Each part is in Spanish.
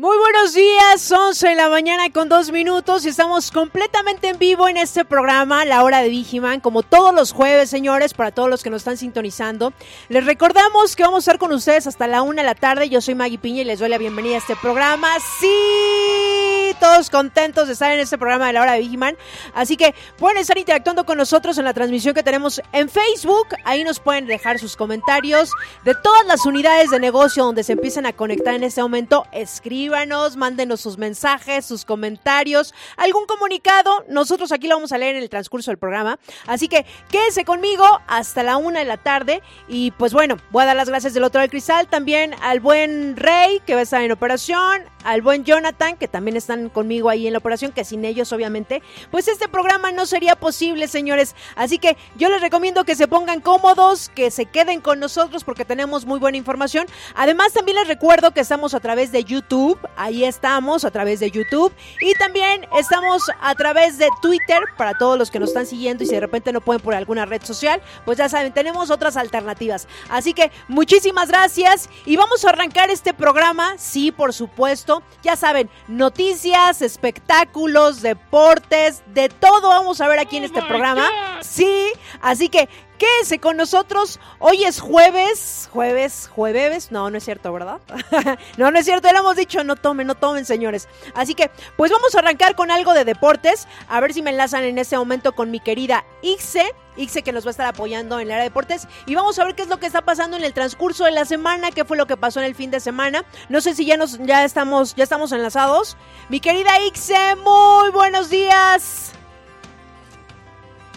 Muy buenos días, 11 de la mañana con dos minutos y estamos completamente en vivo en este programa, La Hora de Vigiman, como todos los jueves, señores, para todos los que nos están sintonizando. Les recordamos que vamos a estar con ustedes hasta la una de la tarde. Yo soy Maggie Piña y les doy la bienvenida a este programa. Sí, todos contentos de estar en este programa de La Hora de Vigiman. Así que pueden estar interactuando con nosotros en la transmisión que tenemos en Facebook. Ahí nos pueden dejar sus comentarios de todas las unidades de negocio donde se empiezan a conectar en este momento. Escríbanos, mándenos sus mensajes, sus comentarios, algún comunicado. Nosotros aquí lo vamos a leer en el transcurso del programa. Así que quédese conmigo hasta la una de la tarde. Y pues bueno, voy a dar las gracias del otro del cristal también al buen Rey que va a estar en operación, al buen Jonathan que también están conmigo ahí en la operación, que sin ellos obviamente, pues este programa no sería posible, señores. Así que yo les recomiendo que se pongan cómodos, que se queden con nosotros porque tenemos muy buena información. Además también les recuerdo que estamos a través de YouTube ahí estamos a través de YouTube y también estamos a través de Twitter para todos los que nos están siguiendo y si de repente no pueden por alguna red social, pues ya saben, tenemos otras alternativas. Así que muchísimas gracias y vamos a arrancar este programa, sí, por supuesto, ya saben, noticias, espectáculos, deportes, de todo vamos a ver aquí en este programa. Sí, así que Quédese con nosotros. Hoy es jueves, jueves, jueves. No, no es cierto, ¿verdad? no, no es cierto. Ya lo hemos dicho, no tomen, no tomen, señores. Así que, pues vamos a arrancar con algo de deportes. A ver si me enlazan en este momento con mi querida Ixe. Ixe que nos va a estar apoyando en el área de deportes. Y vamos a ver qué es lo que está pasando en el transcurso de la semana, qué fue lo que pasó en el fin de semana. No sé si ya nos, ya estamos, ya estamos enlazados. Mi querida Ixe, muy buenos días.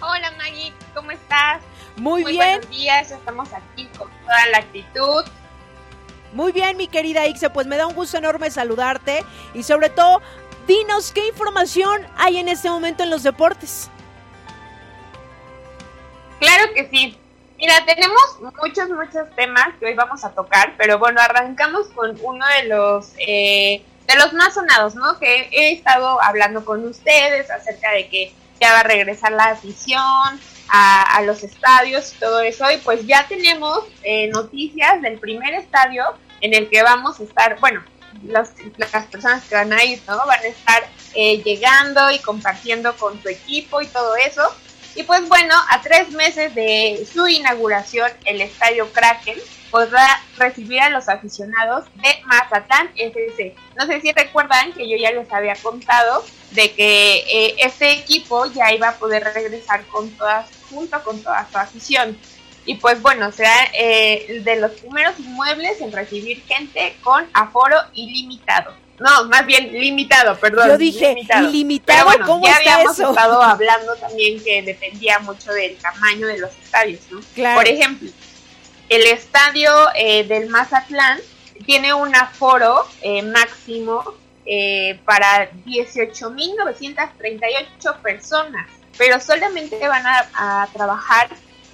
Hola Maggie, ¿cómo estás? Muy, bien. Buenos días, estamos aquí con toda la actitud. Muy bien, mi querida Ixe, pues me da un gusto enorme saludarte y sobre todo, dinos qué información hay en este momento en los deportes. Claro que sí. Mira, tenemos muchos, muchos temas que hoy vamos a tocar, pero bueno, arrancamos con uno de los eh, de los más sonados, ¿no? Que he estado hablando con ustedes acerca de que ya va a regresar la afición, a, los estadios y todo eso. Y pues ya tenemos eh, noticias del primer estadio en el que vamos a estar, bueno, las personas que van a ir, ¿no? Van a estar eh, llegando y compartiendo con su equipo y todo eso. Y pues bueno, a tres meses de su inauguración, el estadio Kraken podrá recibir a los aficionados de Mazatlán FC. No sé si recuerdan que yo ya les había contado de que eh, este equipo ya iba a poder regresar con todas, junto con toda su afición. Y pues bueno, será eh, de los primeros inmuebles en recibir gente con aforo ilimitado. No, más bien limitado, perdón. Yo dije ilimitado, Pero bueno, ya habíamos estado hablando también que dependía mucho del tamaño de los estadios, ¿no? Por ejemplo, el estadio eh, del Mazatlán tiene un aforo eh, máximo eh, para 18.938 personas, pero solamente van a, trabajar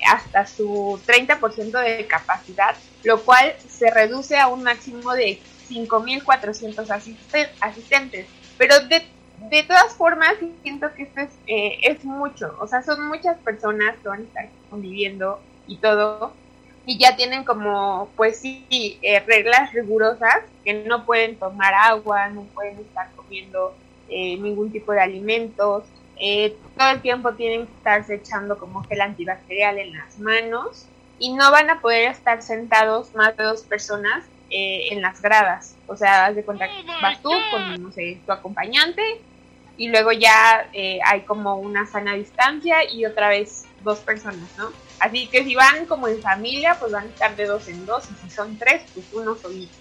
hasta su 30% de capacidad, lo cual se reduce a un máximo de 5.400 asistentes. Pero de, de, todas formas, siento que esto es, es mucho, o sea, son muchas personas que van a estar conviviendo y todo, y ya tienen como, pues sí, eh, reglas rigurosas que no pueden tomar agua, no pueden estar comiendo eh, ningún tipo de alimentos, eh, todo el tiempo tienen que estarse echando como gel antibacterial en las manos y no van a poder estar sentados más de dos personas en las gradas. O sea, haz de cuenta vas tú con, no sé, tu acompañante y luego ya hay como una sana distancia y otra vez dos personas, ¿no? Así que si van como en familia, pues van a estar de dos en dos, y si son tres, pues uno solito.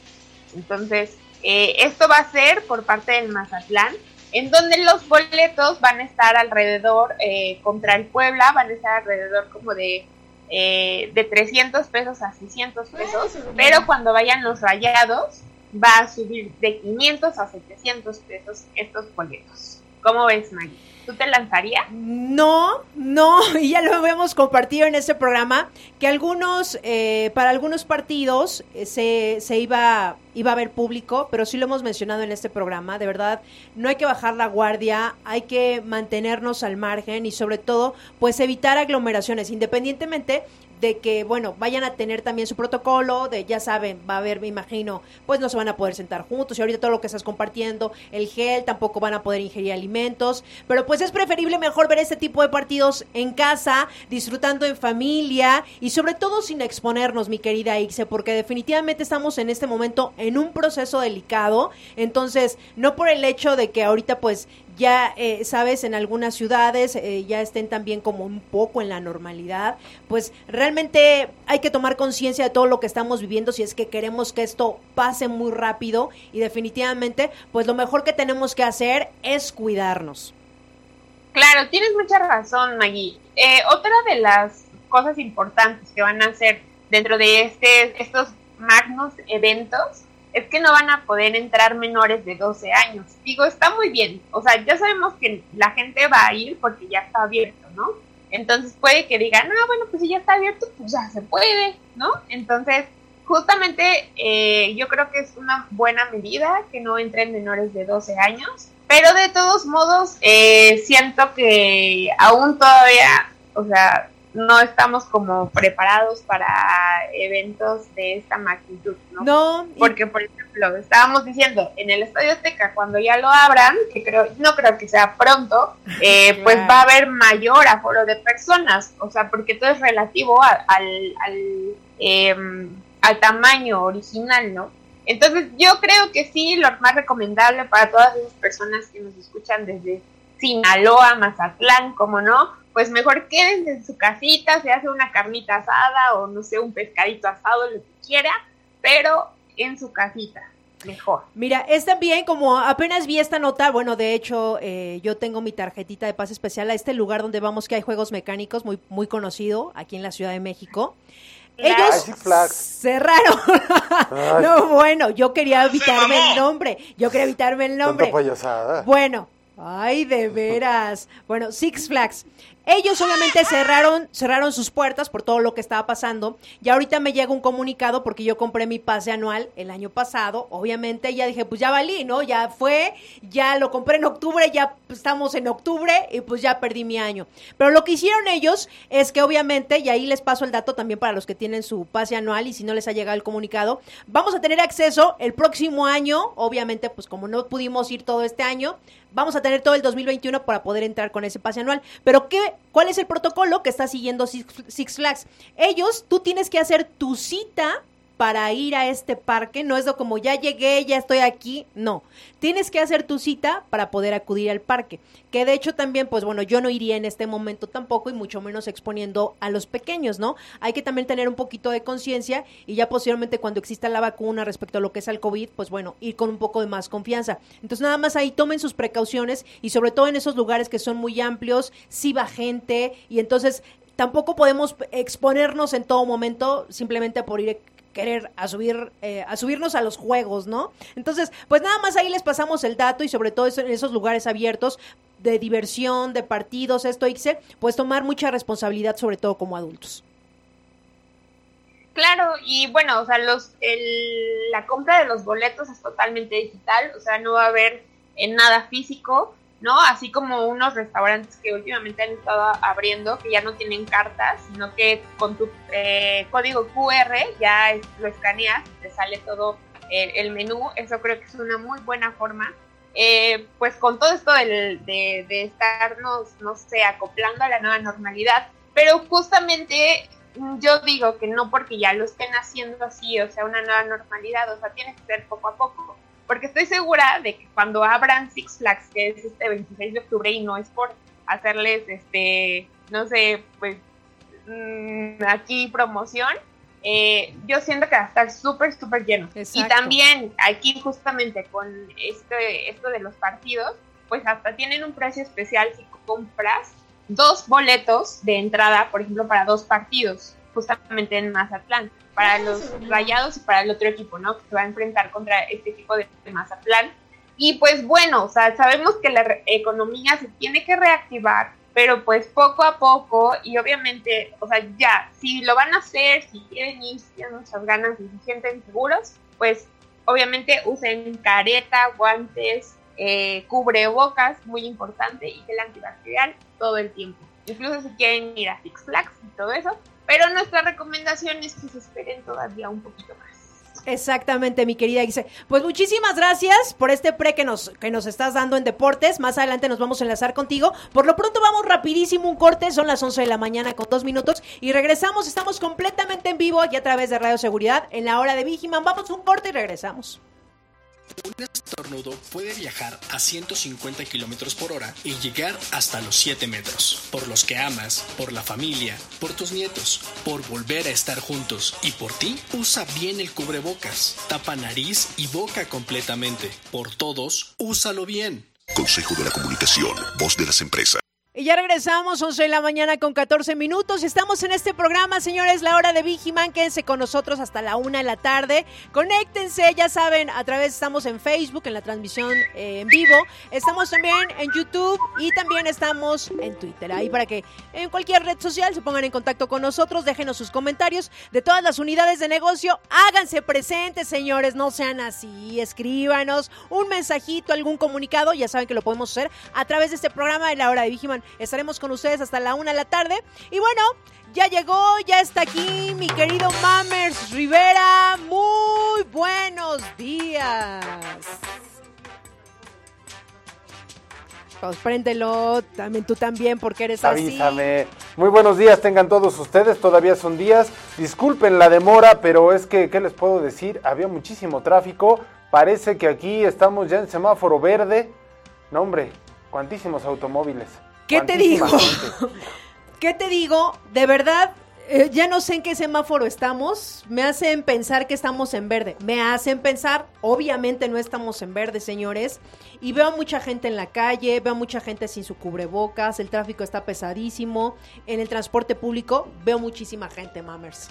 Entonces, eh, esto va a ser por parte del Mazatlán, en donde los boletos van a estar alrededor, eh, contra el Puebla, van a estar alrededor como de, eh, de 300 pesos a 600 pesos, pero cuando vayan los rayados, va a subir de 500 a 700 pesos estos boletos. ¿Cómo ves, Maggie? ¿Tú te lanzarías? No, no, y ya lo habíamos compartido en este programa, que algunos, eh, para algunos partidos eh, se, se iba, iba a haber público, pero sí lo hemos mencionado en este programa, de verdad, no hay que bajar la guardia, hay que mantenernos al margen y sobre todo, pues evitar aglomeraciones, independientemente de que, bueno, vayan a tener también su protocolo, de ya saben, va a haber, me imagino, pues no se van a poder sentar juntos y ahorita todo lo que estás compartiendo, el gel, tampoco van a poder ingerir alimentos, pero pues es preferible mejor ver este tipo de partidos en casa, disfrutando en familia y sobre todo sin exponernos, mi querida Ixe, porque definitivamente estamos en este momento en un proceso delicado, entonces, no por el hecho de que ahorita pues ya, eh, sabes, en algunas ciudades eh, ya estén también como un poco en la normalidad, pues realmente hay que tomar conciencia de todo lo que estamos viviendo si es que queremos que esto pase muy rápido y definitivamente, pues lo mejor que tenemos que hacer es cuidarnos. Claro, tienes mucha razón, Maggie. Eh, otra de las cosas importantes que van a hacer dentro de este, estos magnos eventos es que no van a poder entrar menores de 12 años. Digo, está muy bien. O sea, ya sabemos que la gente va a ir porque ya está abierto, ¿no? Entonces puede que digan, ah, bueno, pues si ya está abierto, pues ya se puede, ¿no? Entonces, justamente eh, yo creo que es una buena medida que no entren menores de 12 años. Pero de todos modos, eh, siento que aún todavía, o sea, no estamos como preparados para eventos de esta magnitud, ¿no? No. Porque, por ejemplo, estábamos diciendo, en el Estadio Azteca, cuando ya lo abran, que creo, no creo que sea pronto, eh, pues va a haber mayor aforo de personas, o sea, porque todo es relativo al, al, em, al tamaño original, ¿no? Entonces, yo creo que sí, lo más recomendable para todas esas personas que nos escuchan desde Sinaloa, Mazatlán, como no, pues mejor quédense en su casita, se hace una carnita asada o no sé, un pescadito asado, lo que quiera, pero en su casita. Mejor. Mira, es también como apenas vi esta nota, bueno, de hecho eh, yo tengo mi tarjetita de pase especial a este lugar donde vamos que hay juegos mecánicos muy, muy conocido aquí en la Ciudad de México. Ellos cerraron. no, bueno, yo quería evitarme el nombre. Yo quería evitarme el nombre. Bueno, ay, de veras. Bueno, Six Flags. Ellos obviamente cerraron, cerraron sus puertas por todo lo que estaba pasando. Y ahorita me llega un comunicado porque yo compré mi pase anual el año pasado. Obviamente ya dije, pues ya valí, ¿no? Ya fue, ya lo compré en octubre, ya estamos en octubre y pues ya perdí mi año. Pero lo que hicieron ellos es que obviamente, y ahí les paso el dato también para los que tienen su pase anual y si no les ha llegado el comunicado, vamos a tener acceso el próximo año, obviamente pues como no pudimos ir todo este año, vamos a tener todo el 2021 para poder entrar con ese pase anual. Pero ¿qué, ¿cuál es el protocolo que está siguiendo Six Flags? Ellos, tú tienes que hacer tu cita para ir a este parque. No es lo como ya llegué, ya estoy aquí. No. Tienes que hacer tu cita para poder acudir al parque. Que de hecho también, pues bueno, yo no iría en este momento tampoco y mucho menos exponiendo a los pequeños, ¿no? Hay que también tener un poquito de conciencia y ya posiblemente cuando exista la vacuna respecto a lo que es el COVID, pues bueno, ir con un poco de más confianza. Entonces nada más ahí tomen sus precauciones y sobre todo en esos lugares que son muy amplios, sí va gente y entonces tampoco podemos exponernos en todo momento simplemente por ir querer a subir eh, a subirnos a los juegos, ¿no? Entonces, pues nada más ahí les pasamos el dato y sobre todo en esos lugares abiertos de diversión, de partidos, esto, Ixe, pues tomar mucha responsabilidad sobre todo como adultos. Claro, y bueno, o sea, los, el, la compra de los boletos es totalmente digital, o sea, no va a haber en nada físico. ¿No? Así como unos restaurantes que últimamente han estado abriendo, que ya no tienen cartas, sino que con tu eh, código QR ya lo escaneas, te sale todo el, menú. Eso creo que es una muy buena forma. Eh, pues con todo esto de, de estarnos, no sé, acoplando a la nueva normalidad, pero justamente yo digo que no porque ya lo estén haciendo así, o sea, una nueva normalidad, o sea, tiene que ser poco a poco porque estoy segura de que cuando abran Six Flags, que es este 26 de octubre, y no es por hacerles, este, no sé, pues mm, aquí promoción, eh, yo siento que va a estar súper, súper lleno. Y también aquí justamente con este, esto de los partidos, pues hasta tienen un precio especial si compras dos boletos de entrada, por ejemplo, para dos partidos, justamente en Mazatlán para los rayados y para el otro equipo, ¿no? Que se va a enfrentar contra este equipo de, Mazatlán. Y pues bueno, o sea, sabemos que la economía se tiene que reactivar, pero pues poco a poco y obviamente, o sea, ya, si lo van a hacer, si quieren ir, si tienen muchas ganas y se sienten seguros, pues obviamente usen careta, guantes, eh, cubrebocas, muy importante, y gel antibacterial todo el tiempo. Incluso si quieren ir a Six Flags y todo eso, pero nuestra recomendación es que se esperen todavía un poquito más. Exactamente, mi querida Ise. Pues muchísimas gracias por este pre que nos, que nos estás dando en deportes. Más adelante nos vamos a enlazar contigo. Por lo pronto vamos rapidísimo un corte. Son las 11 de la mañana con dos minutos. Y regresamos. Estamos completamente en vivo aquí a través de Radio Seguridad en la hora de Vigiman. Vamos un corte y regresamos. Un estornudo puede viajar a 150 kilómetros por hora y llegar hasta los 7 metros. Por los que amas, por la familia, por tus nietos, por volver a estar juntos y por ti, usa bien el cubrebocas. Tapa nariz y boca completamente. Por todos, úsalo bien. Consejo de la Comunicación, voz de las empresas. Y ya regresamos, 11 de la mañana con 14 minutos. Estamos en este programa, señores, la hora de Vigiman. Quédense con nosotros hasta la una de la tarde. Conéctense, ya saben, a través estamos en Facebook, en la transmisión eh, en vivo. Estamos también en YouTube y también estamos en Twitter. Ahí para que en cualquier red social se pongan en contacto con nosotros, déjenos sus comentarios de todas las unidades de negocio. Háganse presentes, señores, no sean así. Escríbanos un mensajito, algún comunicado. Ya saben que lo podemos hacer a través de este programa de la hora de Vigiman. Estaremos con ustedes hasta la una de la tarde. Y bueno, ya llegó, ya está aquí mi querido Mammers Rivera. Muy buenos días. Pues préndelo, también tú también, porque eres Avísame. Muy buenos días, tengan todos ustedes, todavía son días. Disculpen la demora, pero es que, ¿qué les puedo decir? Había muchísimo tráfico. Parece que aquí estamos ya en semáforo verde. No, hombre, cuantísimos automóviles. ¿Qué te digo? ¿Qué te digo? De verdad, eh, ya no sé en qué semáforo estamos. Me hacen pensar que estamos en verde. Me hacen pensar, obviamente no estamos en verde, señores. Y veo mucha gente en la calle, veo mucha gente sin su cubrebocas, el tráfico está pesadísimo. En el transporte público veo muchísima gente, mamers.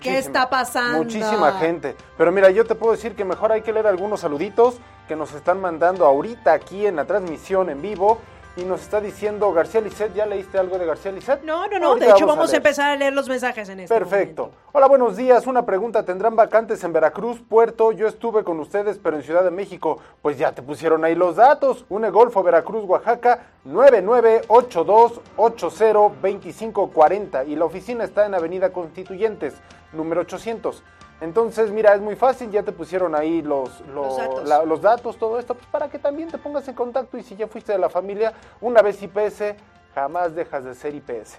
¿Qué está pasando? Muchísima gente. Pero mira, yo te puedo decir que mejor hay que leer algunos saluditos que nos están mandando ahorita aquí en la transmisión en vivo y nos está diciendo García Lisset. ¿Ya leíste algo de García Lisset? No, no, no. de hecho, vamos, a, empezar a leer los mensajes en este Perfecto. Hola, buenos días. Una pregunta. ¿Tendrán vacantes en Veracruz, Puerto? Yo estuve con ustedes, pero en Ciudad de México. Pues ya te pusieron ahí los datos. UNE Golfo, Veracruz, Oaxaca, 9982802540. Y la oficina está en Avenida Constituyentes, número 800. Entonces, mira, es muy fácil, ya te pusieron ahí los, los, datos. todo esto, pues para que también te pongas en contacto y si ya fuiste de la familia, una vez IPS, jamás dejas de ser IPS.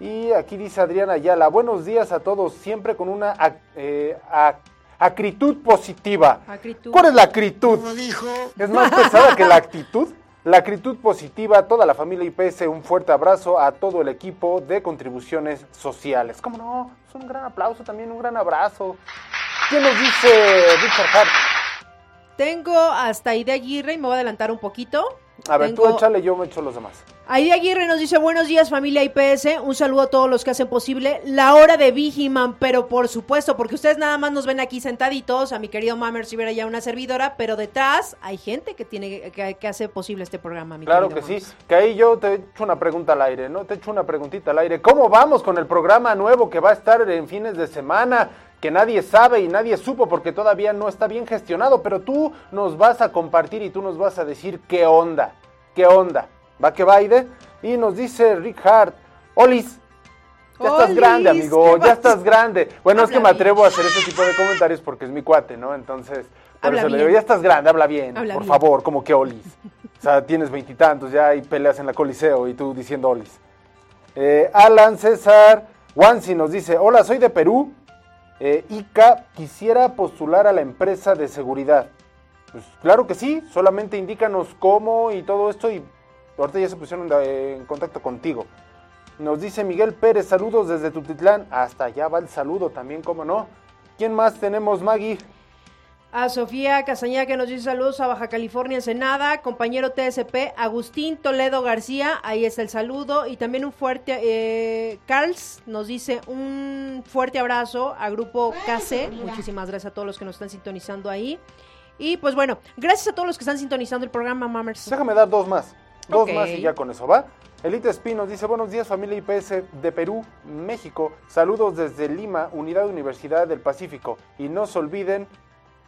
Y aquí dice Adriana Ayala, buenos días a todos, siempre con una eh, acritud positiva. ¿Cuál es la acritud? ¿Es más pesada que la actitud? La acritud positiva, toda la familia IPS, un fuerte abrazo a todo el equipo de contribuciones sociales. ¿Cómo no? Es un gran aplauso también, un gran abrazo. ¿Quién nos dice Richard Hart? Tengo hasta Ida Aguirre y me voy a adelantar un poquito. A ver, tú échale, yo me echo los demás. Aide Aguirre nos dice buenos días familia IPS, un saludo a todos los que hacen posible la hora de Vigiman, pero por supuesto, porque ustedes nada más nos ven aquí sentaditos, a mi querido Mammer si hubiera ya una servidora, pero detrás hay gente que tiene que, hacer posible este programa. Mi claro que sí, que ahí yo te echo una pregunta al aire, ¿no? Te echo una preguntita al aire. ¿Cómo vamos con el programa nuevo que va a estar en fines de semana? que nadie sabe y nadie supo porque todavía no está bien gestionado, pero tú nos vas a compartir y tú nos vas a decir qué onda, qué onda. ¿Va que baide? Y nos dice Rick Hart, Olis, ya estás grande, amigo, ya estás grande. Bueno, es que me atrevo a hacer ese tipo de comentarios porque es mi cuate, ¿no? Entonces, por eso le digo, ya estás grande, habla bien, por favor, como que Olis. O sea, tienes veintitantos ya y peleas en la Coliseo y tú diciendo Olis. Eh, Alan César Wansi nos dice, hola, soy de Perú. Eh, Ica, quisiera postular a la empresa de seguridad. Pues claro que sí, solamente indícanos cómo y todo esto y Ahorita ya se pusieron en contacto contigo. Nos dice Miguel Pérez, saludos desde Tutitlán. Hasta allá va el saludo también, ¿cómo no? ¿Quién más tenemos, Maggie? A Sofía Casaña que nos dice saludos a Baja California Ensenada, compañero TSP, Agustín Toledo García, ahí está el saludo, y también un fuerte, eh, Carls nos dice un fuerte abrazo a Grupo KC, muchísimas gracias a todos los que nos están sintonizando ahí. Y pues bueno, gracias a todos los que están sintonizando el programa, Mammers. Déjame dar dos más. Dos más y ya con eso va. Elite Espinos dice, buenos días familia IPS de Perú, México. Saludos desde Lima, Unidad Universidad del Pacífico. Y no se olviden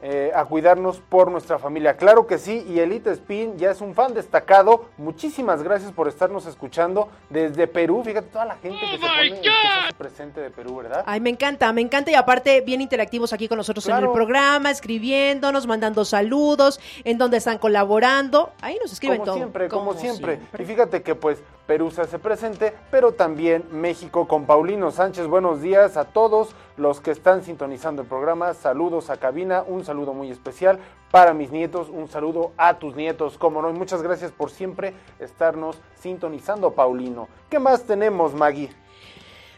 eh, a cuidarnos por nuestra familia. Claro que sí, y Elite Spin ya es un fan destacado. Muchísimas gracias por estarnos escuchando desde Perú. Fíjate toda la gente que se pone que se hace presente de Perú, ¿verdad? Ay, me encanta, me encanta y aparte bien interactivos aquí con nosotros en el programa, escribiéndonos, mandando saludos, en donde están colaborando. Ahí nos escriben como todo. siempre, como, siempre. Y fíjate que pues Perú se hace presente, pero también México con Paulino Sánchez. Buenos días a todos los que están sintonizando el programa. Saludos a cabina, un saludo muy especial para mis nietos, un saludo a tus nietos, como no. Y muchas gracias por siempre estarnos sintonizando, Paulino. ¿Qué más tenemos, Maggie?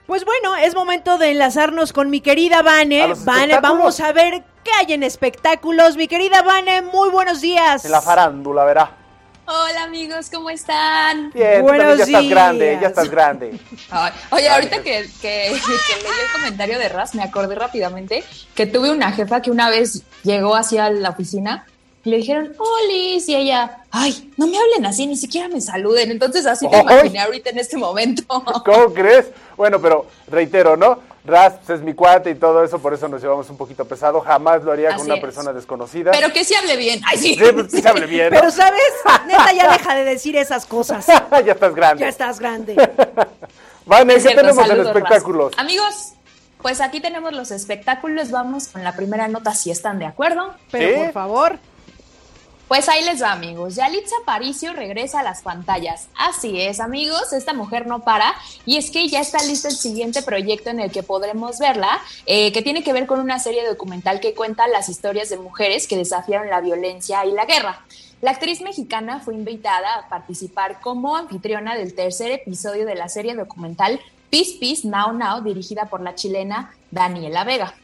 Pues bueno, es momento de enlazarnos con mi querida Vane. vamos a ver qué hay en espectáculos. Mi querida Vane, muy buenos días. En la farándula, verá. Hola amigos, ¿cómo están? Bien, Buenos ya estás grande, ya estás grande. Ay, oye, ahorita que, que, que leí el comentario de Raz, me acordé rápidamente que tuve una jefa que una vez llegó hacia la oficina y le dijeron, Olis, y ella, ay, no me hablen así, ni siquiera me saluden. Entonces así te imaginé ahorita en este momento. ¿Cómo crees? Bueno, pero reitero, ¿no? Ras pues, es mi cuate y todo eso, por eso nos llevamos un poquito pesado. Jamás lo haría con una es. persona desconocida. Pero que sí hable bien. Ay, sí. Sí, pues, que se hable bien, ¿no? Pero sabes, neta, ya deja de decir esas cosas. ya estás grande. Ya estás grande. Vane, Es ¿qué cierto, tenemos en espectáculos? Amigos, pues aquí tenemos los espectáculos. Vamos con la primera nota, si están de acuerdo. Pero ¿Sí? por favor. Pues ahí les va, amigos. Yalitza Aparicio regresa a las pantallas. Así es, amigos, esta mujer no para. Y es que ya está listo el siguiente proyecto en el que podremos verla, eh, que tiene que ver con una serie documental que cuenta las historias de mujeres que desafiaron la violencia y la guerra. La actriz mexicana fue invitada a participar como anfitriona del tercer episodio de la serie documental Peace Peace Now Now, dirigida por la chilena Daniela Vega.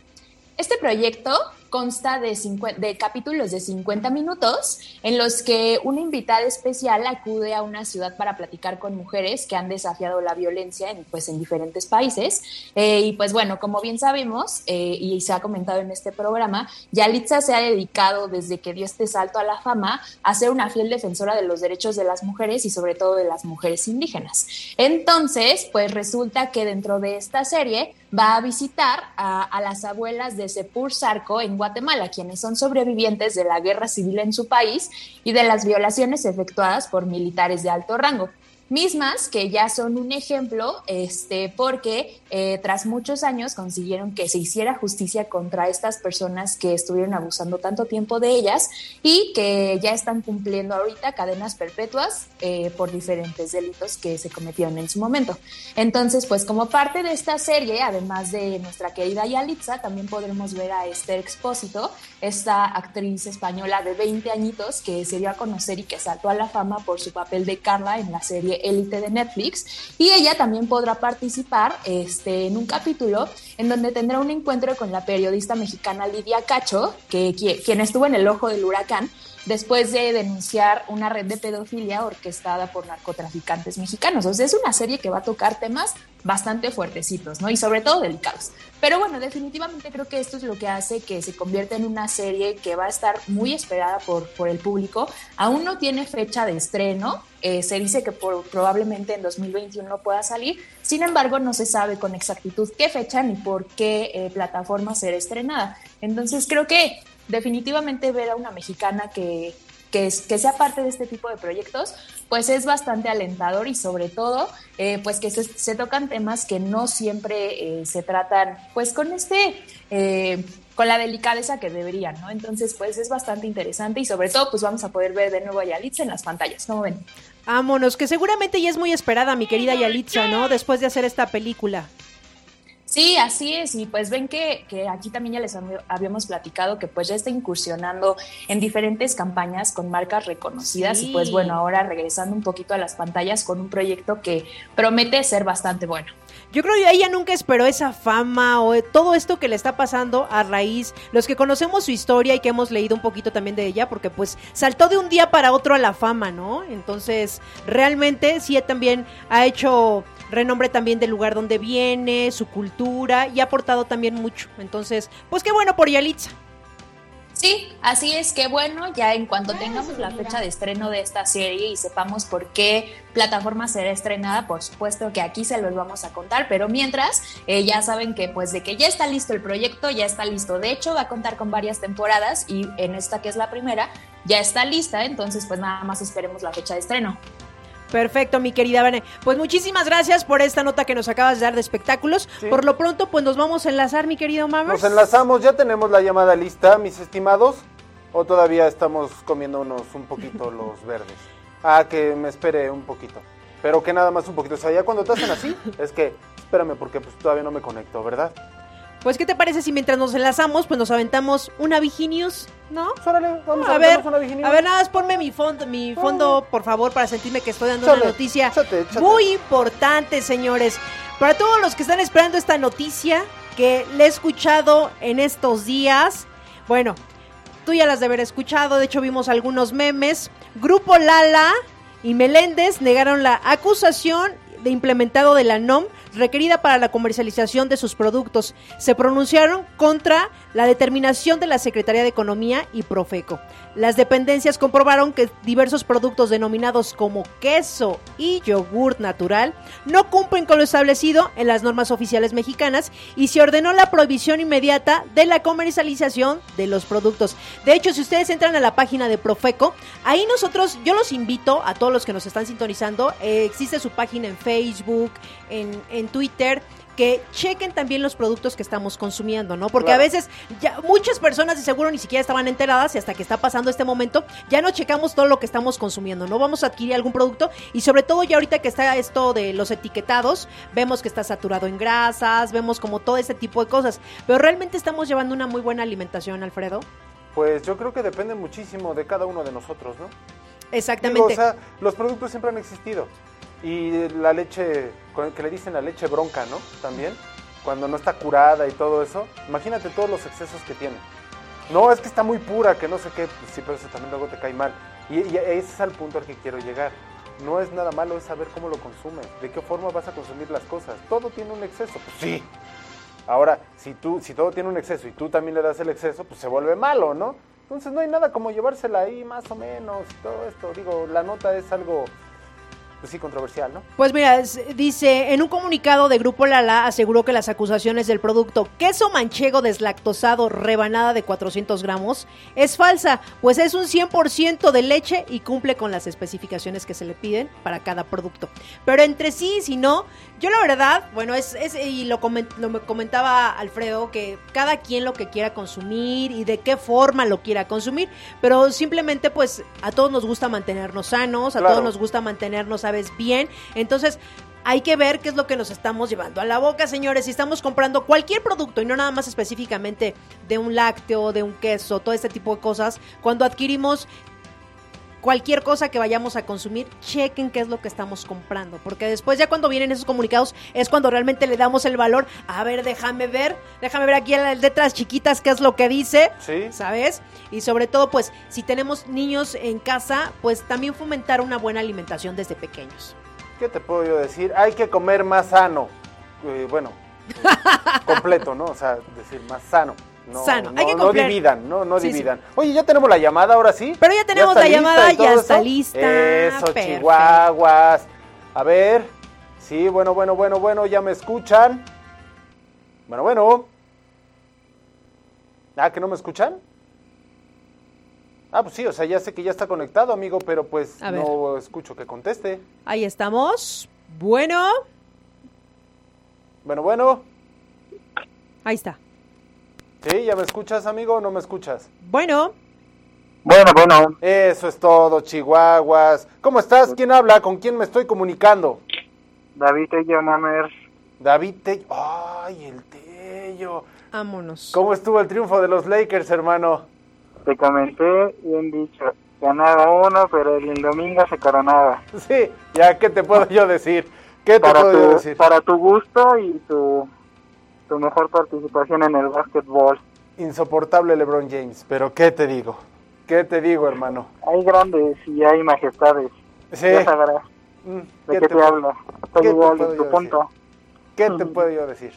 Este proyecto consta de, capítulos de 50 minutos en los que una invitada especial acude a una ciudad para platicar con mujeres que han desafiado la violencia en, pues, en diferentes países. Eh, y pues bueno, como bien sabemos eh, y se ha comentado en este programa, Yalitza se ha dedicado desde que dio este salto a la fama a ser una fiel defensora de los derechos de las mujeres y sobre todo de las mujeres indígenas. Entonces, pues resulta que dentro de esta serie va a visitar a, las abuelas de Sepur Sarco en Guatemala, quienes son sobrevivientes de la guerra civil en su país y de las violaciones efectuadas por militares de alto rango. Mismas que ya son un ejemplo, este, porque eh, tras muchos años consiguieron que se hiciera justicia contra estas personas que estuvieron abusando tanto tiempo de ellas y que ya están cumpliendo ahorita cadenas perpetuas eh, por diferentes delitos que se cometieron en su momento. Entonces, pues como parte de esta serie, además de nuestra querida Yalitza, también podremos ver a Esther Expósito, esta actriz española de 20 añitos que se dio a conocer y que saltó a la fama por su papel de Carla en la serie Élite de Netflix. Y ella también podrá participar este, en un capítulo en donde tendrá un encuentro con la periodista mexicana Lidia Cacho, que, qui- quien estuvo en el ojo del huracán después de denunciar una red de pedofilia orquestada por narcotraficantes mexicanos. O sea, es una serie que va a tocar temas bastante fuertecitos, ¿no? Y sobre todo delicados. Pero bueno, definitivamente creo que esto es lo que hace que se convierta en una serie que va a estar muy esperada por, por el público. Aún no tiene fecha de estreno. eh, se dice que probablemente en 2021 pueda salir. Sin embargo, no se sabe con exactitud qué fecha ni por qué eh, plataforma será estrenada. Entonces creo que definitivamente ver a una mexicana que, que, es- que sea parte de este tipo de proyectos, pues es bastante alentador y sobre todo, eh, pues que se, se tocan temas que no siempre eh, se tratan, pues con este, eh, con la delicadeza que deberían, ¿no? Entonces, pues es bastante interesante y sobre todo, pues vamos a poder ver de nuevo a Yalitza en las pantallas, ¿cómo ven? Vámonos, que seguramente ya es muy esperada, mi querida Yalitza, ¿no? Después de hacer esta película. Sí, así es, y pues ven que, que aquí también ya les hab- habíamos platicado que pues ya está incursionando en diferentes campañas con marcas reconocidas Sí. y pues bueno, ahora regresando un poquito a las pantallas con un proyecto que promete ser bastante bueno. Yo creo que ella nunca esperó esa fama o todo esto que le está pasando a raíz, los que conocemos su historia y que hemos leído un poquito también de ella, porque pues saltó de un día para otro a la fama, ¿no? Entonces, realmente sí también ha hecho renombre también del lugar donde viene, su cultura y ha aportado también mucho. Entonces, pues qué bueno por Yalitza. Sí, así es que bueno, ya en cuanto tengamos la fecha de estreno de esta serie y sepamos por qué plataforma será estrenada, por supuesto que aquí se los vamos a contar, pero mientras eh, ya saben que pues de que ya está listo el proyecto, ya está listo. De hecho, va a contar con varias temporadas y en esta que es la primera ya está lista, entonces pues nada más esperemos la fecha de estreno. Perfecto, mi querida Bene. Pues muchísimas gracias por esta nota que nos acabas de dar de espectáculos. Sí. Por lo pronto, pues nos vamos a enlazar, mi querido Mammers. Nos enlazamos, ya tenemos la llamada lista, mis estimados. ¿O todavía estamos comiéndonos un poquito los verdes? Ah, que me espere un poquito. Pero que nada más un poquito. O sea, ya cuando te hacen así, es que espérame porque pues todavía no me conecto, ¿verdad? Pues, ¿qué te parece si mientras nos enlazamos, pues nos aventamos una Viginius, ¿no? Pues, vamos a, a ver, una Virginia. a ver, nada más ponme mi fondo, mi fondo, por favor, para sentirme que estoy dando una noticia muy importante, señores. Para todos los que están esperando esta noticia, que le he escuchado en estos días, bueno, tú ya las de haber escuchado, de hecho vimos algunos memes. Grupo Lala y Meléndez negaron la acusación de implementado de la NOM requerida para la comercialización de sus productos. Se pronunciaron contra la determinación de la Secretaría de Economía y Profeco. Las dependencias comprobaron que diversos productos denominados como queso y yogurt natural no cumplen con lo establecido en las normas oficiales mexicanas y se ordenó la prohibición inmediata de la comercialización de los productos. De hecho, si ustedes entran a la página de Profeco, ahí nosotros, yo los invito a todos los que nos están sintonizando, eh, existe su página en Facebook, en, en Twitter, que chequen también los productos que estamos consumiendo, ¿no? Porque Claro. a veces ya muchas personas de seguro ni siquiera estaban enteradas y hasta que está pasando este momento ya no checamos todo lo que estamos consumiendo, ¿no? Vamos a adquirir algún producto y sobre todo ya ahorita que está esto de los etiquetados, vemos que está saturado en grasas, vemos como todo ese tipo de cosas, pero realmente estamos llevando una muy buena alimentación, Alfredo. Pues yo creo que depende muchísimo de cada uno de nosotros, ¿no? Exactamente. Digo, o sea, los productos siempre han existido. Y la leche, que le dicen la leche bronca, ¿no? También, cuando no está curada y todo eso. Imagínate todos los excesos que tiene. No, es que está muy pura, que no sé qué. Pues sí, pero eso también luego te cae mal. Y, y ese es al punto al que quiero llegar. No es nada malo, es saber cómo lo consumes, de qué forma vas a consumir las cosas. Todo tiene un exceso, pues sí. Ahora, si tú, si todo tiene un exceso y tú también le das el exceso, pues se vuelve malo, ¿no? Entonces no hay nada como llevársela ahí más o menos, todo esto. Digo, la nota es algo, pues sí, controversial, ¿no? Pues mira, dice, en un comunicado de Grupo Lala aseguró que las acusaciones del producto queso manchego deslactosado rebanada de 400 gramos es falsa, pues es un 100% de leche y cumple con las especificaciones que se le piden para cada producto. Pero entre sí, si no, yo la verdad, bueno, es, es y lo, comen- lo me comentaba Alfredo, que cada quien lo que quiera consumir y de qué forma lo quiera consumir, pero simplemente pues a todos nos gusta mantenernos sanos, a Claro. todos nos gusta mantenernos, sabes, bien. Entonces, hay que ver qué es lo que nos estamos llevando a la boca, señores. Si estamos comprando cualquier producto y no nada más específicamente de un lácteo, de un queso, todo este tipo de cosas, cuando adquirimos cualquier cosa que vayamos a consumir, chequen qué es lo que estamos comprando, porque después ya cuando vienen esos comunicados es cuando realmente le damos el valor. A ver, déjame ver, déjame ver aquí en las letras chiquitas qué es lo que dice. Sí. ¿sabes? Y sobre todo, pues, si tenemos niños en casa, pues también fomentar una buena alimentación desde pequeños. ¿Qué te puedo yo decir? Hay que comer más sano. Eh, bueno, completo, ¿no? O sea, decir más sano. No, Sano, no, hay que no completar. dividan, no, no Sí, sí. dividan. Oye, ya tenemos la llamada ahora sí. Pero ya tenemos la llamada, ya está eso? lista. Eso, Perfecto. chihuahuas. A ver. Sí, bueno, bueno, bueno, bueno, ya me escuchan. Bueno, bueno. Ah, ¿que no me escuchan? Ah, pues sí, o sea, ya sé que ya está conectado, amigo, pero pues A ver. no escucho que conteste. Ahí estamos. Bueno, Bueno, bueno. ahí está. ¿Sí? ¿Ya me escuchas, amigo, o no me escuchas? Bueno, Bueno, bueno, Eso es todo, chihuahuas. ¿Cómo estás? ¿Quién habla? ¿Con quién me estoy comunicando? David Tello Mamer, David Tello. ¡Ay, el Tello! vámonos. ¿Cómo estuvo el triunfo de los Lakers, hermano? te comenté, bien dicho, ganaba uno, pero el domingo se coronaba. Sí, ya, ¿qué te puedo yo decir? ¿Qué te Para puedo yo tu, decir? para tu gusto y tu, tu mejor participación en el básquetbol. Insoportable LeBron James, pero ¿qué te digo? ¿Qué te digo, hermano? Hay grandes y hay majestades. Sí. Ya sabrás Mm, de ¿Qué qué te, te, puedo- habla. Estoy qué te igual puedo en yo tu punto. ¿Qué te puedo yo decir?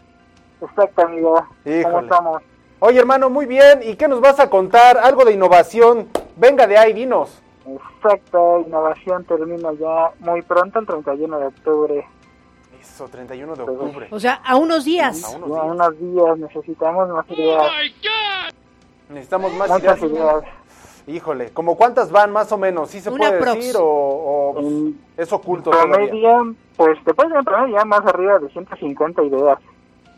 Exacto, amigo. ¿Cómo estamos? Oye, hermano, muy bien. ¿Y qué nos vas a contar? Algo de innovación. Venga de ahí, dinos. Exacto, innovación termina ya muy pronto, el 31 de octubre. Eso, 31 de octubre. O sea, a unos días. A unos días. unos días necesitamos más ideas. Necesitamos más Muchas ideas. ideas. Híjole, ¿como cuántas van más o menos? ¿Sí se Una puede prox. decir o, o En es oculto todavía? promedio, pues te puedes encontrar ya más arriba de 150 ideas.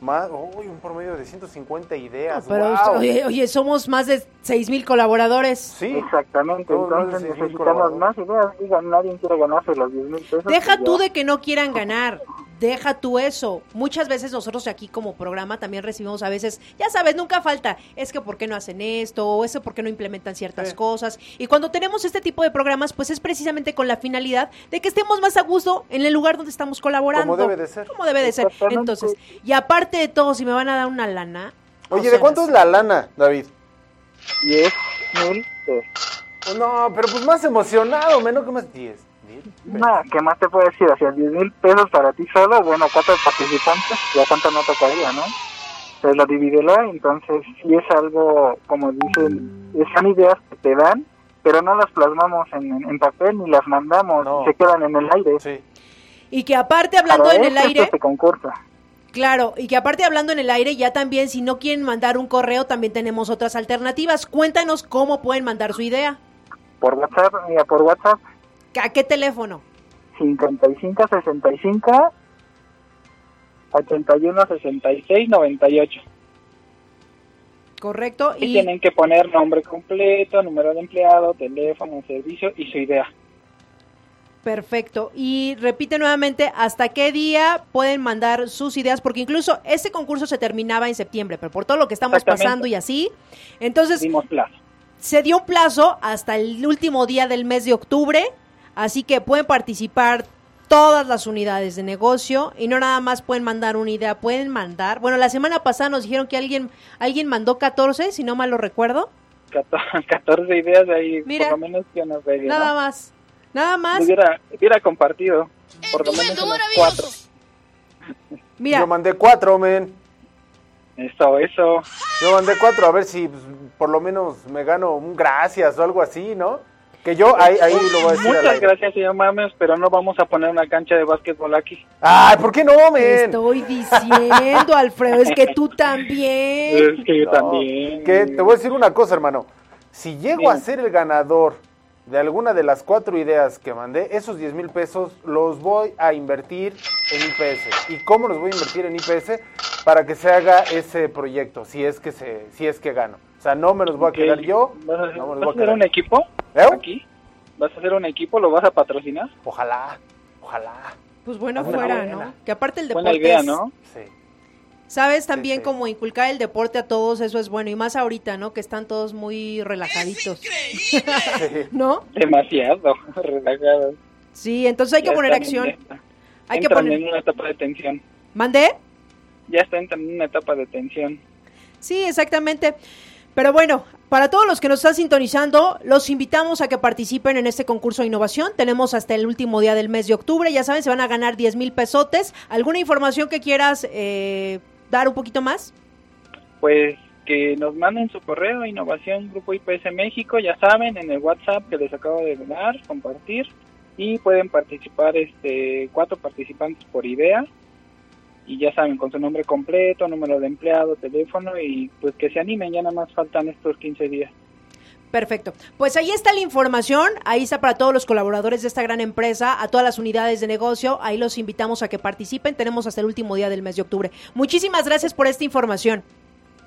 Más, uy, un promedio de 150 ideas. Pero, ¡guau! oye, oye, somos más de seis mil colaboradores. Sí, Exactamente, entonces 6,000 necesitamos más ideas. Digan, nadie quiere ganarse los 10 mil pesos. Deja pues tú ya. de que no quieran ganar, deja tú eso. Muchas veces nosotros aquí como programa también recibimos a veces, ya sabes, nunca falta, es que por qué no hacen esto, o eso por qué no implementan ciertas Sí. cosas. Y cuando tenemos este tipo de programas, pues es precisamente con la finalidad de que estemos más a gusto en el lugar donde estamos colaborando. Como debe de ser. Como debe de ser. Entonces, y aparte de todo, si me van a dar una lana. o Oye, sea, ¿de cuánto es la lana, David? 10 mil pesos. Pues no, pero pues más emocionado, menos que más 10. 10 No, ¿qué más te puedo decir? Sea, 10 mil pesos para ti solo, bueno, cuatro participantes, ya cuánto no tocaría, ¿no? Pues lo divídelo, entonces sí es algo, como dicen, son ideas que te dan, pero no las plasmamos en, en- en papel ni las mandamos, No. se quedan en el aire. Sí. Y que aparte hablando Para en el aire, este concurso. Claro, y que aparte hablando en el aire, ya también si no quieren mandar un correo, también tenemos otras alternativas. Cuéntanos cómo pueden mandar su idea. Por WhatsApp, mira, por WhatsApp, ¿A qué teléfono? 55 65 81 66 98. Correcto. Y Y tienen que poner nombre completo, número de empleado, teléfono, servicio y su idea. perfecto. Y repite nuevamente hasta qué día pueden mandar sus ideas, porque incluso este concurso se terminaba en septiembre, pero por todo lo que estamos pasando y así, entonces Dimos plazo. se dio un plazo hasta el último día del mes de octubre, así que pueden participar todas las unidades de negocio y no nada más pueden mandar una idea, pueden mandar. Bueno, la semana pasada nos dijeron que alguien alguien mandó 14, si no mal lo recuerdo. 14 ideas ahí, Mira. por lo menos que nos pegue, Nada ¿no? más. Nada más. Hubiera, hubiera compartido, por lo menos unos cuatro. Mira, Yo mandé cuatro, men. Eso, eso. Yo mandé cuatro, a ver si pues, por lo menos me gano un gracias o algo así, ¿no? Que yo ahí, ahí lo voy a decir Muchas gracias, señor Mames, pero no vamos a poner una cancha de básquetbol aquí. Ay, ¿por qué no, te men? estoy diciendo, Alfredo, es que tú también. Es que yo No, también. Que te voy a decir una cosa, hermano. Si llego a ser el ganador de alguna de las cuatro ideas que mandé, esos 10 mil pesos los voy a invertir en IPS. ¿Y cómo los voy a invertir en IPS? Para que se haga ese proyecto, si es que se, si es que gano. O sea, no me los voy a quedar yo. ¿Vas a, no me los vas voy a a hacer quedar. un equipo ¿Eh? aquí? ¿Vas a hacer un equipo? ¿Lo vas a patrocinar? Ojalá, ojalá. Pues bueno Buena, fuera, buena. ¿no? Que aparte el deporte Buena idea, es- ¿no? Sí. Sabes también sí. como inculcar el deporte a todos, eso es bueno. Y más ahorita, ¿no? Que están todos muy relajaditos. Sí. ¿No? Demasiado relajado. Sí, entonces hay que Ya poner están acción. en Hay que entran poner... en una etapa de tensión. ¿Mandé? Ya está entrando en una etapa de tensión. Sí, exactamente. Pero bueno, para todos los que nos están sintonizando, los invitamos a que participen en este concurso de innovación. Tenemos hasta el último día del mes de octubre. Ya saben, se van a ganar 10 mil pesotes. ¿Alguna información que quieras eh, dar un poquito más? Pues que nos manden su correo innovación grupo IPS México, ya saben, en el WhatsApp que les acabo de dar, compartir y pueden participar este cuatro participantes por idea y ya saben con su nombre completo, número de empleado, teléfono y pues que se animen, ya nada más faltan estos 15 días. Perfecto. Pues ahí está la información, ahí está para todos los colaboradores de esta gran empresa, a todas las unidades de negocio, ahí los invitamos a que participen, tenemos hasta el último día del mes de octubre. Muchísimas gracias por esta información.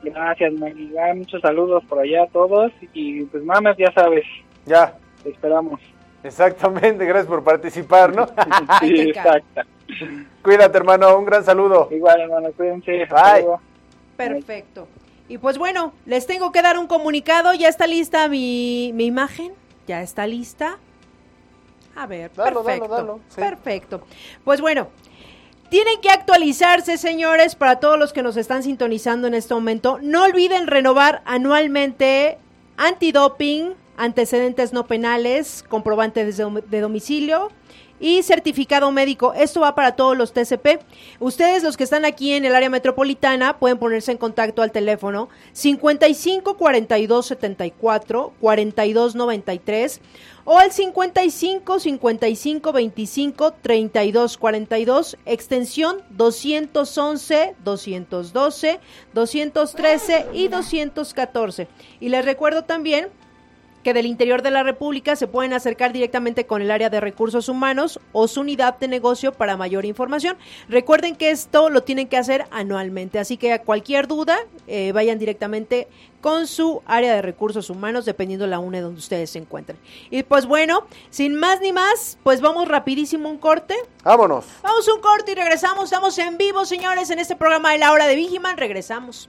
Gracias, Maggie. Ah, Muchos saludos por allá a todos y pues mames, ya sabes, Ya, te esperamos. exactamente, gracias por participar, ¿no? Sí, exacto. Cuídate, hermano, un gran saludo. Igual, hermano, cuídense. hasta Bye. luego. Perfecto. Y pues bueno, les tengo que dar un comunicado. Ya está lista mi, mi imagen. Ya está lista. A ver, Dalo, perfecto. dalo, sí. Perfecto. Pues bueno, tienen que actualizarse, señores, para todos los que nos están sintonizando en este momento. No olviden renovar anualmente antidoping, antecedentes no penales, comprobantes de domicilio y certificado médico. Esto va para todos los TCP. Ustedes, los que están aquí en el área metropolitana, pueden ponerse en contacto al teléfono 55 42 74 42 93 o al 55 55 25 32 42 extensión 211 212 213 y 214 y les recuerdo también que del interior de la República se pueden acercar directamente con el área de recursos humanos o su unidad de negocio para mayor información. Recuerden que esto lo tienen que hacer anualmente, así que a cualquier duda eh, vayan directamente con su área de recursos humanos, dependiendo la UNE donde ustedes se encuentren. Y pues bueno, sin más ni más, pues vamos rapidísimo un corte. Vámonos. Vamos un corte y regresamos. Estamos en vivo, señores, en este programa de la hora de Vigiman. Regresamos.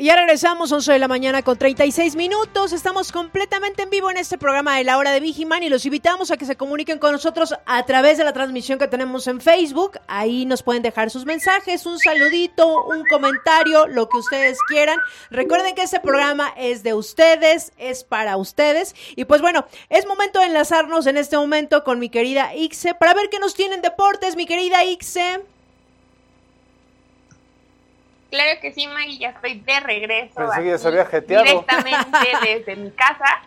Y ya regresamos, 11 de la mañana con 36 minutos. Estamos completamente en vivo en este programa de la hora de Vigiman y los invitamos a que se comuniquen con nosotros a través de la transmisión que tenemos en Facebook. Ahí nos pueden dejar sus mensajes, un saludito, un comentario, lo que ustedes quieran. Recuerden que este programa es de ustedes, es para ustedes. Y pues bueno, es momento de enlazarnos en este momento con mi querida Ixe para ver qué nos tienen deportes, mi querida Ixe. Claro que sí, Maggie, ya estoy de regreso. Pensé que ya se había jeteado. Directamente desde mi casa.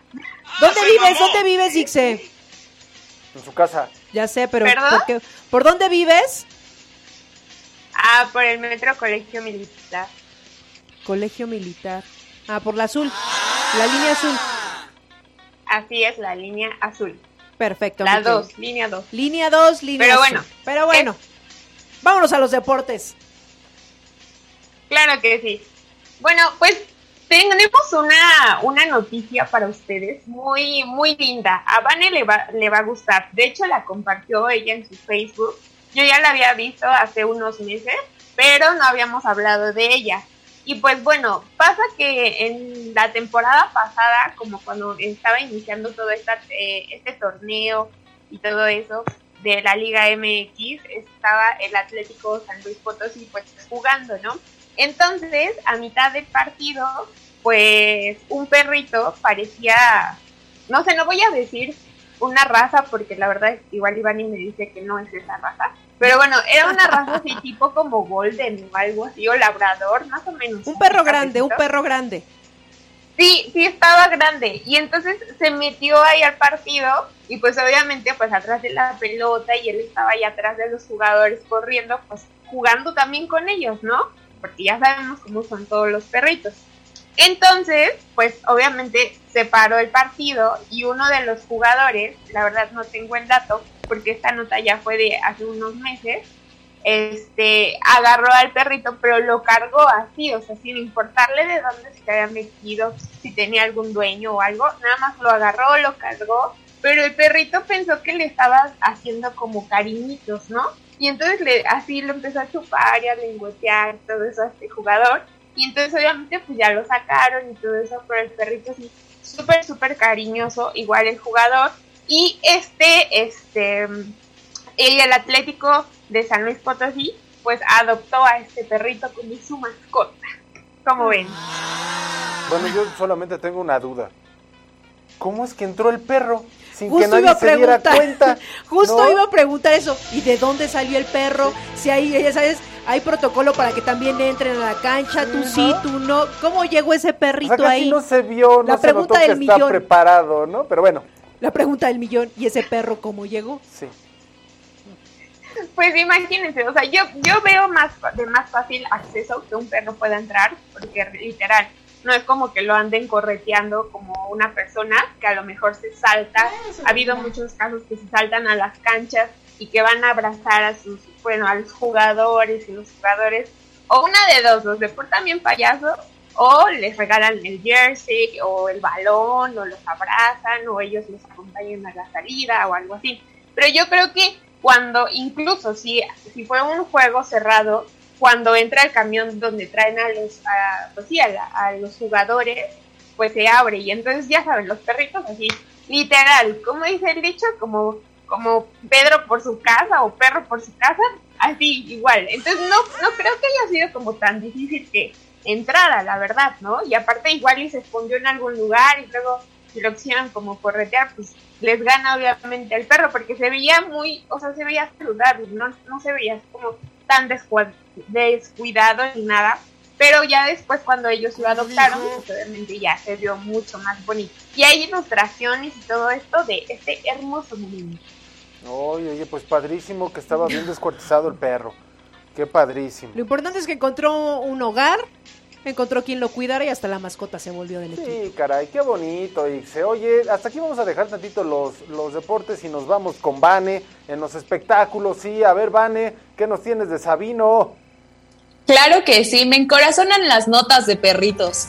¿Dónde vives? ¿Dónde vives, Ixe? En su casa. Ya sé, pero ¿Perdón? ¿por, qué? ¿por dónde vives? Ah, por el Metro Colegio Militar. Colegio Militar. Ah, por la azul. La línea azul. Así es, la línea azul. Perfecto. La mi querido. 2, línea 2. Línea 2, línea Pero azul. bueno, Pero bueno. Vámonos a los deportes. Claro que sí. Bueno, pues tenemos una, una noticia para ustedes muy, muy linda. A Vane le va, le va a gustar. De hecho, la compartió ella en su Facebook. Yo ya la había visto hace unos meses, pero no habíamos hablado de ella. Y pues bueno, pasa que en la temporada pasada, como cuando estaba iniciando todo esta, eh, este torneo y todo eso de la Liga MX, estaba el Atlético San Luis Potosí pues jugando, ¿no? Entonces, a mitad del partido, pues un perrito parecía, no sé, no voy a decir una raza porque la verdad igual Ivani me dice que no es esa raza, pero bueno, era una raza así tipo como golden o algo así, o labrador, más o menos. Un perro grande, un perro grande. Sí, sí estaba grande y entonces se metió ahí al partido y pues obviamente pues atrás de la pelota y él estaba ahí atrás de los jugadores corriendo pues jugando también con ellos, ¿no? Porque ya sabemos cómo son todos los perritos. Entonces, pues obviamente se paró el partido y uno de los jugadores, la verdad no tengo el dato porque esta nota ya fue de hace unos meses, este, agarró al perrito, pero lo cargó así, o sea, sin importarle de dónde se había metido, si tenía algún dueño o algo, nada más lo agarró, lo cargó, pero el perrito pensó que le estaba haciendo como cariñitos, ¿no? Y entonces le, así lo empezó a chupar y a lengüetear todo eso a este jugador, y entonces obviamente pues ya lo sacaron y todo eso, pero el perrito sí, súper, súper cariñoso, igual el jugador, y este, este, y el Atlético de San Luis Potosí, pues adoptó a este perrito como su mascota. ¿Cómo ven? Bueno, yo solamente tengo una duda. ¿Cómo es que entró el perro sin que Justo nadie iba a se diera cuenta? justo ¿No? iba a preguntar eso. ¿Y de dónde salió el perro? Si hay, ya sabes, hay protocolo para que también entren a la cancha, tú sí, tú no. ¿Cómo llegó ese O sea, perrito casi ahí? no se vio, no La se notó pregunta que del está millón. preparado, ¿no? Pero bueno, La pregunta del millón, ¿y ese perro cómo llegó? Sí. Pues imagínense, o sea, yo, yo veo más de más fácil acceso que un perro pueda entrar, porque literal, no es como que lo anden correteando como una persona que a lo mejor se salta. Ha habido muchos casos que se saltan a las canchas y que van a abrazar a sus, bueno, a los jugadores y los jugadores, o una de dos, los deportan bien payaso, o les regalan el jersey o el balón, o los abrazan, o ellos los acompañan a la salida o algo así. Pero yo creo que cuando, incluso si, si fue un juego cerrado, cuando entra el camión donde traen a los, pues a, los jugadores, pues se abre y entonces ya saben, los perritos así, literal, como dice el dicho, como, como Pedro por su casa o perro por su casa, así igual. Entonces no, no creo que haya sido como tan difícil que entrara, la verdad, ¿no? Y aparte igual y se escondió en algún lugar y luego si lo quisieran como corretear, pues les gana obviamente el perro, porque se veía muy, o sea, se veía saludable, no, no se veía como tan descuidado ni nada. Pero ya después cuando ellos lo adoptaron, pues obviamente ya se vio mucho más bonito. Y hay ilustraciones y todo esto de este hermoso momento. Oye, oye, pues padrísimo que estaba bien descuartizado el perro. Qué padrísimo. Lo importante es que encontró un hogar, encontró quien lo cuidara y hasta la mascota se volvió del equipo. Sí, caray, qué bonito, Ixe. Oye, hasta aquí vamos a dejar tantito los, los deportes y nos vamos con Vane en los espectáculos. Sí, a ver, Vane, ¿qué nos tienes de Sabino? Claro que sí, me encorazonan las notas de perritos.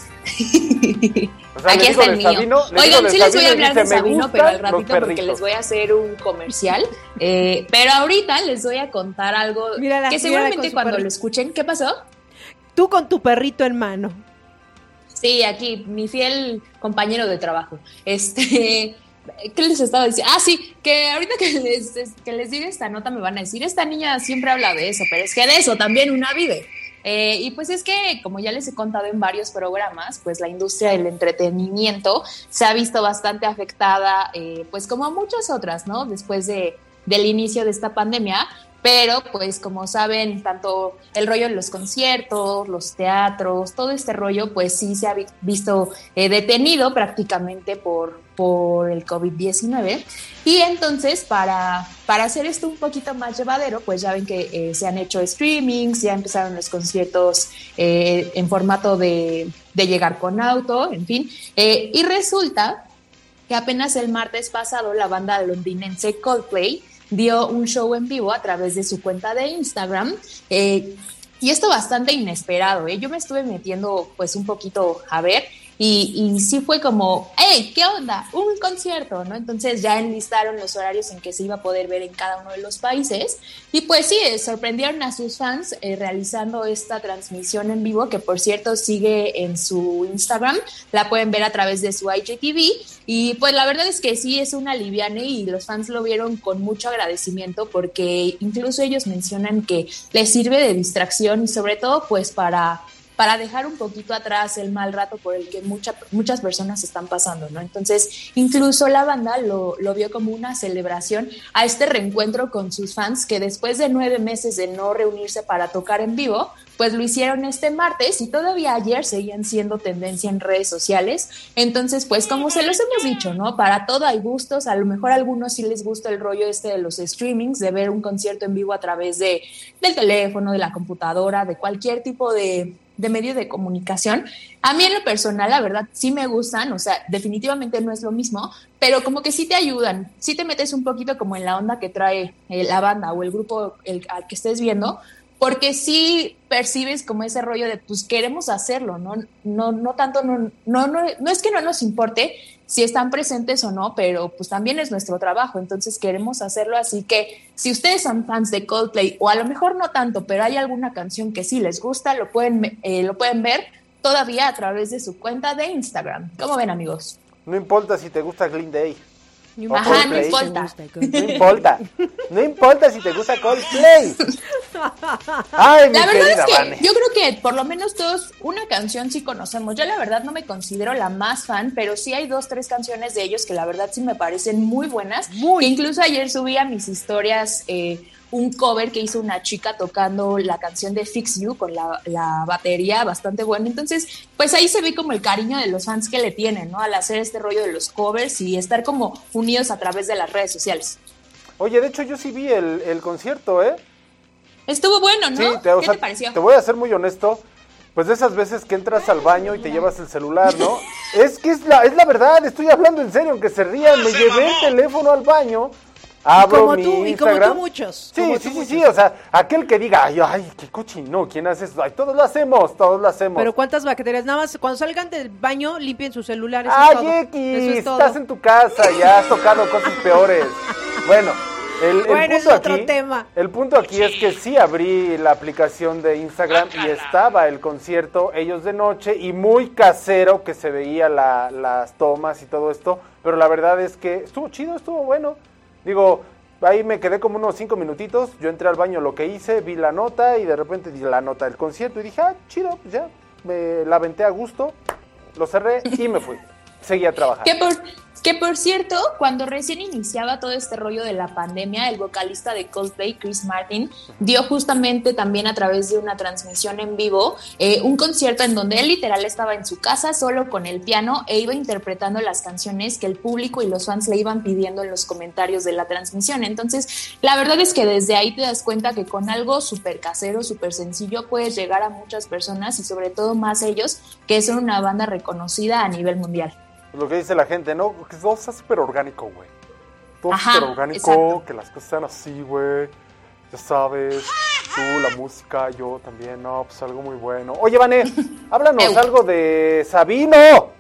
Aquí está el mío. Oigan, sí les voy a hablar de Sabino, pero al ratito porque les voy a hacer un comercial. Eh, pero ahorita les voy a contar algo que seguramente cuando lo escuchen, ¿qué pasó? Tú con tu perrito en mano. Sí, aquí, mi fiel compañero de trabajo. Este, ¿qué les estaba diciendo? Ah, sí, que ahorita que les, que les diga esta nota me van a decir, esta niña siempre habla de eso, pero es que de eso también una vive. Eh, y pues es que, como ya les he contado en varios programas, pues la industria del entretenimiento se ha visto bastante afectada, eh, pues como muchas otras, ¿no? Después de, del inicio de esta pandemia, pero pues como saben, tanto el rollo de los conciertos, los teatros, todo este rollo, pues sí se ha visto eh, detenido prácticamente por, por el COVID-19. Y entonces, para, para hacer esto un poquito más llevadero, pues ya ven que eh, se han hecho streamings, ya empezaron los conciertos eh, en formato de, de, llegar con auto, en fin. y resulta que apenas el martes pasado la banda londinense Coldplay dio un show en vivo a través de su cuenta de Instagram. Eh, y esto bastante inesperado, ¿eh? Yo me estuve metiendo pues un poquito a ver y, y, sí fue como, hey, ¿qué onda? Un concierto, ¿no? Entonces ya enlistaron los horarios en que se iba a poder ver en cada uno de los países. Y pues sí, sorprendieron a sus fans eh, realizando esta transmisión en vivo, que por cierto sigue en su Instagram. La pueden ver a través de su IGTV. Y pues la verdad es que sí, es una liviane y los fans lo vieron con mucho agradecimiento porque incluso ellos mencionan que les sirve de distracción y sobre todo pues para para dejar un poquito atrás el mal rato por el que muchas personas están pasando, ¿no? Entonces, incluso la banda lo, lo, vio como una celebración a este reencuentro con sus fans que después de nueve meses de no reunirse para tocar en vivo, pues lo hicieron este martes y todavía ayer seguían siendo tendencia en redes sociales. Entonces, pues como se los hemos dicho, ¿no? Para todo hay gustos, a lo mejor a algunos sí les gusta el rollo este de los streamings, de ver un concierto en vivo a través de, del teléfono, de la computadora, de cualquier tipo de, de medio de comunicación. A mí en lo personal, la verdad, sí me gustan, o sea, definitivamente no es lo mismo, pero como que sí te ayudan, sí te metes un poquito como en la onda que trae eh, la banda o el grupo el, al que estés viendo, porque sí percibes como ese rollo de, pues queremos hacerlo, ¿no? No, no tanto, no, no, no, no es que no nos importe si están presentes o no, pero pues también es nuestro trabajo, entonces queremos hacerlo, así que si ustedes son fans de Coldplay, o a lo mejor no tanto, pero hay alguna canción que sí les gusta, lo pueden, eh, lo pueden ver todavía a través de su cuenta de Instagram. ¿Cómo ven, amigos? No importa si te gusta Green Day. Ajá, no importa. No importa. No importa si te gusta Coldplay. Ay, mi La verdad es que Vane. yo creo que por lo menos todos una canción sí conocemos. Yo la verdad no me considero la más fan, pero sí hay dos, tres canciones de ellos que la verdad sí me parecen muy buenas. Muy. Que incluso ayer subí a mis historias eh, un cover que hizo una chica tocando la canción de Fix You con la, la batería bastante buena. Entonces, pues ahí se ve como el cariño de los fans que le tienen, ¿no? Al hacer este rollo de los covers y estar como unidos a través de las redes sociales. Oye, de hecho yo sí vi el, el concierto, ¿eh? Estuvo bueno, ¿no? Sí, te, o ¿Qué sea, te pareció? te voy a ser muy honesto. Pues de esas veces que entras al baño y te llevas el celular, ¿no? Es que es la, es la verdad, estoy hablando en serio, aunque se rían. Me llevé el teléfono al baño, abro como mi tú, y como Instagram. tú muchos. Sí, como sí, tú sí, muchos. sí, o sea, aquel que diga, ay, ay, qué cochino, ¿quién hace eso? Ay, todos lo hacemos, todos lo hacemos. Pero cuántas bacterias, nada más cuando salgan del baño limpien sus celulares. Ay, X, es estás en tu casa, ya has tocado cosas peores. Bueno, el, el Bueno, es punto otro aquí, tema. el punto aquí es que sí abrí la aplicación de Instagram y estaba el concierto, ellos de noche, y muy casero que se veía la- las tomas y todo esto, pero la verdad es que estuvo chido, estuvo bueno. Digo, ahí me quedé como unos cinco minutitos, yo entré al baño, lo que hice, vi la nota y de repente di la nota del concierto y dije, ah, chido, pues ya, me la aventé a gusto, lo cerré y me fui. Seguí a trabajar. Que por, que por cierto, cuando recién iniciaba todo este rollo de la pandemia, el vocalista de Coldplay, Chris Martin, dio justamente también a través de una transmisión en vivo eh, un concierto en donde él literal estaba en su casa solo con el piano e iba interpretando las canciones que el público y los fans le iban pidiendo en los comentarios de la transmisión. Entonces, la verdad es que desde ahí te das cuenta que con algo súper casero, súper sencillo, puedes llegar a muchas personas y sobre todo más ellos, que son una banda reconocida a nivel mundial. Lo que dice la gente, ¿no? Que todo está súper orgánico, güey. Todo súper orgánico, exacto. que las cosas sean así, güey. Ya sabes, tú, la música, yo también, no, pues algo muy bueno. Oye, Vané, háblanos algo de Sabino.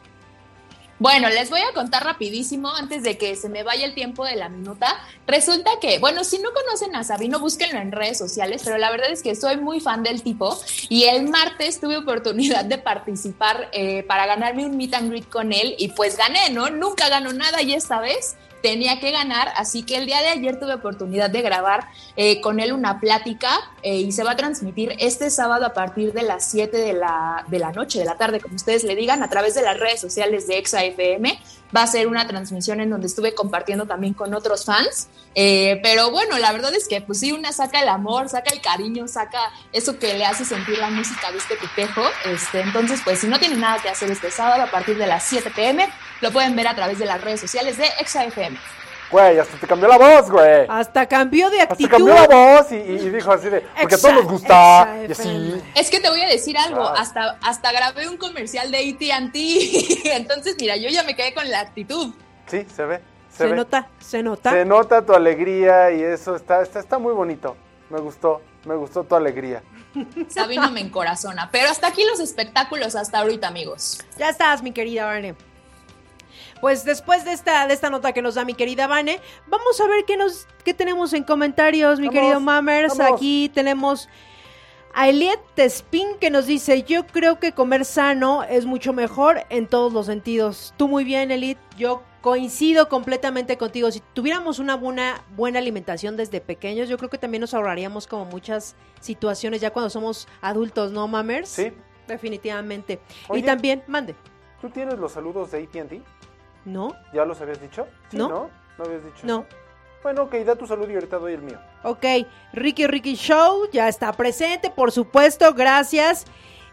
Bueno, les voy a contar rapidísimo antes de que se me vaya el tiempo de la minuta. Resulta que, bueno, si no conocen a Sabino, búsquenlo en redes sociales, pero la verdad es que soy muy fan del tipo y el martes tuve oportunidad de participar eh, para ganarme un meet and greet con él y pues gané, ¿no? Nunca gano nada y esta vez tenía que ganar, así que el día de ayer tuve oportunidad de grabar eh, con él una plática eh, y se va a transmitir este sábado a partir de las 7 de la, de la noche, de la tarde, como ustedes le digan, a través de las redes sociales de ExaFM. Va a ser una transmisión en donde estuve compartiendo también con otros fans. Eh, pero bueno, la verdad es que pues sí, una saca el amor, saca el cariño, saca eso que le hace sentir la música de este tipejo. Este, entonces, pues si no tienen nada que hacer este sábado a partir de las 7 pm, lo pueden ver a través de las redes sociales de ExaFM. Güey, hasta te cambió la voz, güey. Hasta cambió de Hasta actitud. cambió la voz y, dijo así de, porque a todos nos gusta. Y así. Es que te voy a decir algo, hasta, hasta grabé un comercial de AT&T, entonces mira, yo ya me quedé con la actitud. Sí, se ve. Se, Se ve. nota, se nota. Se nota tu alegría y eso está, está, está muy bonito. Me gustó, me gustó tu alegría. Sabino me encorazona, pero hasta aquí los espectáculos hasta ahorita, amigos. Ya estás, mi querida Vane. Pues después de esta, de esta nota que nos da mi querida Vane, vamos a ver qué nos qué tenemos en comentarios, mi Vamos, querido Mammers. vamos. Aquí tenemos a Eliet Tespin que nos dice, yo creo que comer sano es mucho mejor en todos los sentidos. Tú muy bien, Eliet. Yo coincido completamente contigo. Si tuviéramos una buena, buena alimentación desde pequeños, yo creo que también nos ahorraríamos como muchas situaciones ya cuando somos adultos, ¿no, Mammers? Sí. Definitivamente. Oye. Y también, mande. ¿Tú tienes los saludos de AT&T? ¿No? ¿Ya los habías dicho? Sí, No. ¿No? ¿No habías dicho No. Bueno, ok, da tu saludo y ahorita doy el mío. Ok, Ricky Ricky Show ya está presente, por supuesto, gracias.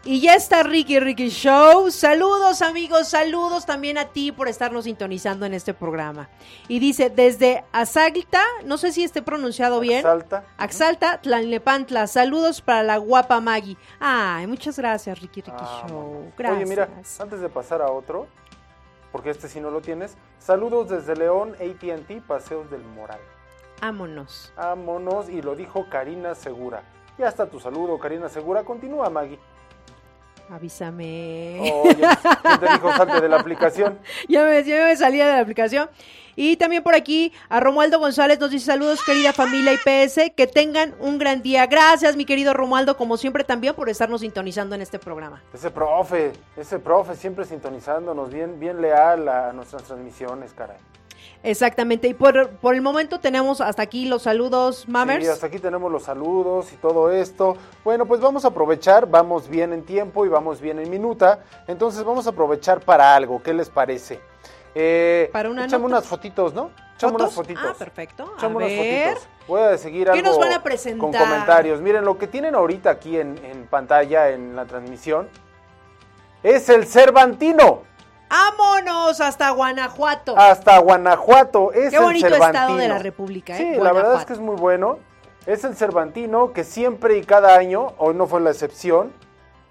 Y ya está Ricky Ricky Show. Saludos amigos, saludos también a ti por estarnos sintonizando en este programa. Y dice, desde Azaglita, no sé si esté pronunciado bien. Salta. Axalta, Tlalnepantla, saludos para la guapa Maggie. Ay, muchas gracias Ricky Ricky Ah, Show. Gracias. Oye, mira, antes de pasar a otro, porque este sí no lo tienes, saludos desde León, AT&T, Paseos del Moral. Vámonos. Vámonos, y lo dijo Karina Segura. Ya está tu saludo, Karina Segura. Continúa, Maggie. Avísame. Oye, ¿quién te dijo salte de la aplicación? ya, me, ya me salía de la aplicación. Y también por aquí a Romualdo González nos dice saludos querida familia IPS, que tengan un gran día. Gracias mi querido Romualdo, como siempre también por estarnos sintonizando en este programa. Ese profe, ese profe siempre sintonizándonos, bien, bien leal a nuestras transmisiones, caray. Exactamente, y por, por el momento tenemos hasta aquí los saludos, Mammers. Sí, hasta aquí tenemos los saludos y todo esto. Bueno, pues vamos a aprovechar, vamos bien en tiempo y vamos bien en minuta, entonces vamos a aprovechar para algo, ¿qué les parece? Eh, Para una échame unas fotitos, ¿no? Échame unas ¿Fotos? fotitos. Ah, perfecto. A Échame unas fotitos. Voy a seguir ¿Qué algo nos van a presentar? con comentarios. Miren, lo que tienen ahorita aquí en, en pantalla, en la transmisión, es el Cervantino. ¡Vámonos hasta Guanajuato! Hasta Guanajuato. Es Qué el bonito estado Cervantino. de la República, ¿eh? Sí, la verdad es que es muy bueno. Es el Cervantino que siempre y cada año, hoy no fue la excepción,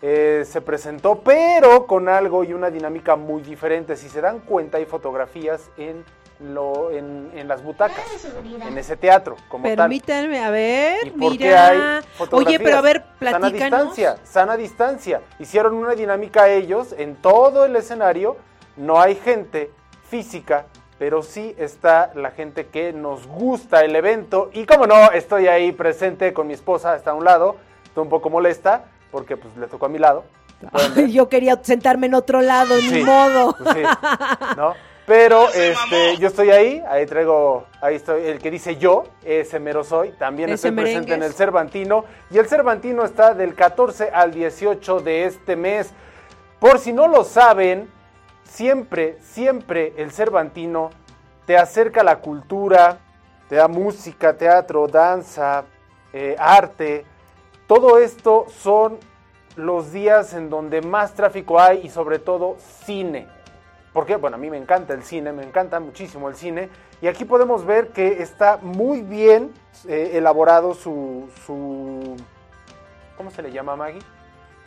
eh, se presentó, pero con algo y una dinámica muy diferente. Si se dan cuenta, hay fotografías en, lo, en, en las butacas, en ese teatro, como tal. Permítanme, a ver, ¿Y por qué mira. hay Oye, pero a ver, Sana platícanos. distancia, sana distancia. Hicieron una dinámica ellos en todo el escenario. No hay gente física, pero sí está la gente que nos gusta el evento. Y como no, estoy ahí presente con mi esposa, está a un lado. Estoy un poco molesta porque pues le tocó a mi lado. Yo quería sentarme en otro lado, ni Sí, modo. pues sí, ¿no? Pero este, yo estoy ahí, ahí traigo, ahí estoy, el que dice yo, ese mero soy, también Ese estoy presente en el Cervantino, y el Cervantino está del 14 al 18 de este mes. Por si no lo saben, siempre, siempre el Cervantino te acerca a la cultura, te da música, teatro, danza, eh, arte. Todo esto son los días en donde más tráfico hay y sobre todo cine. Porque, bueno, a mí me encanta el cine, me encanta muchísimo el cine. Y aquí podemos ver que está muy bien eh, elaborado su, su... ¿Cómo se le llama, Maggie?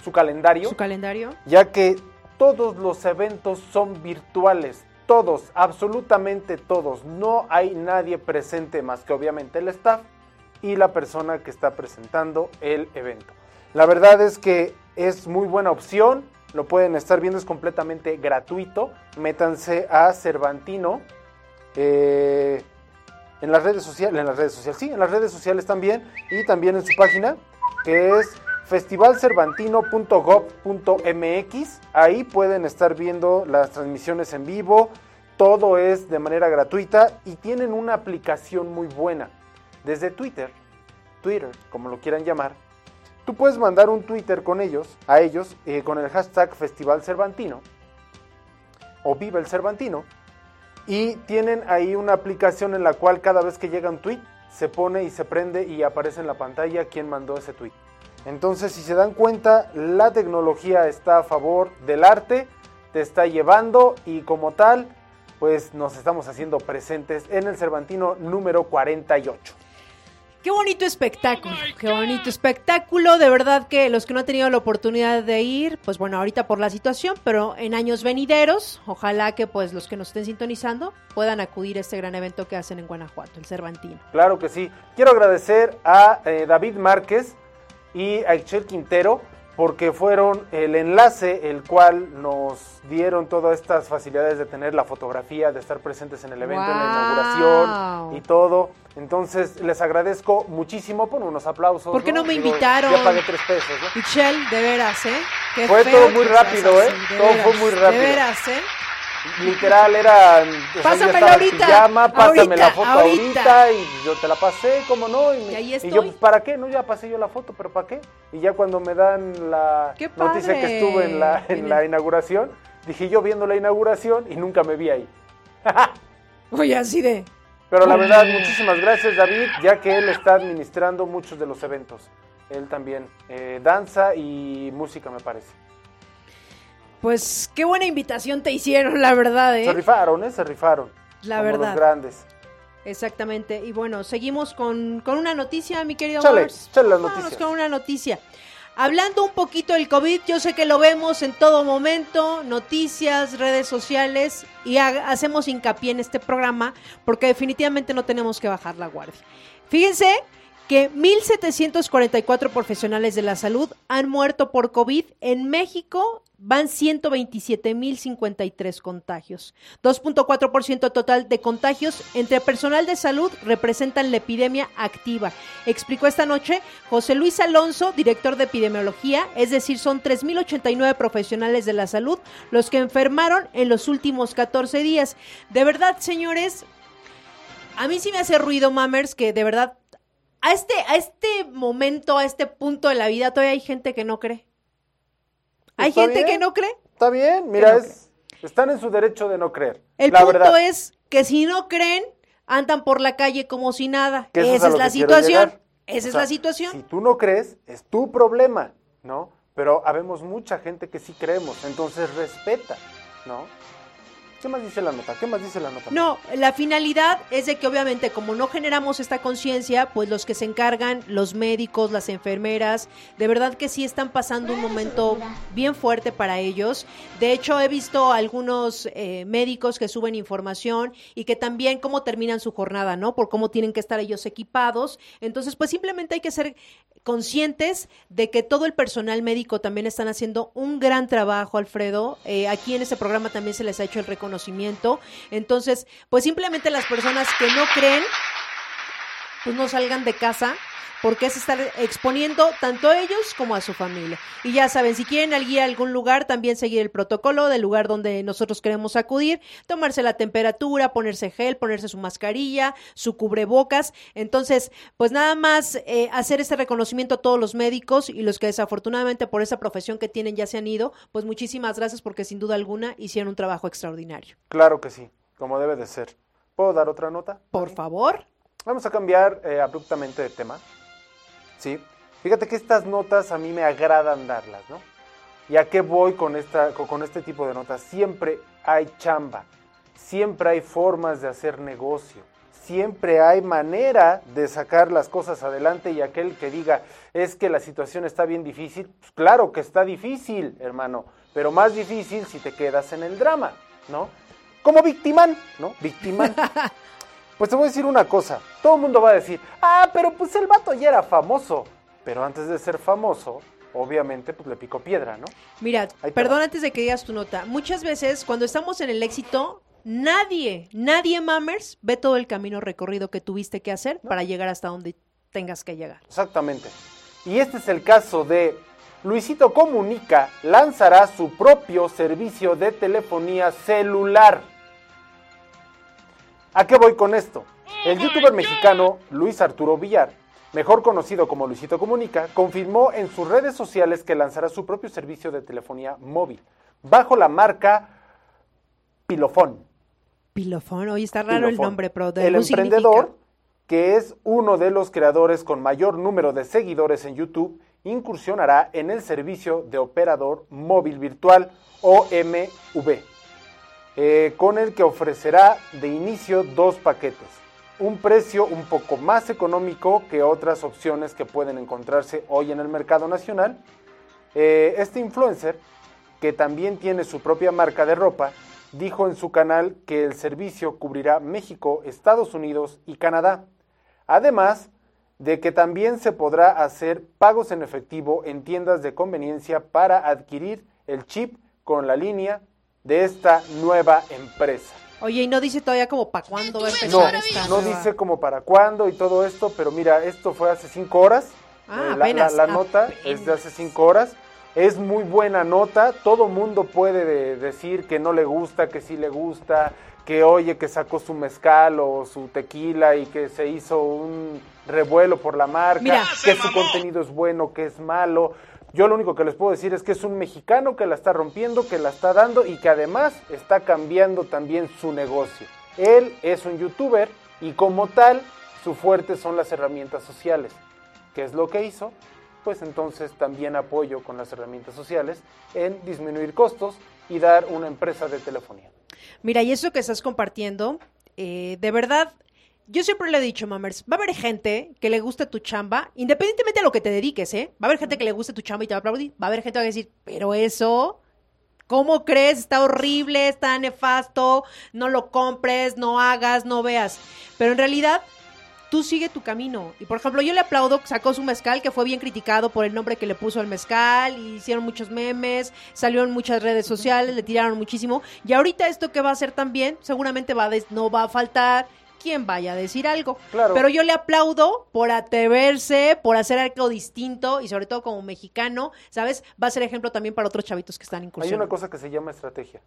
Su calendario Su calendario. ya que todos los eventos son virtuales, todos, absolutamente todos. No hay nadie presente más que obviamente el staff y la persona que está presentando el evento. La verdad es que es muy buena opción, lo pueden estar viendo, es completamente gratuito. Métanse a Cervantino. eh, en las redes sociales, en las redes sociales, sí, en las redes sociales también, y también en su página, que es festivalcervantino.gov.mx. Ahí pueden estar viendo las transmisiones en vivo, todo es de manera gratuita y tienen una aplicación muy buena. Desde Twitter, Twitter, como lo quieran llamar, tú puedes mandar un Twitter con ellos, a ellos, eh, con el hashtag Festival Cervantino o Viva el Cervantino. Y tienen ahí una aplicación en la cual cada vez que llega un tweet se pone y se prende y aparece en la pantalla quién mandó ese tweet. Entonces, si se dan cuenta, la tecnología está a favor del arte, te está llevando y como tal, pues nos estamos haciendo presentes en el Cervantino número 48. Qué bonito espectáculo, qué bonito espectáculo. De verdad que los que no han tenido la oportunidad de ir, pues bueno, ahorita por la situación, pero en años venideros, ojalá que pues los que nos estén sintonizando puedan acudir a este gran evento que hacen en Guanajuato, el Cervantino. Claro que sí. Quiero agradecer a eh, David Márquez y a Excel Quintero porque fueron el enlace el cual nos dieron todas estas facilidades de tener la fotografía, de estar presentes en el evento, en la inauguración y todo. Entonces les agradezco muchísimo, pon unos aplausos. ¿Por qué no me Digo, invitaron? Ya pagué tres pesos, ¿no? Michelle, de veras, ¿eh? Qué Fue todo muy rápido, ¿eh? así, Todo veras, fue muy rápido. De veras, ¿eh? Literal era. Pásamela en ahorita, pijama, pásame la foto ahorita. ahorita. y yo te la pasé, ¿cómo no? Y, me- Y ahí y estoy. yo, pues, ¿para qué? No, ya pasé yo la foto, pero ¿para qué? Y ya cuando me dan la ¡Qué noticia que estuve en la, en En la el- inauguración, dije yo viendo la inauguración y nunca me vi ahí. Oye, así de. Pero la verdad, muchísimas gracias David, ya que él está administrando muchos de los eventos. Él también, eh, danza y música me parece. Pues qué buena invitación te hicieron, la verdad, ¿eh? Se rifaron, ¿eh? Se rifaron. La como verdad. los grandes. Exactamente. Y bueno, seguimos con, con una noticia, mi querido Chale, chale las noticias. con una noticia. Hablando un poquito del COVID, yo sé que lo vemos en todo momento, noticias, redes sociales, y ha- hacemos hincapié en este programa porque definitivamente no tenemos que bajar la guardia. Fíjense que 1.744 profesionales de la salud han muerto por COVID. En México van 127.053 contagios. 2.4% total de contagios entre personal de salud representan la epidemia activa. Explicó esta noche José Luis Alonso, director de epidemiología, es decir, son 3.089 profesionales de la salud los que enfermaron en los últimos 14 días. De verdad, señores, a mí sí me hace ruido, Mammers, que de verdad, a este, a este momento, a este punto de la vida, todavía hay gente que no cree. Hay Está gente bien. que no cree. Está bien, mira, no es, están en su derecho de no creer. El la punto verdad. es que si no creen, andan por la calle como si nada. Es Esa es la situación. Esa O es sea, la situación. Si tú no crees, es tu problema, ¿no? Pero habemos mucha gente que sí creemos, entonces respeta, ¿no? ¿Qué más dice la nota? ¿Qué más dice la nota? No, la finalidad es de que obviamente como no generamos esta conciencia, pues los que se encargan, los médicos, las enfermeras, de verdad que sí están pasando un momento bien fuerte para ellos. De hecho, he visto algunos eh, médicos que suben información y que también cómo terminan su jornada, ¿no? Por cómo tienen que estar ellos equipados. Entonces, pues simplemente hay que ser conscientes de que todo el personal médico también están haciendo un gran trabajo, Alfredo. Eh, aquí en este programa también se les ha hecho el reconocimiento. Entonces, pues simplemente las personas que no creen, pues no salgan de casa porque es estar exponiendo tanto a ellos como a su familia. Y ya saben, si quieren ir a algún lugar, también seguir el protocolo del lugar donde nosotros queremos acudir, tomarse la temperatura, ponerse gel, ponerse su mascarilla, su cubrebocas. Entonces, pues nada más eh, hacer este reconocimiento a todos los médicos y los que desafortunadamente por esa profesión que tienen ya se han ido, pues muchísimas gracias porque sin duda alguna hicieron un trabajo extraordinario. Claro que sí, como debe de ser. ¿Puedo dar otra nota? Por favor. Vamos a cambiar eh, abruptamente de tema. Sí. Fíjate que estas notas a mí me agradan darlas, ¿no? ¿Y a qué voy con, esta, con, este tipo de notas? Siempre hay chamba, siempre hay formas de hacer negocio, siempre hay manera de sacar las cosas adelante y aquel que diga es que la situación está bien difícil, pues claro que está difícil, hermano, pero más difícil si te quedas en el drama, ¿no? Como victimán, ¿no? Victimán. Pues te voy a decir una cosa, todo el mundo va a decir, ah, pero pues el vato ya era famoso, pero antes de ser famoso, obviamente pues le picó piedra, ¿no? Mira, perdón va. antes de que digas tu nota. Muchas veces cuando estamos en el éxito, nadie, nadie, Mammers, ve todo el camino recorrido que tuviste que hacer para llegar hasta donde tengas que llegar. Exactamente. Y este es el caso de Luisito Comunica lanzará su propio servicio de telefonía celular. ¿A qué voy con esto? El youtuber mexicano Luis Arturo Villar, mejor conocido como Luisito Comunica, confirmó en sus redes sociales que lanzará su propio servicio de telefonía móvil bajo la marca Pilofón. Pilofón, oye, está raro el nombre, pero de El significa. emprendedor, que es uno de los creadores con mayor número de seguidores en YouTube, incursionará en el servicio de operador móvil virtual OMV, eh, con el que ofrecerá de inicio dos paquetes. Un precio un poco más económico que otras opciones que pueden encontrarse hoy en el mercado nacional. Eh, este influencer, que también tiene su propia marca de ropa, dijo en su canal que el servicio cubrirá México, Estados Unidos y Canadá. Además de que también se podrá hacer pagos en efectivo en tiendas de conveniencia para adquirir el chip con la línea de esta nueva empresa. Oye, y no dice todavía como para cuándo va a No, empezar esta no nueva- dice como para cuándo y todo esto, pero mira, esto fue hace cinco horas. Ah, Eh, la, la- nota es de hace cinco horas. Es muy buena nota. Todo mundo puede de- decir que no le gusta, que sí le gusta, que oye que sacó su mezcal o su tequila y que se hizo un revuelo por la marca, Mira. que su contenido es bueno, que es malo. Yo lo único que les puedo decir es que es un mexicano que la está rompiendo, que la está dando y que además está cambiando también su negocio. Él es un youtuber y como tal su fuerte son las herramientas sociales. ¿Qué es lo que hizo? Pues entonces también apoyo con las herramientas sociales en disminuir costos y dar una empresa de telefonía. Mira, y eso que estás compartiendo, eh, de verdad, yo siempre le he dicho, mamers, va a haber gente que le guste tu chamba, independientemente de lo que te dediques, ¿eh? Va a haber gente que le guste tu chamba y te va a aplaudir. Va a haber gente que va a decir, pero eso, ¿cómo crees? Está horrible, está nefasto, no lo compres, no hagas, no veas. Pero en realidad, tú sigue tu camino. Y por ejemplo, yo le aplaudo, sacó su mezcal, que fue bien criticado por el nombre que le puso al mezcal, y hicieron muchos memes, salió en muchas redes sociales, le tiraron muchísimo. Y ahorita esto que va a hacer también, seguramente va a des- no va a faltar quien vaya a decir algo. Claro. Pero yo le aplaudo por atreverse, por hacer algo distinto, y sobre todo como mexicano, ¿sabes? Va a ser ejemplo también para otros chavitos que están Hay incursionando. una cosa que se llama estrategia.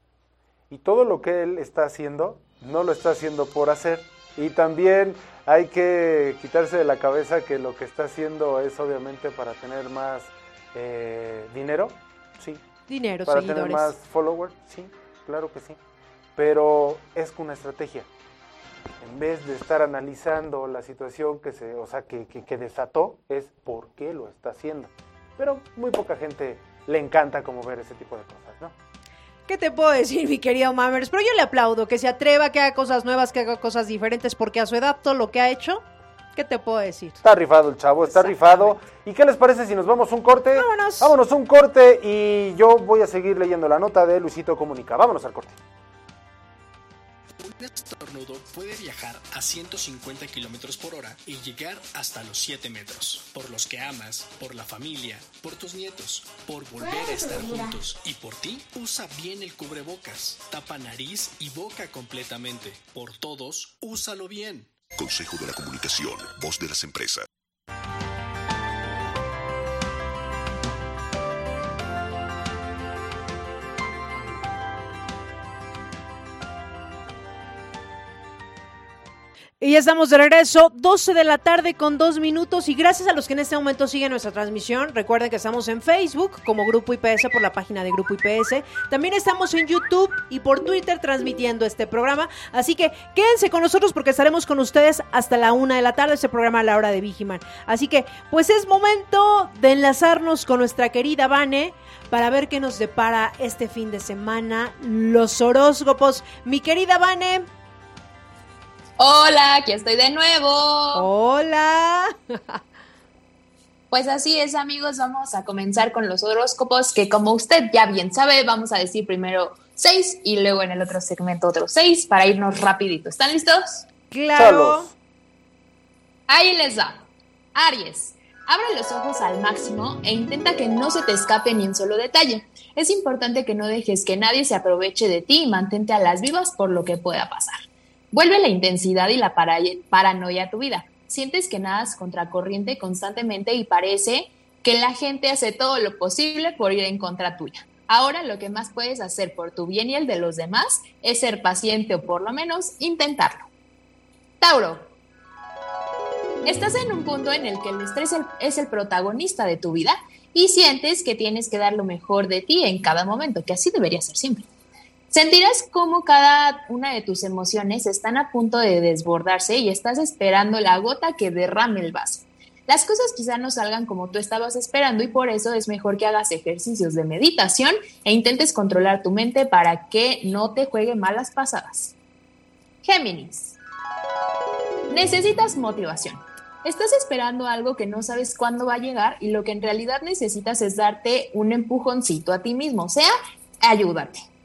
Y todo lo que él está haciendo, no lo está haciendo por hacer, Y también hay que quitarse de la cabeza que lo que está haciendo es obviamente para tener más eh, dinero, sí. Dinero, Para seguidores. tener más followers, sí, claro que sí. Pero es una estrategia. En vez de estar analizando la situación que se, o sea, que, que, que desató, es por qué lo está haciendo. Pero muy poca gente le encanta como ver ese tipo de cosas, ¿no? ¿Qué te puedo decir, mi querido Mammers? Pero yo le aplaudo, que se atreva, que haga cosas nuevas, que haga cosas diferentes, porque a su edad todo lo que ha hecho, ¿qué te puedo decir? Está rifado el chavo, está rifado. ¿Y qué les parece si nos vamos un corte? Vámonos. Vámonos un corte y yo voy a seguir leyendo la nota de Luisito Comunica. Vámonos al corte. Puede viajar a 150 kilómetros por hora y llegar hasta los 7 metros. Por los que amas, por la familia, por tus nietos, por volver a estar juntos y por ti, usa bien el cubrebocas. Tapa nariz y boca completamente. Por todos, úsalo bien. Consejo de la Comunicación, voz de las empresas. Y ya estamos de regreso, 12 de la tarde con dos minutos y gracias a los que en este momento siguen nuestra transmisión, recuerden que estamos en Facebook como Grupo IPS por la página de Grupo IPS, también estamos en YouTube y por Twitter transmitiendo este programa, así que quédense con nosotros porque estaremos con ustedes hasta la una de la tarde, este programa a la hora de Vigiman. Así que pues es momento de enlazarnos con nuestra querida Vane para ver qué nos depara este fin de semana, los horóscopos. Mi querida Vane, Hola, aquí estoy de nuevo. Hola. Pues así es, amigos, vamos a comenzar con los horóscopos que como usted ya bien sabe, vamos a decir primero seis y luego en el otro segmento otros seis para irnos rapidito. ¿Están listos? Claro. Ahí les va. Aries, abre los ojos al máximo e intenta que no se te escape ni un solo detalle. Es importante que no dejes que nadie se aproveche de ti y mantente a las vivas por lo que pueda pasar. Vuelve la intensidad y la para- paranoia a tu vida. Sientes que nadas contracorriente constantemente y parece que la gente hace todo lo posible por ir en contra tuya. Ahora lo que más puedes hacer por tu bien y el de los demás es ser paciente o por lo menos intentarlo. Tauro. Estás en un punto en el que el estrés es el protagonista de tu vida y sientes que tienes que dar lo mejor de ti en cada momento, que así debería ser siempre. Sentirás como cada una de tus emociones están a punto de desbordarse y estás esperando la gota que derrame el vaso. Las cosas quizá no salgan como tú estabas esperando y por eso es mejor que hagas ejercicios de meditación e intentes controlar tu mente para que no te juegue malas pasadas. Géminis. Necesitas motivación. Estás esperando algo que no sabes cuándo va a llegar y lo que en realidad necesitas es darte un empujoncito a ti mismo, o sea, ayúdate.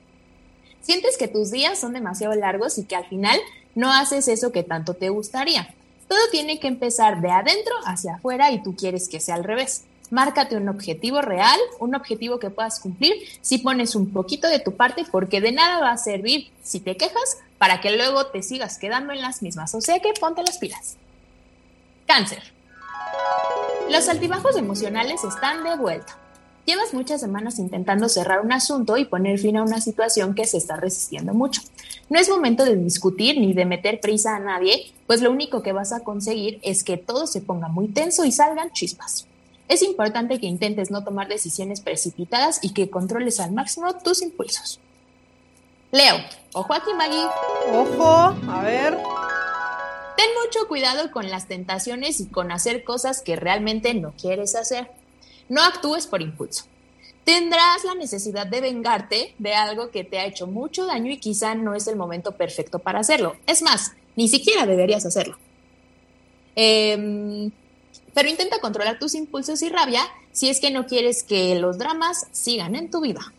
Sientes que tus días son demasiado largos y que al final no haces eso que tanto te gustaría. Todo tiene que empezar de adentro hacia afuera y tú quieres que sea al revés. Márcate un objetivo real, un objetivo que puedas cumplir si pones un poquito de tu parte porque de nada va a servir si te quejas para que luego te sigas quedando en las mismas. O sea que ponte las pilas. Cáncer. Los altibajos emocionales están de vuelta. Llevas muchas semanas intentando cerrar un asunto y poner fin a una situación que se está resistiendo mucho. No es momento de discutir ni de meter prisa a nadie, pues lo único que vas a conseguir es que todo se ponga muy tenso y salgan chispas. Es importante que intentes no tomar decisiones precipitadas y que controles al máximo tus impulsos. Leo, ojo aquí, Maggie. Ojo, a ver. Ten mucho cuidado con las tentaciones y con hacer cosas que realmente no quieres hacer. No actúes por impulso. Tendrás la necesidad de vengarte de algo que te ha hecho mucho daño y quizá no es el momento perfecto para hacerlo. Es más, ni siquiera deberías hacerlo. Em, pero intenta controlar tus impulsos y rabia si es que no quieres que los dramas sigan en tu vida.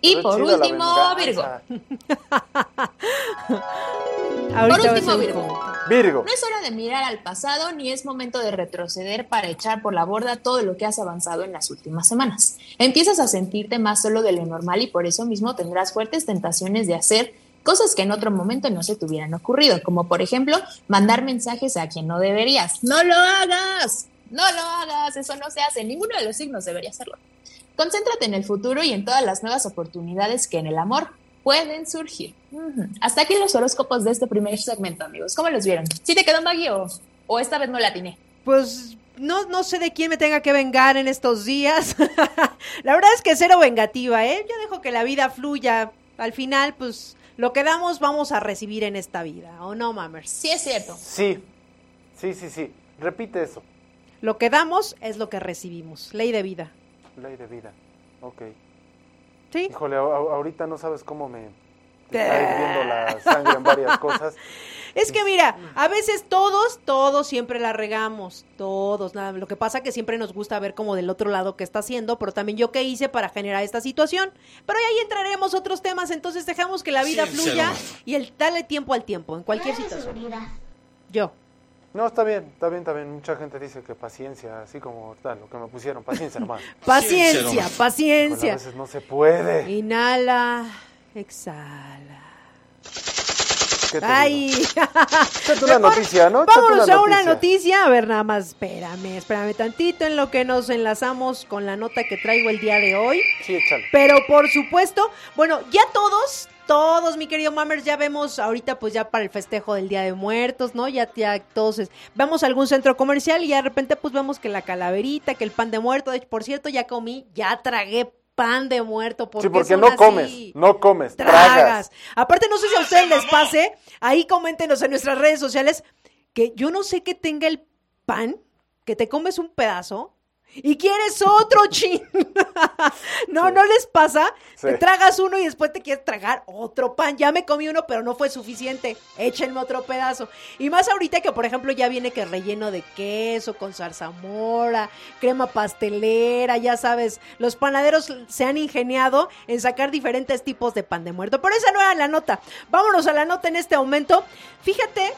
Y Pero por último. Virgo. Ahorita Por último, Virgo. Virgo. No es hora de mirar al pasado ni es momento de retroceder para echar por la borda todo lo que has avanzado en las últimas semanas. Empiezas a sentirte más solo de lo normal y por eso mismo tendrás fuertes tentaciones de hacer cosas que en otro momento no se te hubieran ocurrido, como por ejemplo mandar mensajes a quien no deberías. ¡No lo hagas! ¡No lo hagas! Eso no se hace. Ninguno de los signos debería hacerlo. Concéntrate en el futuro y en todas las nuevas oportunidades que en el amor pueden surgir. Hasta aquí los horóscopos de este primer segmento, amigos. ¿Cómo los vieron? ¿Sí te quedó Maggie o, o esta vez no la atiné? Pues no, no sé de quién me tenga que vengar en estos días. la verdad es que cero vengativa, ¿eh? Yo dejo que la vida fluya. Al final, pues lo que damos vamos a recibir en esta vida, ¿o no, mamers? Sí, es cierto. Sí, sí, sí, sí. Repite eso. Lo que damos es lo que recibimos. Ley de vida. Ley de vida. Ok. Sí. Híjole, ahorita no sabes cómo me está hirviendo la sangre en varias cosas. Es que mira, a veces todos, todos siempre la regamos, todos. Nada, lo que pasa que siempre nos gusta ver como del otro lado qué está haciendo, pero también yo qué hice para generar esta situación. Pero ahí entraremos otros temas, entonces dejamos que la vida fluya y el darle tiempo al tiempo en cualquier situación. Yo. No, está bien, está bien, está bien. Mucha gente dice que paciencia, así como tal, lo que me pusieron, paciencia nomás. paciencia, paciencia. a veces no se puede. Inhala, exhala. Ay, una noticia, ¿no? Vámonos a una noticia. A ver, nada más, espérame, espérame tantito en lo que nos enlazamos con la nota que traigo el día de hoy. Sí, échale. Pero por supuesto, bueno, ya todos, todos, mi querido Mammers, ya vemos ahorita pues ya para el festejo del Día de Muertos, ¿no? Ya, ya todos vamos a algún centro comercial y ya de repente pues vemos que la calaverita, que el pan de muerto, por cierto, ya comí, ya tragué pan de muerto. Porque sí, porque no comes, no comes, tragas. Aparte, no sé si a ustedes les pase, ahí coméntenos en nuestras redes sociales, que yo no sé qué tenga el pan, que te comes un pedazo y quieres otro chin. no, no les pasa. Te tragas uno y después te quieres tragar otro pan. Ya me comí uno, pero no fue suficiente. Échenme otro pedazo. Y más ahorita que, por ejemplo, ya viene que relleno de queso, con zarzamora, crema pastelera, ya sabes. Los panaderos se han ingeniado en sacar diferentes tipos de pan de muerto. Pero esa no era la nota. Vámonos a la nota en este momento. Fíjate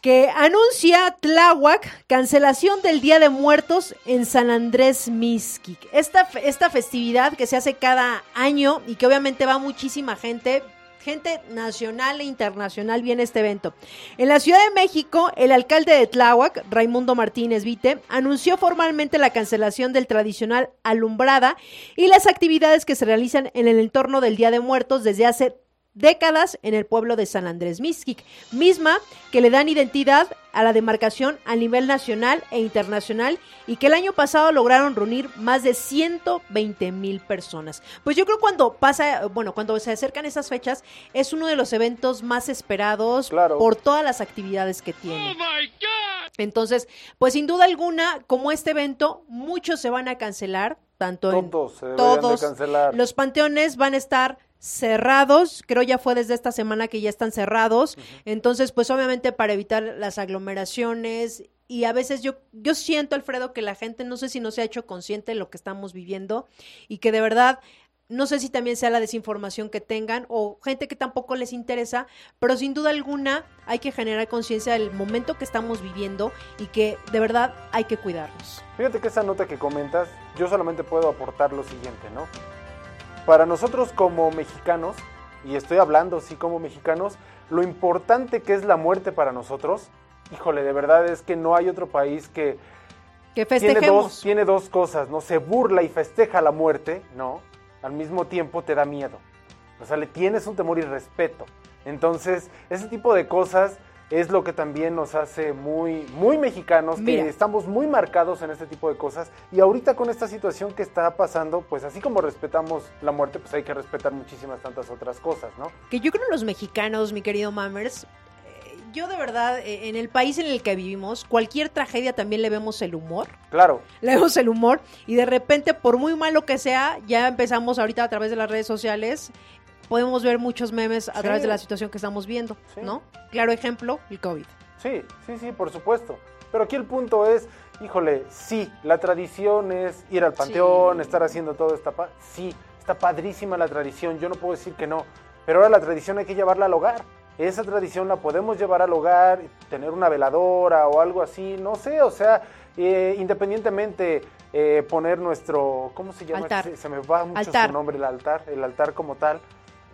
que anuncia Tláhuac cancelación del Día de Muertos en San Andrés Mixquic. Esta, esta festividad que se hace cada año y que obviamente va muchísima gente, gente nacional e internacional viene este evento. En la Ciudad de México, el alcalde de Tláhuac, Raimundo Martínez Vite, anunció formalmente la cancelación del tradicional alumbrada y las actividades que se realizan en el entorno del Día de Muertos desde hace décadas en el pueblo de San Andrés Mixquic, misma que le dan identidad a la demarcación a nivel nacional e internacional y que el año pasado lograron reunir más de 120 mil personas. Pues yo creo cuando pasa, bueno, cuando se acercan esas fechas, es uno de los eventos más esperados por todas las actividades que tiene. Oh Entonces, pues sin duda alguna, como este evento, muchos se van a cancelar, tanto en todos los panteones van a estar cerrados, creo ya fue desde esta semana que ya están cerrados, entonces pues obviamente para evitar las aglomeraciones y a veces yo yo siento Alfredo que la gente no sé si no se ha hecho consciente de lo que estamos viviendo y que de verdad no sé si también sea la desinformación que tengan o gente que tampoco les interesa, pero sin duda alguna hay que generar conciencia del momento que estamos viviendo y que de verdad hay que cuidarnos. Fíjate que esa nota que comentas, yo solamente puedo aportar lo siguiente, ¿no? Para nosotros como mexicanos, y estoy hablando sí como mexicanos, lo importante que es la muerte para nosotros, híjole, de verdad es que no hay otro país que, que tiene dos, tiene dos cosas, ¿no? Se burla y festeja la muerte, ¿no? Al mismo tiempo te da miedo. O sea, le tienes un temor y respeto. Entonces, ese tipo de cosas es lo que también nos hace muy, muy mexicanos, que estamos muy marcados en este tipo de cosas. Y ahorita con esta situación que está pasando, pues así como respetamos la muerte, pues hay que respetar muchísimas tantas otras cosas, ¿no? Que yo creo los mexicanos, mi querido Mammers, eh, yo de verdad, eh, en el país en el que vivimos, cualquier tragedia también le vemos el humor. Claro. Le vemos el humor y de repente, por muy malo que sea, ya empezamos ahorita a través de las redes sociales podemos ver muchos memes a través de la situación que estamos viendo, ¿no? Claro ejemplo, el COVID. Sí, sí, sí, por supuesto. Pero aquí el punto es, híjole, sí, la tradición es ir al panteón, estar haciendo todo esta... sí, está padrísima la tradición, yo no puedo decir que no, pero ahora la tradición hay que llevarla al hogar. Esa tradición la podemos llevar al hogar, tener una veladora o algo así, no sé, o sea, eh, independientemente eh, poner nuestro, ¿cómo se llama? Altar. Se, me va mucho su nombre, el altar, el altar como tal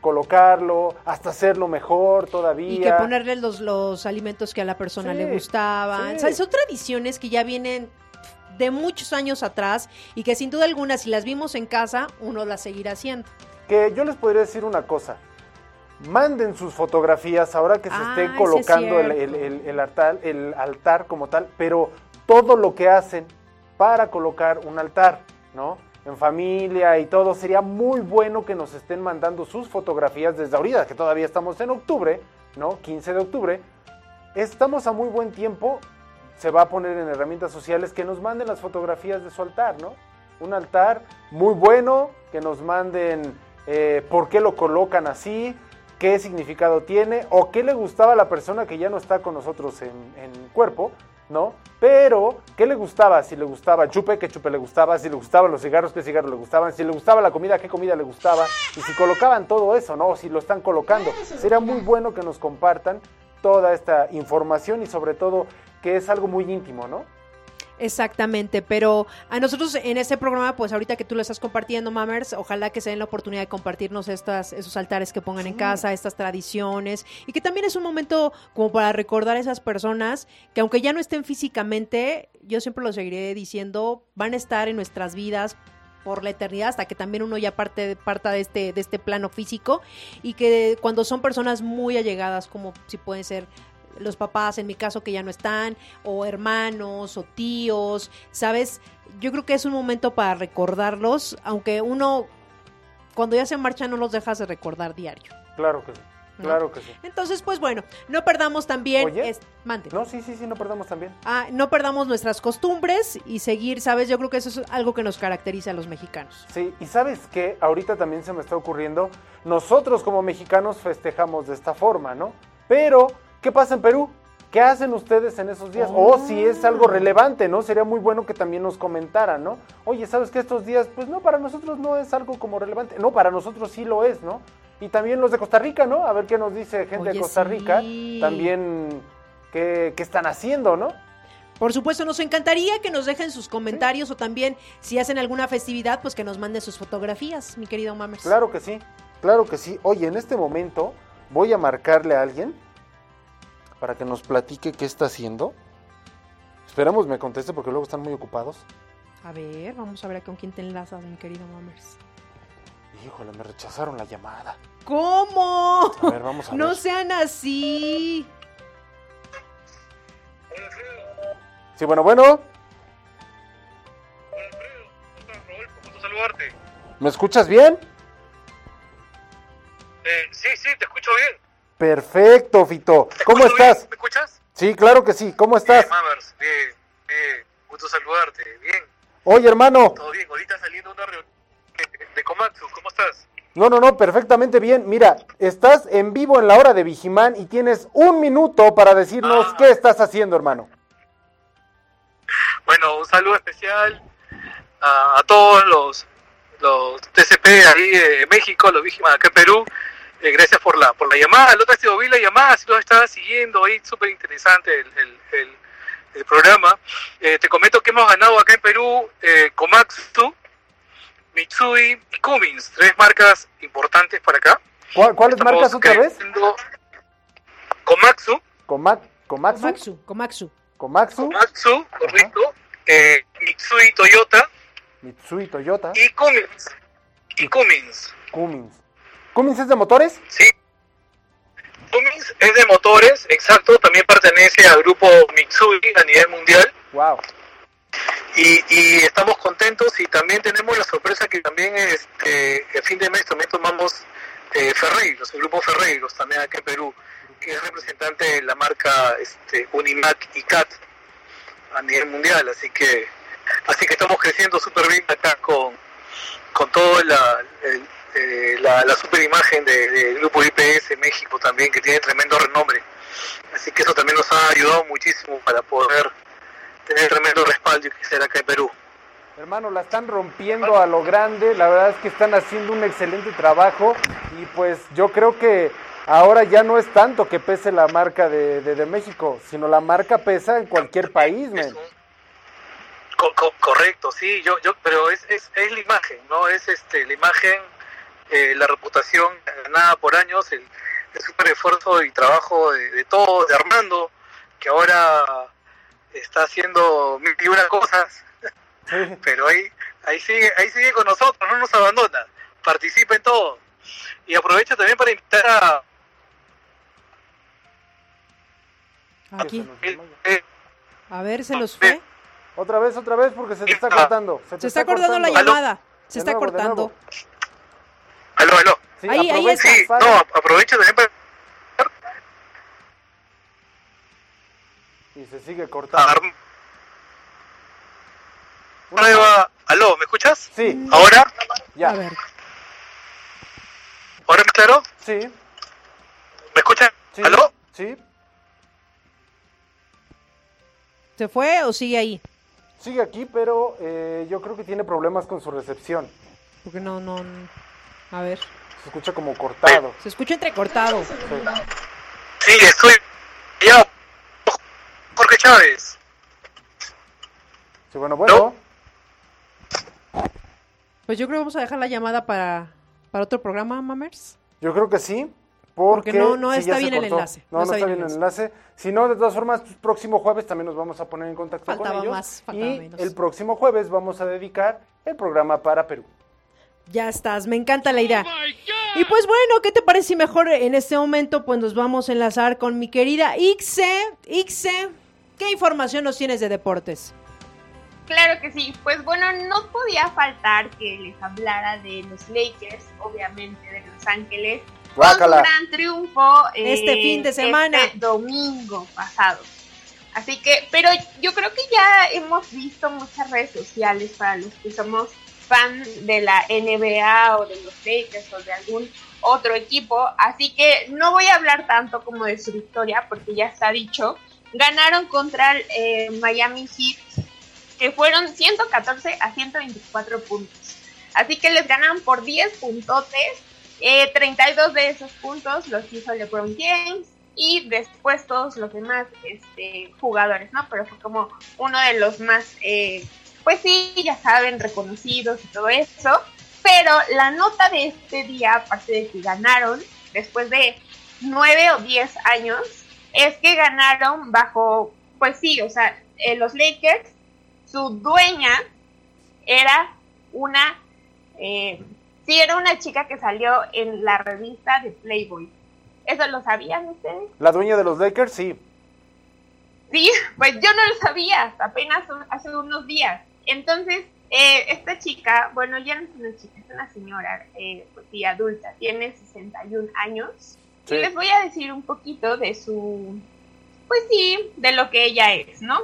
colocarlo, hasta hacerlo mejor todavía. Y que ponerle los, los alimentos que a la persona le gustaban. son tradiciones que ya vienen de muchos años atrás y que sin duda alguna si las vimos en casa, uno las seguirá haciendo. Que yo les podría decir una cosa, manden sus fotografías ahora que se Ah, esté es colocando el- el altar, el altar como tal, pero todo lo que hacen para colocar un altar, ¿no? En familia y todo, sería muy bueno que nos estén mandando sus fotografías desde ahorita, que todavía estamos en octubre, ¿no? 15 de octubre. Estamos a muy buen tiempo, se va a poner en herramientas sociales que nos manden las fotografías de su altar, ¿no? Un altar muy bueno, que nos manden eh, por qué lo colocan así, qué significado tiene o qué le gustaba a la persona que ya no está con nosotros en, en cuerpo, ¿no? Pero, ¿qué le gustaba? Si le gustaba chupe, qué chupe le gustaba, si le gustaban los cigarros, qué cigarros le gustaban, si le gustaba la comida, qué comida le gustaba, y si colocaban todo eso, ¿no? Si lo están colocando. Sería muy bueno que nos compartan toda esta información y sobre todo que es algo muy íntimo, ¿no? Exactamente, pero a nosotros en este programa, pues ahorita que tú lo estás compartiendo, Mamers, ojalá que se den la oportunidad de compartirnos estas, esos altares que pongan en casa, estas tradiciones, y que también es un momento como para recordar a esas personas que aunque ya no estén físicamente, yo siempre lo seguiré diciendo, van a estar en nuestras vidas por la eternidad hasta que también uno ya parte parta de este de este plano físico y que cuando son personas muy allegadas como si pueden ser los papás en mi caso que ya no están o hermanos o tíos sabes yo creo que es un momento para recordarlos aunque uno cuando ya se marcha no los dejas de recordar diario Claro que sí, ¿No? claro que sí. entonces pues bueno no perdamos también Oye. es-. No, sí, sí, sí, no perdamos también. Ah, no perdamos nuestras costumbres y seguir, ¿sabes? Yo creo que eso es algo que nos caracteriza a los mexicanos. Sí, y sabes qué, ahorita también se me está ocurriendo, nosotros como mexicanos festejamos de esta forma, ¿no? Pero, ¿qué pasa en Perú? ¿Qué hacen ustedes en esos días? O si es algo relevante, ¿no? Sería muy bueno que también nos comentaran, ¿no? Oye, ¿sabes qué estos días? Pues no, para nosotros no es algo como relevante. No, para nosotros sí lo es, ¿no? Y también los de Costa Rica, ¿no? A ver qué nos dice gente Oye, de Costa Rica. sí. También, ¿qué, qué están haciendo, no? Por supuesto, nos encantaría que nos dejen sus comentarios o también si hacen alguna festividad, pues que nos manden sus fotografías, mi querido Mamers. Claro que sí, claro que sí. Oye, en este momento voy a marcarle a alguien para que nos platique qué está haciendo. Esperamos me conteste porque luego están muy ocupados. A ver, vamos a ver con quién te enlazas, mi querido Mamers. Híjole, me rechazaron la llamada. ¿Cómo? A ver, vamos a no ver. sean así. Sí, bueno, bueno. Gusto saludarte. ¿Me escuchas bien? Eh, sí, sí, te escucho bien. Perfecto, Fito. ¿Cómo estás? bien, ¿Me escuchas? Sí, claro que sí. ¿Cómo estás? Bien, bien, bien. Gusto saludarte. Bien, Oye, hermano. todo bien. Ahorita saliendo una reunión de, Komatsu. ¿Cómo estás? No, no, no, perfectamente bien. Mira, estás en vivo en la hora de Vigimán y tienes un minuto para decirnos qué estás haciendo, hermano. Bueno, un saludo especial a, a todos los, los TCP ahí de México, los víctimas acá en Perú. Eh, gracias por la por la llamada. El otro día vi la llamada, sí lo estaba siguiendo ahí, súper interesante el, el, el- el programa. Eh, te comento que hemos ganado acá en Perú eh, Komatsu, Mitsui y Cummins, tres marcas importantes para acá. ¿Cuál- ¿Cuáles marcas otra vez? Komatsu, Coma- Komatsu. Komatsu, Komatsu. Komatsu. Komatsu, correcto. Eh, Mitsui Toyota Mitsui, Toyota. y Cummins. Y Cummins. Cummins. ¿Cummins es de motores? Sí. Cummins es de motores, exacto. También pertenece al grupo Mitsui a nivel mundial. Wow. Y, y estamos contentos y también tenemos la sorpresa que también este el fin de mes también tomamos eh, Ferreiros, el grupo Ferreiros también aquí en Perú, que es representante de la marca este, Unimac y CAT a nivel mundial, así que así que estamos creciendo súper bien acá con, con toda la, el- eh, la, la super imagen de- del grupo IPS México también, que tiene tremendo renombre. Así que eso también nos ha ayudado muchísimo para poder tener tremendo respaldo y crecer acá en Perú. Hermano, la están rompiendo a lo grande. La verdad es que están haciendo un excelente trabajo. Y pues yo creo que ahora ya no es tanto que pese la marca de, de- de México, sino la marca pesa en cualquier país, men. Co- co- correcto, sí, yo, yo, pero es, es, es la imagen, ¿no? Es este, la imagen, eh, la reputación ganada por años, el, el súper esfuerzo y trabajo de, de todos, de Armando, que ahora está haciendo mil y una cosas, pero ahí, ahí sigue, ahí sigue con nosotros, no nos abandona, participa en todo. Y aprovecho también para invitar a... Aquí. eh, eh, A ver, se los fue. Otra vez, otra vez, porque se te está cortando. Se, te Se está cortando la llamada. Se De está nuevo, de cortando. Aló, aló. Sí, Ahí- ahí aprovecha, está. Sí, no, aprovecho también para Y se sigue cortando. nueva... Aló, ¿me escuchas? Sí, ¿Ahora? ya. A ver. ¿Ahora me claro? Sí, ¿Me escuchan? sí. ¿Aló? Sí, ¿Se fue o sigue ahí? sigue aquí, pero eh, yo creo que tiene problemas con su recepción. Porque no, no. no. A ver. Se escucha como cortado. Se escucha entrecortado. Sí. Sí, estoy... Ya, Jorge Chávez. Sí, bueno, bueno. Pues yo creo que vamos a dejar la llamada para, para otro programa, Mamers. Yo creo que sí. Porque, Porque no- no sí, está bien el enlace, No, no, está bien el enlace. Si no, de todas formas, pues, próximo jueves también nos vamos a poner en contacto Faltaba con ellos. más, faltaba y menos. el próximo jueves vamos a dedicar el programa para Perú. Ya estás, me encanta la idea. Y pues bueno, ¿qué te parece si mejor en este momento pues nos vamos a enlazar con mi querida Ixe? Ixe, ¿qué información nos tienes de deportes? Claro que sí, pues bueno, no podía faltar que les hablara de los Lakers, obviamente de Los Ángeles, con su Guácala. gran triunfo eh, Este fin de semana. este domingo pasado. Así que, pero yo creo que ya hemos visto muchas redes sociales para los que somos fan de la NBA o de los Lakers o de algún otro equipo, así que no voy a hablar tanto como de su victoria porque ya está dicho. Ganaron contra el eh, Miami Heat, que fueron 114 a 124 puntos. Así que les ganaron por 10 puntotes. Eh, 32 de esos puntos los hizo LeBron James y después todos los demás este, jugadores, ¿no? Pero fue como uno de los más, eh, pues sí, ya saben, reconocidos y todo eso. Pero la nota de este día, aparte de que ganaron, después de 9 o 10 años, es que ganaron bajo, pues sí, o sea, eh, los Lakers, su dueña era una, eh, sí, era una chica que salió en la revista de Playboy. ¿Eso lo sabían ustedes? La dueña de los Lakers, sí. Sí, pues yo no lo sabía, hasta apenas hace unos días. Entonces, eh, esta chica, bueno, ya no es una chica, es una señora, eh, pues sí, adulta, tiene 61 años. Sí. Y les voy a decir un poquito de su, pues sí, de lo que ella es, ¿no?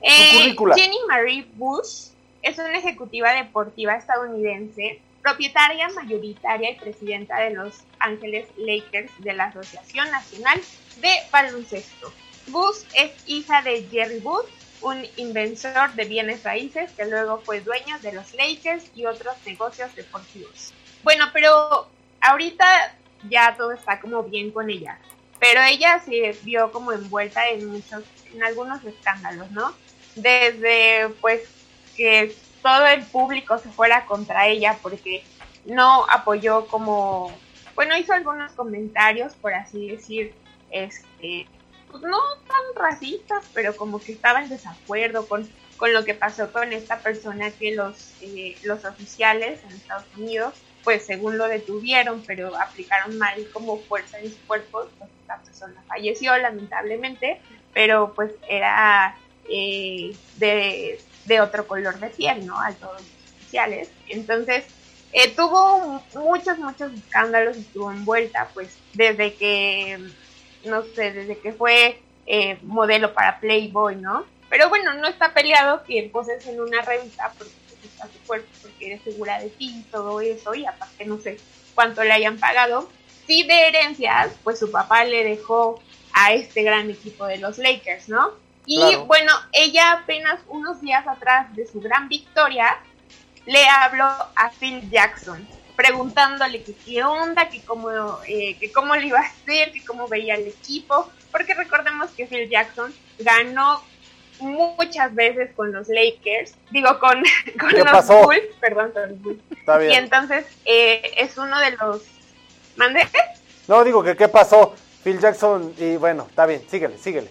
Eh. Jenny Marie Bush es una ejecutiva deportiva estadounidense, propietaria mayoritaria y presidenta de Los Ángeles Lakers de la Asociación Nacional de Baloncesto. Bush es hija de Jerry Bush, un inventor de bienes raíces que luego fue dueño de los Lakers y otros negocios deportivos. Bueno, pero ahorita ya todo está como bien con ella. Pero ella se vio como envuelta en muchos, en algunos escándalos, ¿no? Desde pues que todo el público se fuera contra ella porque no apoyó como, bueno, hizo algunos comentarios, por así decir, este, pues no tan racistas, pero como que estaba en desacuerdo con, con lo que pasó con esta persona que los, eh, los oficiales en Estados Unidos, pues según lo detuvieron, pero aplicaron mal como fuerza en su cuerpo, pues esta persona falleció lamentablemente, pero pues era eh, de, de otro color de piel, ¿no? A todos los oficiales. Entonces, eh, tuvo muchos, muchos escándalos y estuvo envuelta, pues, desde que, no sé, desde que fue eh, modelo para Playboy, ¿no? Pero bueno, no está peleado que poses en una revista porque te gusta tu cuerpo, porque eres segura de ti y todo eso, y aparte no sé cuánto le hayan pagado. Sí, de herencias, pues su papá le dejó a este gran equipo de los Lakers, ¿no? Y Claro. bueno, ella apenas unos días atrás de su gran victoria, le habló a Phil Jackson, preguntándole que qué onda, que cómo, eh, que cómo le iba a hacer, que cómo veía el equipo, porque recordemos que Phil Jackson ganó muchas veces con los Lakers, digo, con, con ¿Qué los pasó? Bulls, perdón, con los Bulls. Está Y entonces eh, es uno de los... ¿Mande? No, digo que qué pasó. Phil Jackson, y bueno, está bien, síguele, síguele.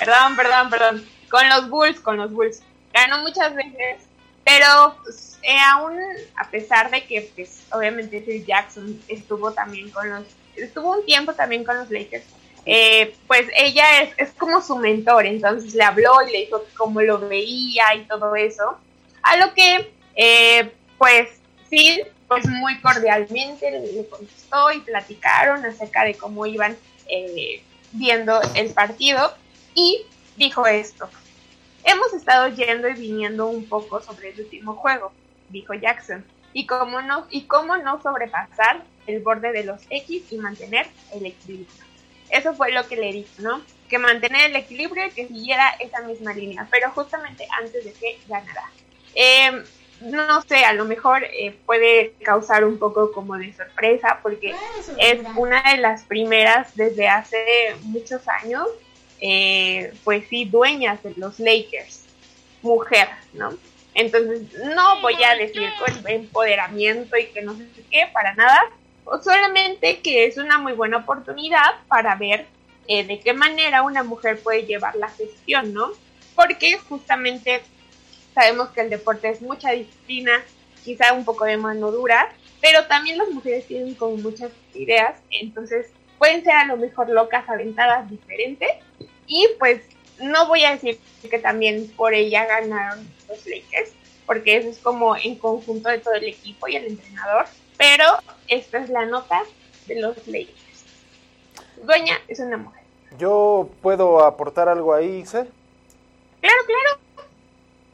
Perdón, perdón, perdón. Con los Bulls, con los Bulls. Ganó muchas veces, pero pues, eh, aún a pesar de que, pues, obviamente Phil Jackson estuvo también con los, estuvo un tiempo también con los Lakers, eh, pues ella es, es, como su mentor, entonces le habló y le dijo cómo lo veía y todo eso, a lo que, eh, pues, Phil, pues muy cordialmente le, contestó y platicaron acerca de cómo iban eh, viendo el partido y dijo esto. Hemos estado yendo y viniendo un poco sobre el último juego, dijo Jackson, y cómo no, y cómo no sobrepasar el borde de los X y mantener el equilibrio. Eso fue lo que le dijo, ¿no? Que mantener el equilibrio y que siguiera esa misma línea, pero justamente antes de que ganara. Eh, no sé, a lo mejor eh, puede causar un poco como de sorpresa porque es una de las primeras desde hace muchos años, eh, pues sí, dueñas de los Lakers, mujer, ¿no? Entonces, no voy a decir con empoderamiento y que no sé qué, para nada, solamente que es una muy buena oportunidad para ver eh, de qué manera una mujer puede llevar la gestión, ¿no? Porque justamente sabemos que el deporte es mucha disciplina, quizá un poco de mano dura, pero también las mujeres tienen como muchas ideas, entonces pueden ser a lo mejor locas, aventadas, diferentes, y pues no voy a decir que también por ella ganaron los Lakers, porque eso es como en conjunto de todo el equipo y el entrenador, pero esta es la nota de los Lakers. Dueña es una mujer. ¿Yo puedo aportar algo ahí, Ixel? Claro, claro.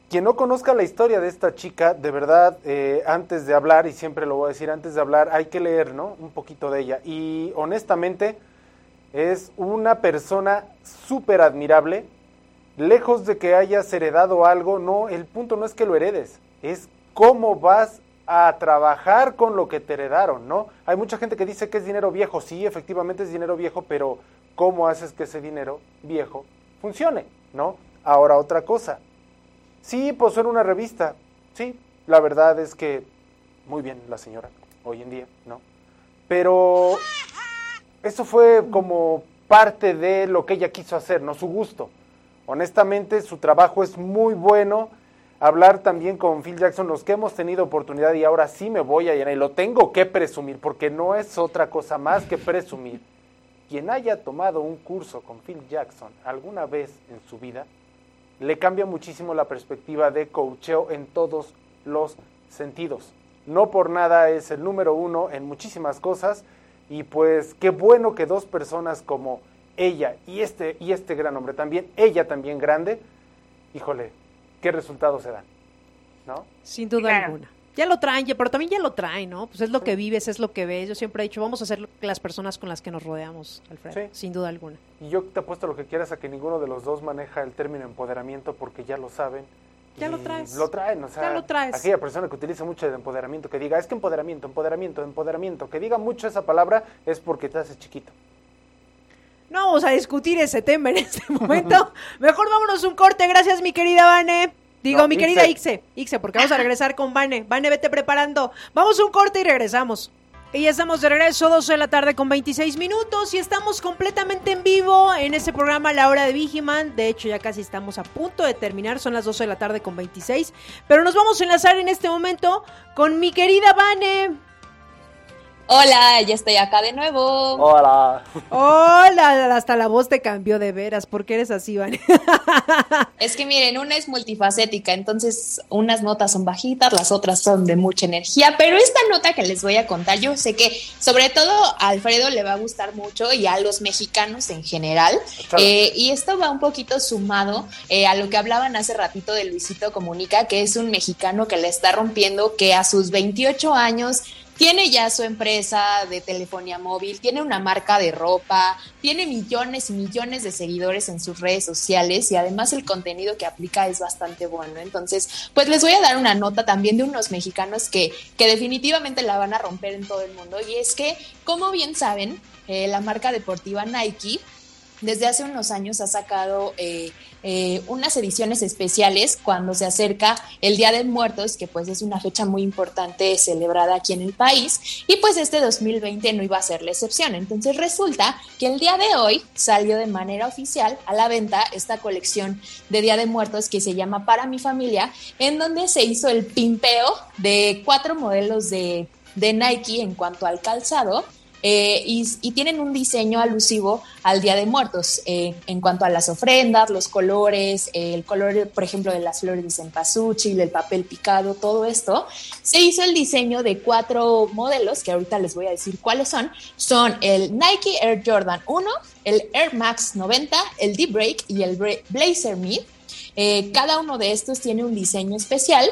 Quien no conozca la historia de esta chica, de verdad, eh, antes de hablar, y siempre lo voy a decir, antes de hablar, hay que leer, ¿no? Un poquito de ella. Y honestamente, es una persona súper admirable. Lejos de que hayas heredado algo, no, el punto no es que lo heredes, es cómo vas a trabajar con lo que te heredaron, ¿no? Hay mucha gente que dice que es dinero viejo, sí, efectivamente es dinero viejo, pero ¿cómo haces que ese dinero viejo funcione, ¿no? Ahora otra cosa. Sí, pues en una revista, sí, la verdad es que muy bien la señora, hoy en día, ¿no? Pero eso fue como parte de lo que ella quiso hacer, no su gusto. Honestamente, su trabajo es muy bueno hablar también con Phil Jackson, los que hemos tenido oportunidad y ahora sí me voy a llenar y lo tengo que presumir porque no es otra cosa más que presumir. Quien haya tomado un curso con Phil Jackson alguna vez en su vida, le cambia muchísimo la perspectiva de coacheo en todos los sentidos. No por nada es el número uno en muchísimas cosas y pues qué bueno que dos personas como ella y este, y este gran hombre también, ella también grande, híjole, qué resultados se dan, ¿no? Sin duda alguna. Ya lo traen, pero también ya lo traen, ¿no? Pues es lo que vives, es lo que ves. Yo siempre he dicho, vamos a ser las personas con las que nos rodeamos, Alfredo, sin duda alguna. Y yo te apuesto lo que quieras a que ninguno de los dos maneja el término empoderamiento porque ya lo saben. Ya lo traes. Lo traen, o sea, ya lo traes. aquella persona que utiliza mucho el empoderamiento, que diga, es que empoderamiento, empoderamiento, empoderamiento, que diga mucho esa palabra es porque te hace chiquito. No vamos a discutir ese tema en este momento. Mejor vámonos un corte. Gracias, mi querida Vane. Digo, mi querida Ixe. Ixe, porque vamos a regresar con Vane. Vane, vete preparando. Vamos un corte y regresamos. Y ya estamos de regreso, 12 de la tarde con 26 minutos y estamos completamente en vivo en este programa La Hora de Vigiman. De hecho, ya casi estamos a punto de terminar, son las 12 de la tarde con 26. Pero nos vamos a enlazar en este momento con mi querida Vane. Hola, ya estoy acá de nuevo. Hola. Hola, hasta la voz te cambió de veras. ¿Por qué eres así, Vane? es que miren, una es multifacética, entonces unas notas son bajitas, las otras son de mucha energía, pero esta nota que les voy a contar, yo sé que sobre todo a Alfredo le va a gustar mucho y a los mexicanos en general. Eh, y esto va un poquito sumado eh, a lo que hablaban hace ratito de Luisito Comunica, que es un mexicano que le está rompiendo, que a sus 28 años tiene ya su empresa de telefonía móvil, tiene una marca de ropa, tiene millones y millones de seguidores en sus redes sociales y además el contenido que aplica es bastante bueno. Entonces, pues les voy a dar una nota también de unos mexicanos que, que definitivamente la van a romper en todo el mundo. Y es que, como bien saben, eh, la marca deportiva Nike desde hace unos años ha sacado eh, eh, unas ediciones especiales cuando se acerca el Día de Muertos, que pues es una fecha muy importante celebrada aquí en el país, y pues este 2020 no iba a ser la excepción. Entonces resulta que el día de hoy salió de manera oficial a la venta esta colección de Día de Muertos que se llama Para mi familia, en donde se hizo el pimpeo de cuatro modelos de, de Nike en cuanto al calzado eh, y, tienen un diseño alusivo al Día de Muertos eh, en cuanto a las ofrendas, los colores, el color, por ejemplo, de las flores de cempasúchil, el papel picado, todo esto. Se hizo el diseño de cuatro modelos, que ahorita les voy a decir cuáles son. Son el Nike Air Jordan 1, el Air Max 90, el D-Break y el Blazer Mid. Eh, cada uno de estos tiene un diseño especial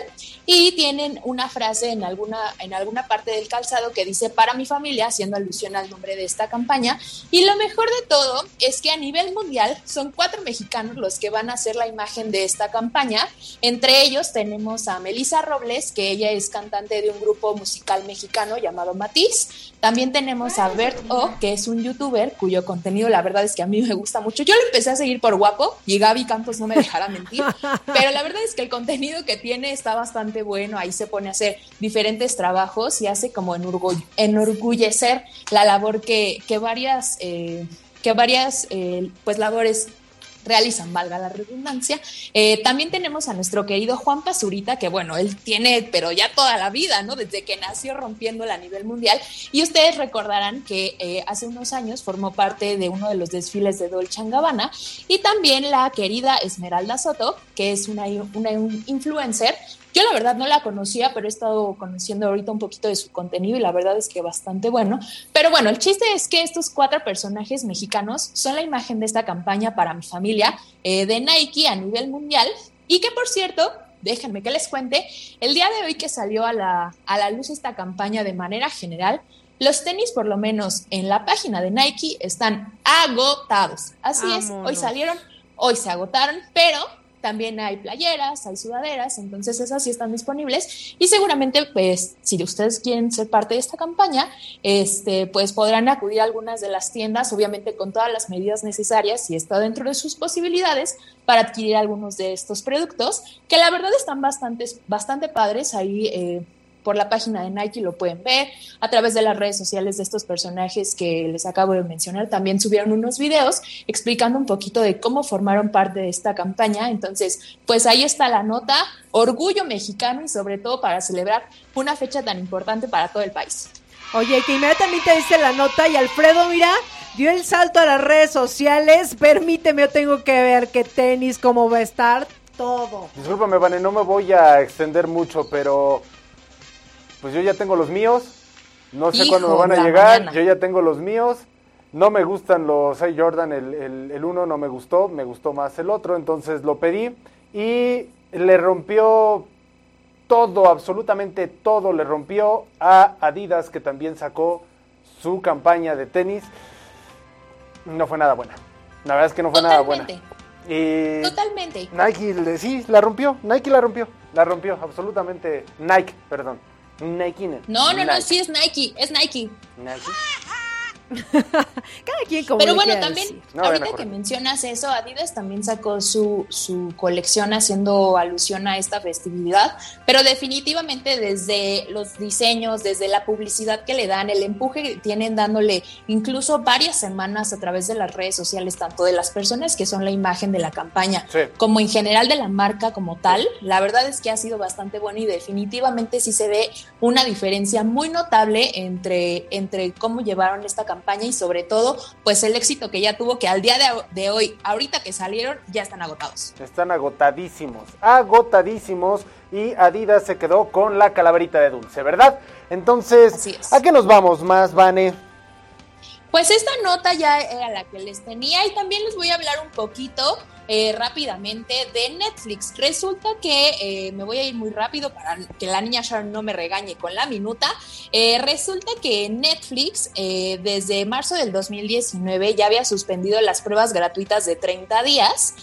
y tienen una frase en alguna, en alguna parte del calzado que dice para mi familia, haciendo alusión al nombre de esta campaña. Y lo mejor de todo es que a nivel mundial son cuatro mexicanos los que van a hacer la imagen de esta campaña. Entre ellos tenemos a Melissa Robles, que ella es cantante de un grupo musical mexicano llamado Matiz. También tenemos a Bert O, que es un youtuber cuyo contenido la verdad es que a mí me gusta mucho. Yo lo empecé a seguir por guapo y Gaby Campos no me dejará mentir, pero la verdad es que el contenido que tiene está bastante bueno. Ahí se pone a hacer diferentes trabajos y hace como enorgullecer la labor que, que varias, eh, que varias eh, pues labores realizan, valga la redundancia. Eh, también tenemos a nuestro querido Juan Pazurita, que bueno, él tiene, pero ya toda la vida, ¿no? Desde que nació rompiéndola a nivel mundial. Y ustedes recordarán que eh, hace unos años formó parte de uno de los desfiles de Dolce Gabbana y también la querida Esmeralda Soto, que es una, una influencer yo la verdad no la conocía, pero he estado conociendo ahorita un poquito de su contenido y la verdad es que bastante bueno. Pero bueno, el chiste es que estos cuatro personajes mexicanos son la imagen de esta campaña para mi familia eh, de Nike a nivel mundial y que por cierto, déjenme que les cuente, el día de hoy que salió a la, a la luz esta campaña de manera general, los tenis, por lo menos en la página de Nike, están agotados. Así es, hoy salieron, hoy se agotaron, pero también hay playeras, hay sudaderas, entonces esas sí están disponibles y seguramente pues si ustedes quieren ser parte de esta campaña, este pues podrán acudir a algunas de las tiendas, obviamente con todas las medidas necesarias si está dentro de sus posibilidades para adquirir algunos de estos productos que la verdad están bastante, bastante padres ahí. Eh, por la página de Nike lo pueden ver, a través de las redes sociales de estos personajes que les acabo de mencionar, también subieron unos videos explicando un poquito de cómo formaron parte de esta campaña. Entonces, pues ahí está la nota, orgullo mexicano y sobre todo para celebrar una fecha tan importante para todo el país. Oye, que inmediatamente dice la nota y Alfredo, mira, dio el salto a las redes sociales. Permíteme, yo tengo que ver qué tenis, cómo va a estar, todo. Discúlpame, Vane, no me voy a extender mucho, pero pues yo ya tengo los míos, no sé cuándo me van a llegar, yo ya tengo los míos, no me gustan los Air Jordan, el, el, uno no me gustó, me gustó más el otro, entonces lo pedí y le rompió todo, absolutamente todo le rompió a Adidas que también sacó su campaña de tenis. No fue nada buena. La verdad es que no fue nada buena. Y Totalmente. Nike, sí, la rompió. Nike la rompió. La rompió, absolutamente. Nike, perdón. Nike. No, no, no, sí es Nike, es Nike. Nike. Cada quien como Pero bueno, también, ahorita que mencionas eso, Adidas también sacó su, su colección haciendo alusión a esta festividad, pero definitivamente desde los diseños, desde la publicidad que le dan, el empuje que tienen dándole incluso varias semanas a través de las redes sociales, tanto de las personas que son la imagen de la campaña, como en general de la marca como tal, la verdad es que ha sido bastante bueno y definitivamente sí se ve una diferencia muy notable entre, entre cómo llevaron esta campaña y sobre todo, pues el éxito que ya tuvo, que al día de, hoy, ahorita que salieron, ya están agotados. Están agotadísimos, agotadísimos y Adidas se quedó con la calaverita de dulce, ¿verdad? Entonces, ¿a qué nos vamos más, Vane? Pues esta nota ya era la que les tenía y también les voy a hablar un poquito eh, rápidamente de Netflix. Resulta que eh, me voy a ir muy rápido para que la niña Sharon no me regañe con la minuta. Eh, resulta que Netflix desde marzo del 2019 ya había suspendido las pruebas gratuitas de 30 días,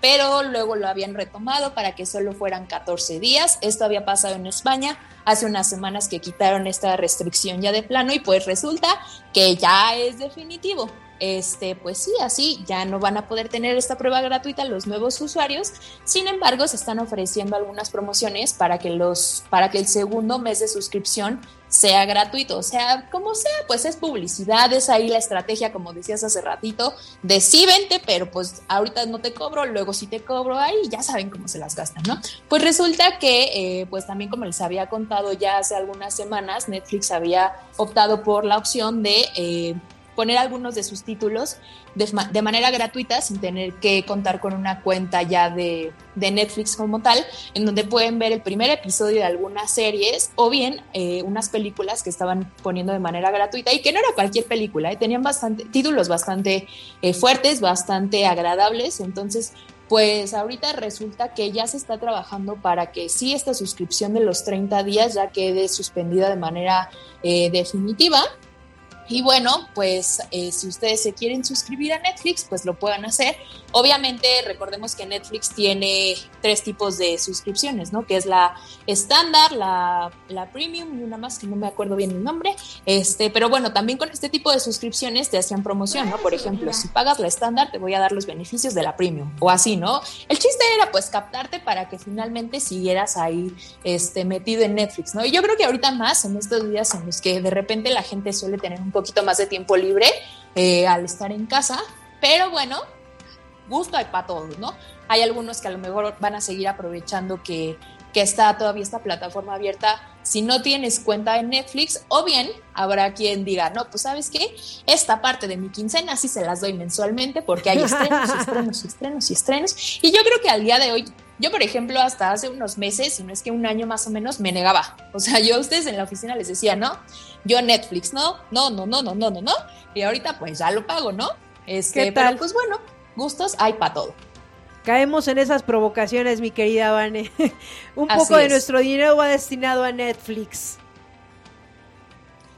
pero luego lo habían retomado para que solo fueran 14 días. Esto había pasado en España hace unas semanas que quitaron esta restricción ya de plano y pues resulta que ya es definitivo. Este, pues sí, así ya no van a poder tener esta prueba gratuita los nuevos usuarios. Sin embargo, se están ofreciendo algunas promociones para que los, para que el segundo mes de suscripción sea gratuito. O sea, como sea, pues es publicidad, es ahí la estrategia, como decías hace ratito, de sí vente, pero pues ahorita no te cobro, luego sí te cobro ahí, ya saben cómo se las gastan, ¿no? Pues resulta que, eh, pues también como les había contado ya hace algunas semanas, Netflix había optado por la opción de... Eh, poner algunos de sus títulos de, manera gratuita sin tener que contar con una cuenta ya de, Netflix como tal, en donde pueden ver el primer episodio de algunas series o bien eh, unas películas que estaban poniendo de manera gratuita y que no era cualquier película, eh, tenían bastante, títulos bastante eh, fuertes, bastante agradables, entonces pues ahorita resulta que ya se está trabajando para que sí esta suscripción de los 30 días ya quede suspendida de manera definitiva y bueno, pues eh, si ustedes se quieren suscribir a Netflix, pues lo puedan hacer. Obviamente, recordemos que Netflix tiene tres tipos de suscripciones, ¿no? Que es la estándar, la, la premium y una más que no me acuerdo bien el nombre. Este, pero bueno, también con este tipo de suscripciones te hacían promoción, ¿no? Por ejemplo, si pagas la estándar, te voy a dar los beneficios de la premium o así, ¿no? El chiste era pues captarte para que finalmente siguieras ahí este, metido en Netflix, ¿no? Y yo creo que ahorita más en estos días en los que de repente la gente suele tener un poquito más de tiempo libre eh, al estar en casa, pero bueno, gusto hay para todos, ¿no? Hay algunos que a lo mejor van a seguir aprovechando que, que está todavía esta plataforma abierta si no tienes cuenta en Netflix, o bien habrá quien diga, no, pues sabes qué, esta parte de mi quincena sí se las doy mensualmente porque hay estrenos, estrenos, estrenos y estrenos. Y yo creo que al día de hoy yo, por ejemplo, hasta hace unos meses, si no es que un año más o menos, me negaba. O sea, yo a ustedes en la oficina les decía, no, yo Netflix, no, no, no, no, no, no, no, no. Y ahorita pues ya lo pago, ¿no? Este, pero pues bueno, gustos hay para todo. Caemos en esas provocaciones, mi querida Vane. un poco de nuestro dinero va destinado a Netflix.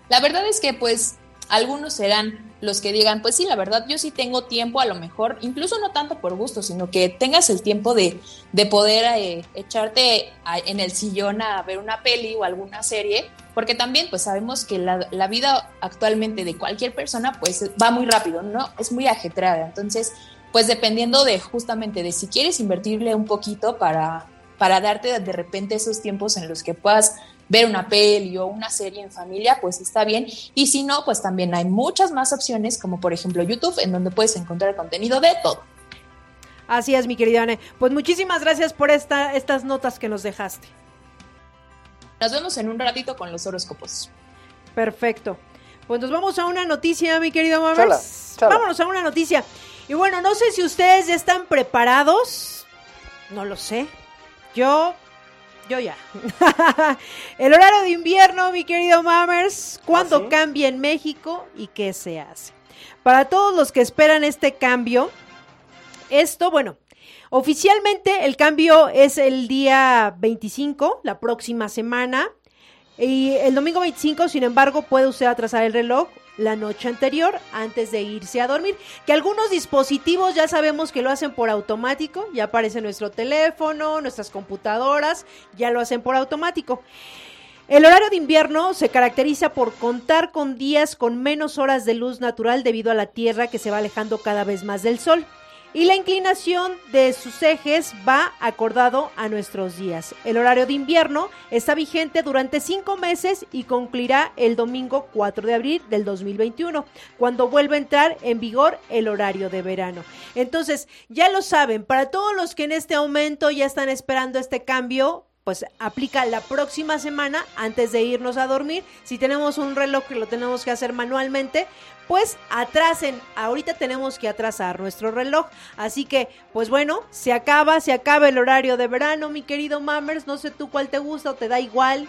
La verdad es que pues algunos serán los que digan, pues sí, la verdad, yo sí tengo tiempo, a lo mejor, incluso no tanto por gusto, sino que tengas el tiempo de, de poder eh, echarte en el sillón a ver una peli o alguna serie, porque también pues sabemos que la, vida actualmente de cualquier persona pues va muy rápido, ¿no? Es muy ajetreada, entonces pues dependiendo de justamente de si quieres invertirle un poquito para, para darte de repente esos tiempos en los que puedas ver una peli o una serie en familia, pues está bien. Y si no, pues también hay muchas más opciones, como por ejemplo YouTube, en donde puedes encontrar contenido de todo. Así es, mi querida Anne. Pues muchísimas gracias por esta, estas notas que nos dejaste. Nos vemos en un ratito con los horóscopos. Perfecto. Pues nos vamos a una noticia, mi querido Mamers. Vámonos a una noticia. Y bueno, no sé si ustedes ya están preparados. No lo sé. Yo yo ya. el horario de invierno, mi querido Mammers, ¿cuándo ¿Ah, cambia en México y qué se hace? Para todos los que esperan este cambio, esto, bueno, oficialmente el cambio es el día 25, la próxima semana. Y el domingo 25, sin embargo, puede usted atrasar el reloj la noche anterior antes de irse a dormir. Que algunos dispositivos ya sabemos que lo hacen por automático, ya aparece nuestro teléfono, nuestras computadoras, ya lo hacen por automático. El horario de invierno se caracteriza por contar con días con menos horas de luz natural debido a la Tierra que se va alejando cada vez más del Sol y la inclinación de sus ejes va acordado a nuestros días. El horario de invierno está vigente durante cinco meses y concluirá el domingo 4 de abril del 2021, cuando vuelva a entrar en vigor el horario de verano. Entonces, ya lo saben, para todos los que en este momento ya están esperando este cambio, pues aplica la próxima semana antes de irnos a dormir. Si tenemos un reloj que lo tenemos que hacer manualmente, pues atrasen. Ahorita tenemos que atrasar nuestro reloj. Así que, pues bueno, se acaba, se acaba el horario de verano, mi querido Mammers. No sé tú cuál te gusta o te da igual.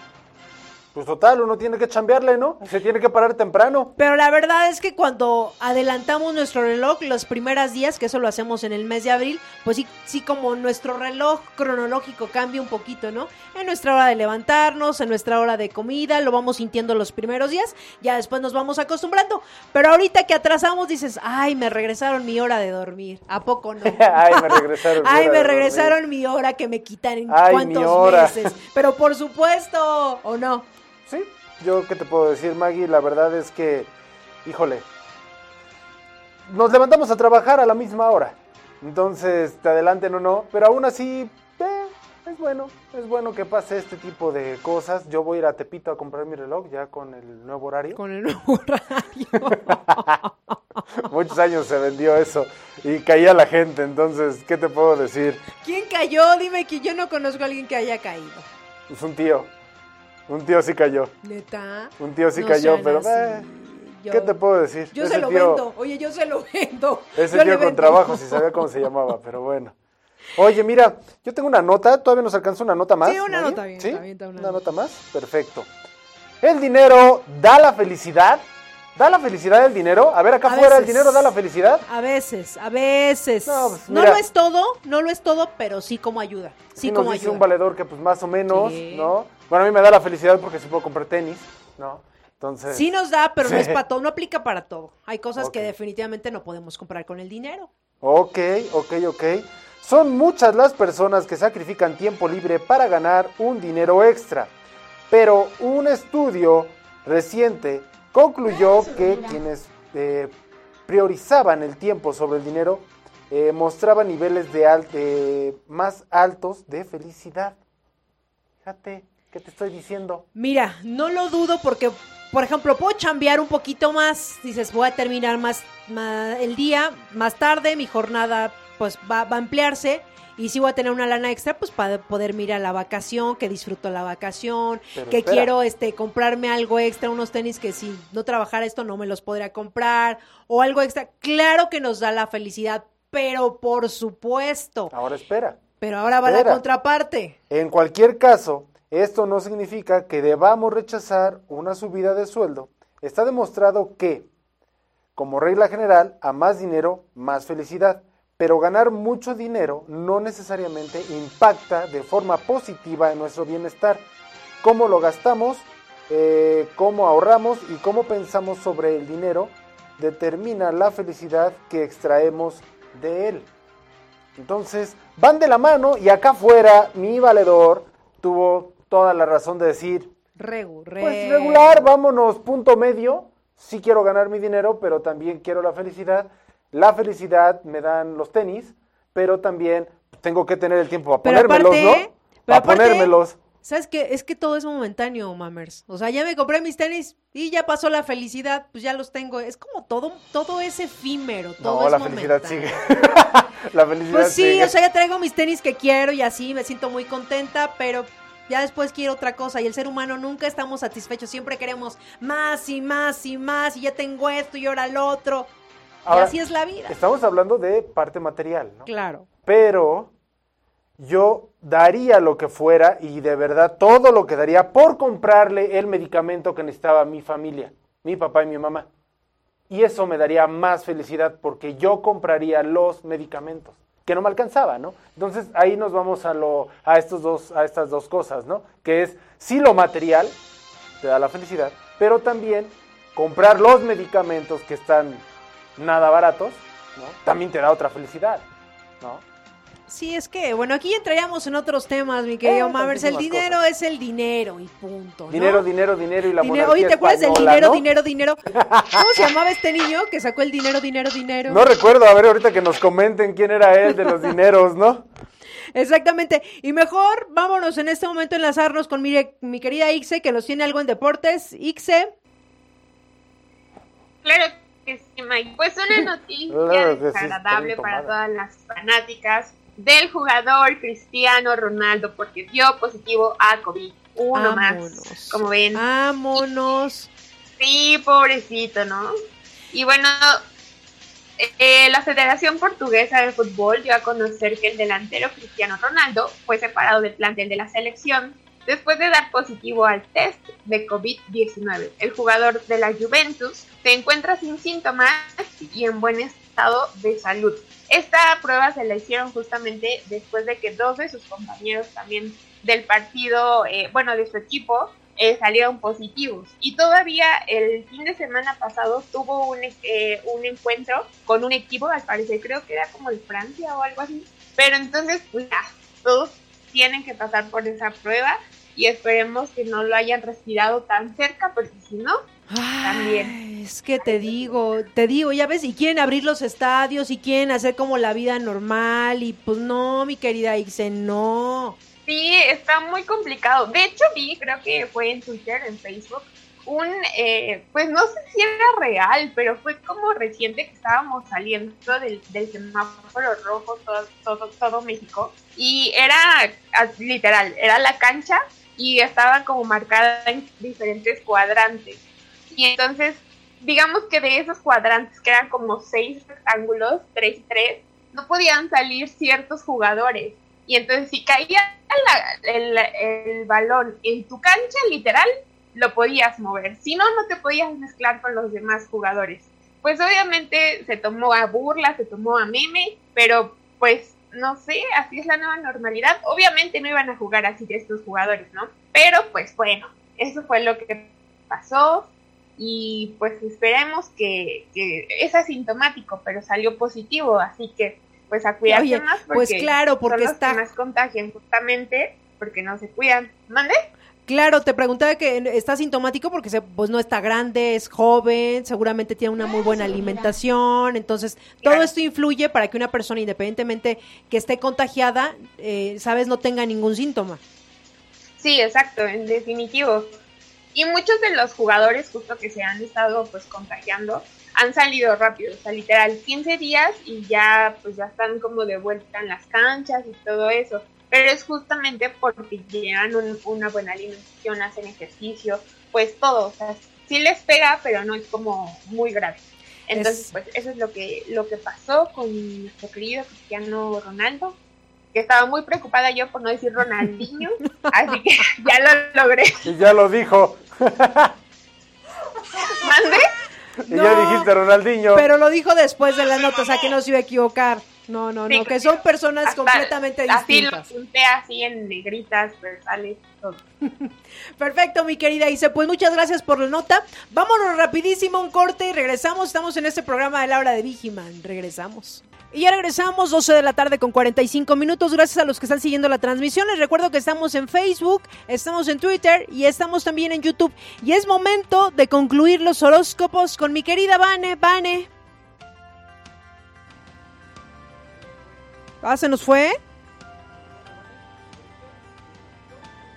Pues total, uno tiene que chambearle, ¿no? Se tiene que parar temprano. Pero la verdad es que cuando adelantamos nuestro reloj, los primeros días, que eso lo hacemos en el mes de abril, pues sí, sí como nuestro reloj cronológico cambia un poquito, ¿no? En nuestra hora de levantarnos, en nuestra hora de comida, lo vamos sintiendo los primeros días, ya después nos vamos acostumbrando. Pero ahorita que atrasamos dices, ay, me regresaron mi hora de dormir. ¿A poco no? ay, me regresaron. mi ay, me regresaron mi hora que me quitan en cuántos meses. Pero por supuesto, ¿o no? Sí, yo qué te puedo decir, Maggie, la verdad es que, híjole, nos levantamos a trabajar a la misma hora. Entonces, te adelanten o no, pero aún así, eh, es bueno, es bueno que pase este tipo de cosas. Yo voy a ir a Tepito a comprar mi reloj ya con el nuevo horario. Con el nuevo horario. Muchos años se vendió eso y caía la gente, entonces, ¿qué te puedo decir? ¿Quién cayó? Dime que yo no conozco a alguien que haya caído. Es un tío. Un tío sí cayó. ¿Neta? Un tío sí No cayó, pero eh, Yo- ¿qué te puedo decir? Yo Ese se lo tío- vendo. Oye, yo se lo vendo. Ese Yo tío con vendo. trabajo, si sabía cómo se llamaba, pero bueno. Oye, mira, yo tengo una nota, todavía nos alcanza una nota más. Sí, una ¿no? nota bien, ¿Sí? una nota más, perfecto. ¿El dinero da la felicidad? ¿Da la felicidad el dinero? A ver, acá afuera, ¿el dinero da la felicidad? A veces, a veces. No, No, pues, mira. lo es todo, no lo es todo, pero sí como ayuda. Sí Y nos como dice ayuda. un valedor que pues más o menos, Sí. ¿no? Bueno, a mí me da la felicidad porque sí puedo comprar tenis, ¿no? Entonces... Sí nos da, pero no es para todo, no aplica para todo. Hay cosas que definitivamente no podemos comprar con el dinero. Ok, ok, ok. Son muchas las personas que sacrifican tiempo libre para ganar un dinero extra, pero un estudio reciente concluyó que quienes eh, priorizaban el tiempo sobre el dinero eh, mostraban niveles de al- de más altos de felicidad. Fíjate, ¿qué te estoy diciendo? Mira, no lo dudo porque, por ejemplo, puedo chambear un poquito más. Dices, voy a terminar más, el día, más tarde, mi jornada pues va, va a ampliarse. Y si voy a tener una lana extra, pues para poder mirar la vacación, que disfruto la vacación, Pero que espera. quiero este comprarme algo extra, unos tenis que si no trabajara esto no me los podría comprar, o algo extra. Claro que nos da la felicidad, pero por supuesto. Ahora espera. Pero ahora va la contraparte. En cualquier caso, esto no significa que debamos rechazar una subida de sueldo. Está demostrado que, como regla general, a más dinero, más felicidad. Pero ganar mucho dinero no necesariamente impacta de forma positiva en nuestro bienestar. Cómo lo gastamos, eh, cómo ahorramos y cómo pensamos sobre el dinero determina la felicidad que extraemos de él. Entonces, van de la mano y acá afuera mi valedor tuvo toda la razón de decir, Regu, pues regu. regular, vámonos, punto medio. Sí quiero ganar mi dinero, pero también quiero la felicidad. La felicidad me dan los tenis, pero también tengo que tener el tiempo para Pero ponérmelos, aparte- ¿no? Para aparte- ponérmelos. ¿Sabes qué? Es que todo es momentáneo, mamers. O sea, ya me compré mis tenis y ya pasó la felicidad, pues ya los tengo. Es como todo, todo es efímero, todo No, es la felicidad sigue. la felicidad Pues sí, sigue. o sea, ya traigo mis tenis que quiero y así me siento muy contenta, pero ya después quiero otra cosa. Y el ser humano nunca estamos satisfechos, siempre queremos más y más y más, y ya tengo esto y ahora lo otro. Ahora, y así es la vida. Estamos hablando de parte material, ¿no? Claro. pero yo daría lo que fuera y de verdad todo lo que daría por comprarle el medicamento que necesitaba mi familia, mi papá y mi mamá. Y eso me daría más felicidad porque yo compraría los medicamentos que no me alcanzaba, ¿no? Entonces ahí nos vamos a lo a estos dos a estas dos cosas, ¿no? Que es sí lo material te da la felicidad, pero también comprar los medicamentos que están nada baratos, ¿no? También te da otra felicidad, ¿no? Sí, es que, bueno, aquí entraríamos en otros temas, mi querido Eh, Mavers. El dinero es el dinero y punto. ¿no? Dinero, dinero, dinero y la Dinero- Oye, ¿te acuerdas del dinero, ¿no? dinero, dinero? ¿Cómo se llamaba este niño que sacó el dinero, dinero, dinero? No recuerdo, a ver ahorita que nos comenten quién era él de los dineros, ¿no? Exactamente. Y mejor vámonos en este momento a enlazarnos con mi, mi querida Ixe, que nos tiene algo en deportes. Ixe, Claro que sí, Mike. Pues una noticia Claro que sí, desagradable para todas las fanáticas del jugador Cristiano Ronaldo porque dio positivo a COVID. Uno Vámonos. más, como ven. vámonos. Sí, pobrecito, ¿no? Y bueno, eh, la Federación Portuguesa de Fútbol dio a conocer que el delantero Cristiano Ronaldo fue separado del plantel de la selección después de dar positivo al test de COVID-19. El jugador de la Juventus se encuentra sin síntomas y en buen estado de salud. Esta prueba se la hicieron justamente después de que dos de sus compañeros también del partido, eh, bueno, de su equipo, eh, salieron positivos. Y todavía el fin de semana pasado tuvo un, eh, un encuentro con un equipo, al parecer creo que era como de Francia o algo así. Pero entonces, pues todos tienen que pasar por esa prueba y esperemos que no lo hayan respirado tan cerca, porque si no, también. Es que te digo, te digo, ya ves, y quieren abrir los estadios y quieren hacer como la vida normal y pues no, mi querida Ixe, no. Sí, está muy complicado. De hecho, vi, creo que fue en Twitter, en Facebook, un, eh, pues no sé si era real, pero fue como reciente que estábamos saliendo del, del semáforo rojo todo, todo, todo México y era literal, era la cancha y estaba como marcada en diferentes cuadrantes. Y entonces, digamos que de esos cuadrantes, que eran como seis rectángulos, tres y tres, no podían salir ciertos jugadores. Y entonces si caía el, el balón en tu cancha, literal, lo podías mover. Si no, no te podías mezclar con los demás jugadores. Pues obviamente se tomó a burla, se tomó a meme, pero pues no sé, así es la nueva normalidad. Obviamente no iban a jugar así de estos jugadores, ¿no? Pero pues bueno, eso fue lo que pasó y pues esperemos que, es asintomático, pero salió positivo, así que pues a cuidarse más pues porque pues claro, porque son está... que más contagian justamente porque no se cuidan. ¿Mande? Claro, te preguntaba que está sintomático porque se, pues no está grande, es joven, seguramente tiene una muy buena alimentación, entonces todo esto influye para que una persona, independientemente que esté contagiada, eh, sabes, no tenga ningún síntoma. Sí, exacto, en definitivo. Y muchos de los jugadores justo que se han estado pues contagiando han salido rápido, o sea, literal 15 días y ya pues ya están como de vuelta en las canchas y todo eso pero es justamente porque llevan una buena alimentación, hacen ejercicio, pues todo, o sea, sí les pega, pero no es como muy grave. Entonces, pues eso es lo que, lo que pasó con nuestro querido Cristiano Ronaldo, que estaba muy preocupada yo por no decir Ronaldinho, así que ya lo logré. Y ya lo dijo. ¿Mande? Y ya dijiste Ronaldinho. Pero lo dijo después de la nota, o sea que no se iba a equivocar. No, no, no, que son personas completamente distintas. Así lo junté así en negritas, versales, todo. Perfecto, mi querida Isa. Pues muchas gracias por la nota. Vámonos rapidísimo un corte y regresamos. Estamos en este programa de la hora de Vigiman. Regresamos. Y ya regresamos, 12 de la tarde con 45 minutos. Gracias a los que están siguiendo la transmisión. Les recuerdo que estamos en Facebook, estamos en Twitter y estamos también en YouTube. Y es momento de concluir los horóscopos con mi querida Vane. Vane. Ah, se nos fue.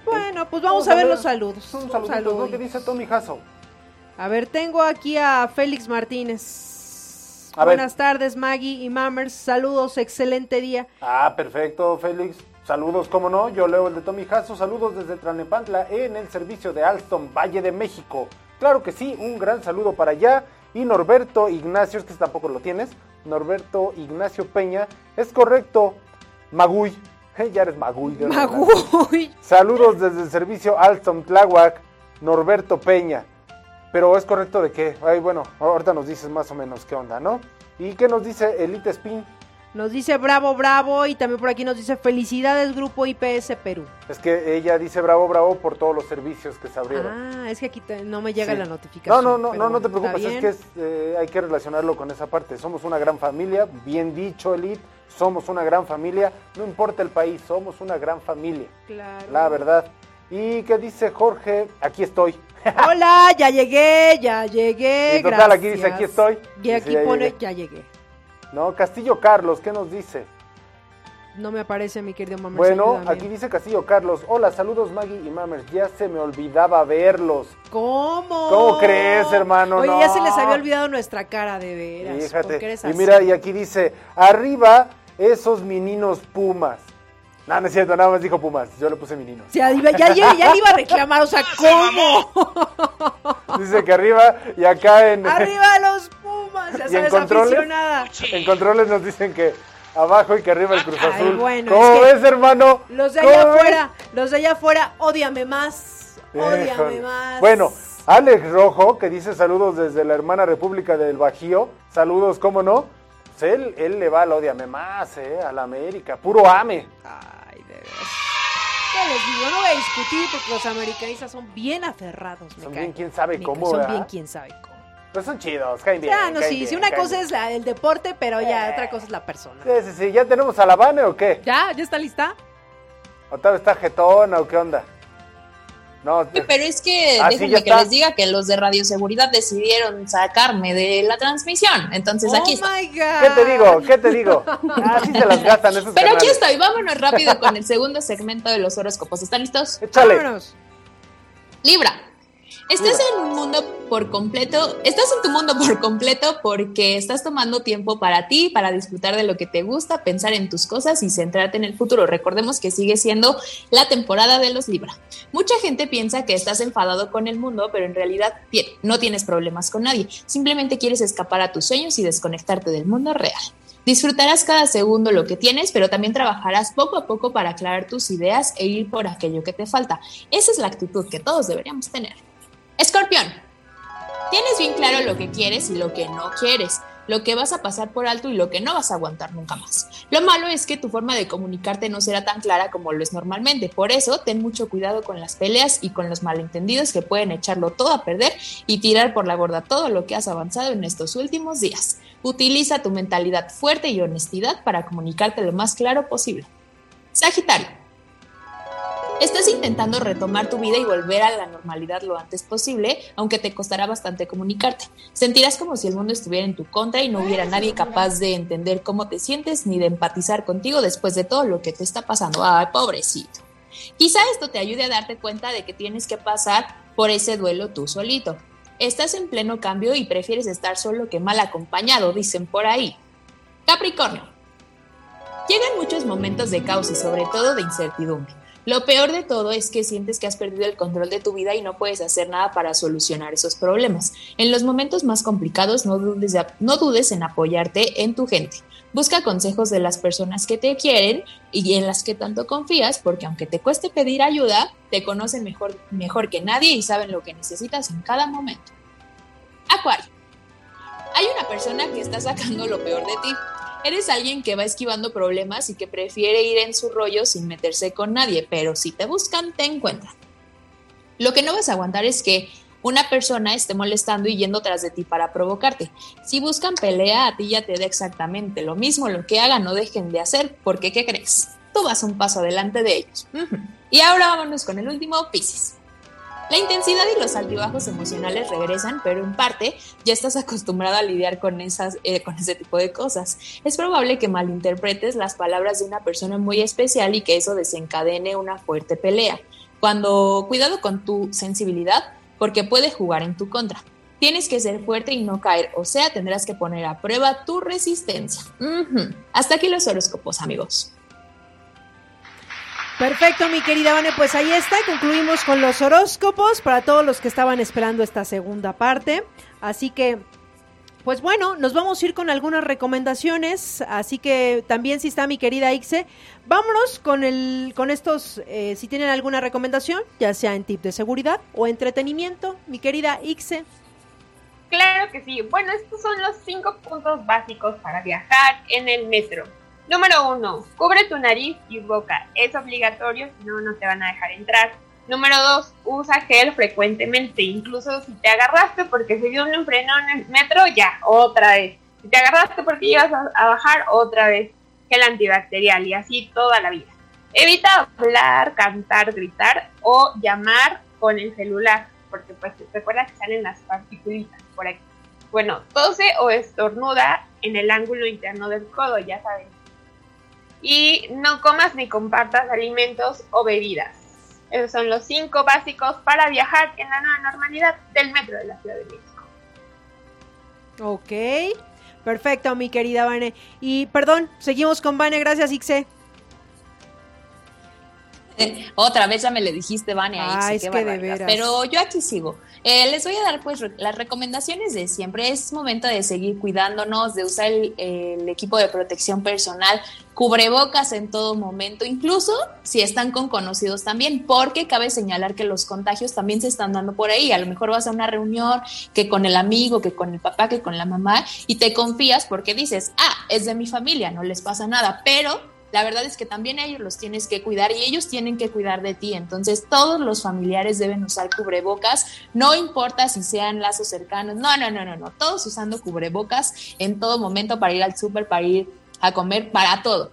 Bueno, pues vamos, a, ver, los saludos. Un saludo. ¿Qué dice Tommy Jasso? A ver, tengo aquí a Félix Martínez. Buenas tardes, Maggie y Mammers. Saludos, excelente día. Ah, perfecto, Félix. Saludos, cómo no. Yo leo el de Tommy Jasso. Saludos desde Tranepantla en el servicio de Alstom, Valle de México. Claro que sí, un gran saludo para allá. Y Norberto Ignacio, es que tampoco lo tienes. Norberto Ignacio Peña. Es correcto, Magui. ya eres Magui. Magui. Saludos desde el servicio Alstom Tláhuac, Norberto Peña. Pero es correcto de qué. Ay, bueno, ahorita nos dices más o menos qué onda, ¿no? ¿Y qué nos dice Elite Spin? Nos dice bravo, bravo y también por aquí nos dice felicidades Grupo IPS Perú. Es que ella dice bravo, bravo por todos los servicios que se abrieron. Ah, es que aquí no me llega la notificación. No, no, no, no, te preocupes, es que eh, hay que relacionarlo con esa parte. Somos una gran familia, bien dicho Elite, somos una gran familia, no importa el país, somos una gran familia. Claro. La verdad. ¿Y qué dice Jorge? Aquí estoy. Hola, ya llegué, ya llegué. Y total, aquí dice aquí estoy. Y aquí pone ya llegué. No, Castillo Carlos, ¿qué nos dice? No me aparece, mi querido Mamers. Bueno, aquí dice Castillo Carlos. Hola, saludos Maggie y Mamers. Ya se me olvidaba verlos. ¿Cómo? ¿Cómo crees, hermano? Oye, ya se les había olvidado nuestra cara, de veras. Fíjate. Y mira, y aquí dice, arriba esos meninos pumas. No, no es cierto, nada más dijo Pumas. Yo le puse meninos. Ya, ya, ya, ya, le iba a reclamar, o sea, ¿cómo? Dice que arriba y acá en. Arriba los Pumas, ya sabes, en controles, aficionada. En controles nos dicen que abajo y que arriba el Cruz Azul. bueno, ¿Cómo ves, hermano? Los de allá afuera, los de allá afuera, ódiame más. Ódiame más. Bueno, Alex Rojo, que dice saludos desde la hermana República del Bajío. Saludos, ¿cómo no? Pues él, él le va al odiame más, ¿eh? A la América. Puro ame. Ay, verdad. ¿Qué les digo? No voy a discutir porque los americanistas son bien aferrados. son bien quién sabe cómo, Son bien quién sabe cómo. Pues son chidos, caen bien. Ya, no, sí, sí, una cosa es el deporte, pero ya eh. otra cosa es la persona. Sí, sí, sí. ¿Ya tenemos a la Vane o qué? ¿Ya? ¿Ya está lista? ¿O tal vez está jetona o qué onda? No, pero es que déjenme que les diga que los de radioseguridad decidieron sacarme de la transmisión. Entonces aquí oh está. my God. ¿Qué te digo? ¿Qué te digo? Así se las gastan esos Pero aquí canales. estoy, vámonos rápido con el segundo segmento de los horóscopos. ¿Están listos? Échale. Vámonos. Libra. Estás en un mundo por completo, estás en tu mundo por completo porque estás tomando tiempo para ti, para disfrutar de lo que te gusta, pensar en tus cosas y centrarte en el futuro. Recordemos que sigue siendo la temporada de los Libra. Mucha gente piensa que estás enfadado con el mundo, pero en realidad no tienes problemas con nadie. Simplemente quieres escapar a tus sueños y desconectarte del mundo real. Disfrutarás cada segundo lo que tienes, pero también trabajarás poco a poco para aclarar tus ideas e ir por aquello que te falta. Esa es la actitud que todos deberíamos tener. Escorpión, tienes bien claro lo que quieres y lo que no quieres, lo que vas a pasar por alto y lo que no vas a aguantar nunca más. Lo malo es que tu forma de comunicarte no será tan clara como lo es normalmente, por eso ten mucho cuidado con las peleas y con los malentendidos que pueden echarlo todo a perder y tirar por la borda todo lo que has avanzado en estos últimos días. Utiliza tu mentalidad fuerte y honestidad para comunicarte lo más claro posible. Sagitario. Estás intentando retomar tu vida y volver a la normalidad lo antes posible, aunque te costará bastante comunicarte. Sentirás como si el mundo estuviera en tu contra y no hubiera nadie capaz de entender cómo te sientes ni de empatizar contigo después de todo lo que te está pasando. Ay, pobrecito. Quizá esto te ayude a darte cuenta de que tienes que pasar por ese duelo tú solito. Estás en pleno cambio y prefieres estar solo que mal acompañado, dicen por ahí. Capricornio. Llegan muchos momentos de caos y sobre todo de incertidumbre. Lo peor de todo es que sientes que has perdido el control de tu vida y no puedes hacer nada para solucionar esos problemas. En los momentos más complicados no dudes, en apoyarte en tu gente. Busca consejos de las personas que te quieren y en las que tanto confías, porque aunque te cueste pedir ayuda, te conocen mejor, mejor que nadie y saben lo que necesitas en cada momento. Acuario. Hay una persona que está sacando lo peor de ti. Eres alguien que va esquivando problemas y que prefiere ir en su rollo sin meterse con nadie, pero si te buscan, te encuentran. Lo que no vas a aguantar es que una persona esté molestando y yendo tras de ti para provocarte. Si buscan pelea, a ti ya te da exactamente lo mismo lo que hagan o dejen de hacer, porque ¿qué crees? Tú vas un paso adelante de ellos. Y ahora vámonos con el último, Piscis. La intensidad y los altibajos emocionales regresan, pero en parte ya estás acostumbrado a lidiar con, esas, eh, con ese tipo de cosas. Es probable que malinterpretes las palabras de una persona muy especial y que eso desencadene una fuerte pelea. Cuando cuidado con tu sensibilidad, porque puede jugar en tu contra. Tienes que ser fuerte y no caer, o sea, tendrás que poner a prueba tu resistencia. Hasta aquí los horóscopos, amigos. Perfecto, mi querida Vane, pues ahí está, concluimos con los horóscopos para todos los que estaban esperando esta segunda parte. Así que, pues bueno, nos vamos a ir con algunas recomendaciones, así que también si está mi querida Ixe, vámonos con el, con estos, eh, si tienen alguna recomendación, ya sea en tip de seguridad o entretenimiento, mi querida Ixe. Claro que sí. Bueno, estos son los cinco puntos básicos para viajar en el metro. Número uno, cubre tu nariz y boca. Es obligatorio, si no, no te van a dejar entrar. Número dos, usa gel frecuentemente. Incluso si te agarraste porque se dio un frenón en el metro, ya, otra vez. Si te agarraste porque ibas a, a bajar, otra vez. Gel antibacterial y así toda la vida. Evita hablar, cantar, gritar o llamar con el celular, porque pues recuerda que salen las particulitas por aquí. Bueno, tose o estornuda en el ángulo interno del codo, ya saben. Y no comas ni compartas alimentos o bebidas. Esos son los cinco básicos para viajar en la nueva normalidad del metro de la Ciudad de México. Ok, perfecto, mi querida Vane. Y perdón, seguimos con Vane, gracias Ixe. Eh, Otra vez ya me le dijiste, Vania. Ah, Ixi, es qué que de veras. Pero yo aquí sigo. Eh, les voy a dar pues las recomendaciones de siempre. Es momento de seguir cuidándonos, de usar el, el equipo de protección personal, cubrebocas en todo momento, incluso si están con conocidos también, porque cabe señalar que los contagios también se están dando por ahí. A lo mejor vas a una reunión que con el amigo, que con el papá, que con la mamá, y te confías porque dices, ah, es de mi familia, no les pasa nada, pero la verdad es que también a ellos los tienes que cuidar y ellos tienen que cuidar de ti. Entonces, todos los familiares deben usar cubrebocas, no importa si sean lazos cercanos. No, no, no, no, no. Todos usando cubrebocas en todo momento para ir al súper, para ir a comer, para todo.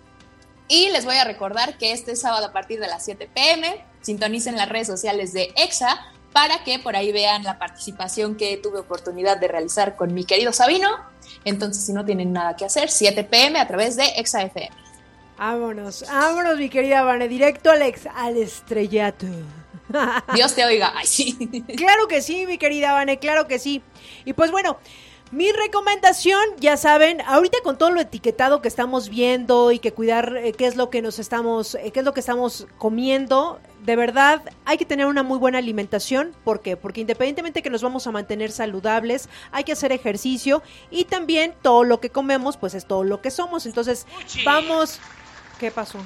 Y les voy a recordar que este sábado a partir de las 7 pm sintonicen las redes sociales de EXA para que por ahí vean la participación que tuve oportunidad de realizar con mi querido Sabino. Entonces, si no tienen nada que hacer, 7 pm a través de EXA FM. Vámonos, vámonos, mi querida Vane, directo al, ex, al estrellato. Dios te oiga. Ay, sí. Claro que sí, mi querida Vane, claro que sí. Y pues bueno, mi recomendación, ya saben, ahorita con todo lo etiquetado que estamos viendo y que cuidar eh, qué es lo que nos estamos, eh, qué es lo que estamos comiendo, de verdad hay que tener una muy buena alimentación. ¿Por qué? Porque independientemente que nos vamos a mantener saludables, hay que hacer ejercicio y también todo lo que comemos, pues es todo lo que somos. Entonces, vamos. ¿Qué pasó?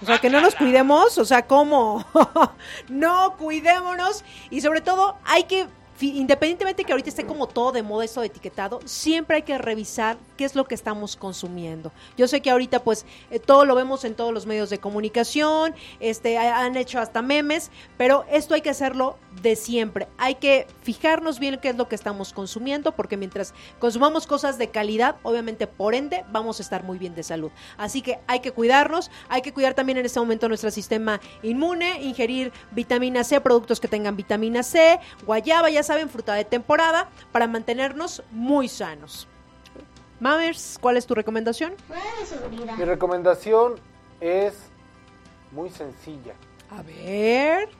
O sea, que no nos cuidemos, o sea, ¿cómo? no, cuidémonos y sobre todo hay que independientemente que ahorita esté como todo de moda eso etiquetado, siempre hay que revisar qué es lo que estamos consumiendo. Yo sé que ahorita pues eh, todo lo vemos en todos los medios de comunicación, este han hecho hasta memes, pero esto hay que hacerlo de siempre. Hay que fijarnos bien qué es lo que estamos consumiendo porque mientras consumamos cosas de calidad, obviamente por ende vamos a estar muy bien de salud. Así que hay que cuidarnos, hay que cuidar también en este momento nuestro sistema inmune, ingerir vitamina C, productos que tengan vitamina C, guayaba, ya saben, fruta de temporada, para mantenernos muy sanos. Mamers, ¿cuál es tu recomendación? Mi recomendación es muy sencilla. A ver.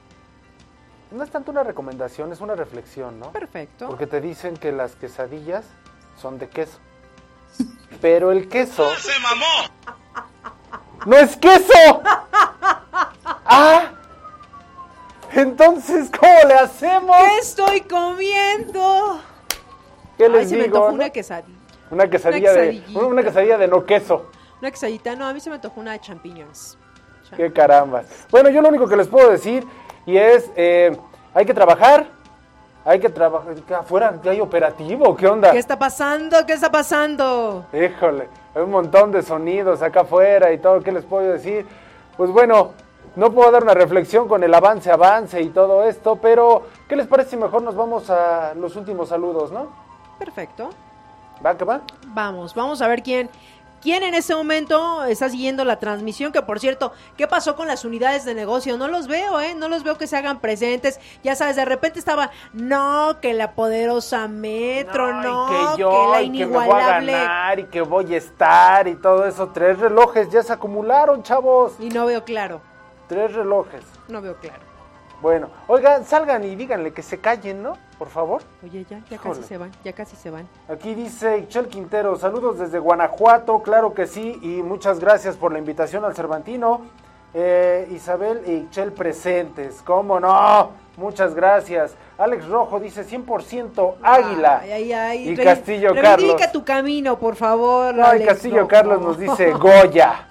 No es tanto una recomendación, es una reflexión, ¿no? Perfecto. Porque te dicen que las quesadillas son de queso. Pero el queso. ¡Se mamó! ¡No es queso! ¡Ah! Entonces, ¿cómo le hacemos? ¿Qué estoy comiendo? ¿Qué les Ay, se me digo? antojó no? una quesadilla. Una quesadilla Una de una quesadilla de no queso. Una quesadillita, no, a mí se me antojó una de champiñones. Qué carambas. Bueno, yo lo único que les puedo decir y es eh, hay que trabajar, hay que trabajar. ¿Qué, Afuera hay operativo, ¿qué onda? ¿Qué está pasando? ¿Qué está pasando? Híjole, hay un montón de sonidos acá afuera y todo, ¿qué les puedo decir? Pues bueno, no puedo dar una reflexión con el avance, avance y todo esto, pero ¿qué les parece si mejor nos vamos a los últimos saludos, no? Perfecto. ¿Va que va? Vamos, vamos a ver quién. ¿Quién en este momento está siguiendo la transmisión? Que por cierto, ¿qué pasó con las unidades de negocio? No los veo, ¿eh? No los veo que se hagan presentes. Ya sabes, de repente estaba, no, que la poderosa Metro, no, y que yo, la y que me voy a inigualable. ganar y que voy a estar y todo eso. Tres relojes ya se acumularon, chavos. Y no veo claro, Tres relojes. no veo claro. Bueno, oigan, salgan y díganle que se callen, ¿no? Por favor. Oye, ya, ya Híjole. casi se van, ya casi se van. Aquí dice Ixchel Quintero, saludos desde Guanajuato, claro que sí, y muchas gracias por la invitación al Cervantino. Eh, Isabel e Ixchel presentes, ¿cómo no? Muchas gracias. Alex Rojo dice 100% Águila. Ay, ay, ay. Y Castillo Carlos. tu camino, por favor. No, y Castillo. Carlos nos dice Goya.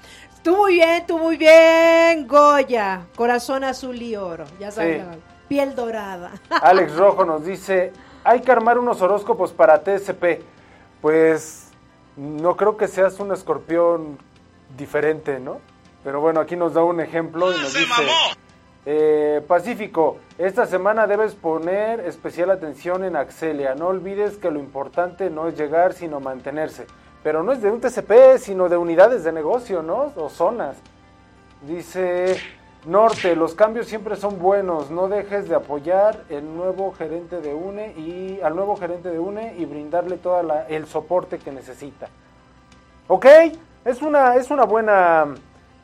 Tú muy bien, tú muy bien, Goya. Corazón azul y oro. Ya sabes, Sí. piel dorada. Alex Rojo nos dice, hay que armar unos horóscopos para TSP. Pues no creo que seas un escorpión diferente, ¿no? Pero bueno, aquí nos da un ejemplo y nos ¡Se dice, eh, Pacífico, esta semana debes poner especial atención en Axelia. No olvides que lo importante no es llegar, sino mantenerse. Pero no es de un TCP, sino de unidades de negocio, ¿no? O zonas. Dice Norte, los cambios siempre son buenos, no dejes de apoyar el nuevo gerente de UNE y al nuevo gerente de UNE y brindarle todo el soporte que necesita. Ok, es una, es una buena,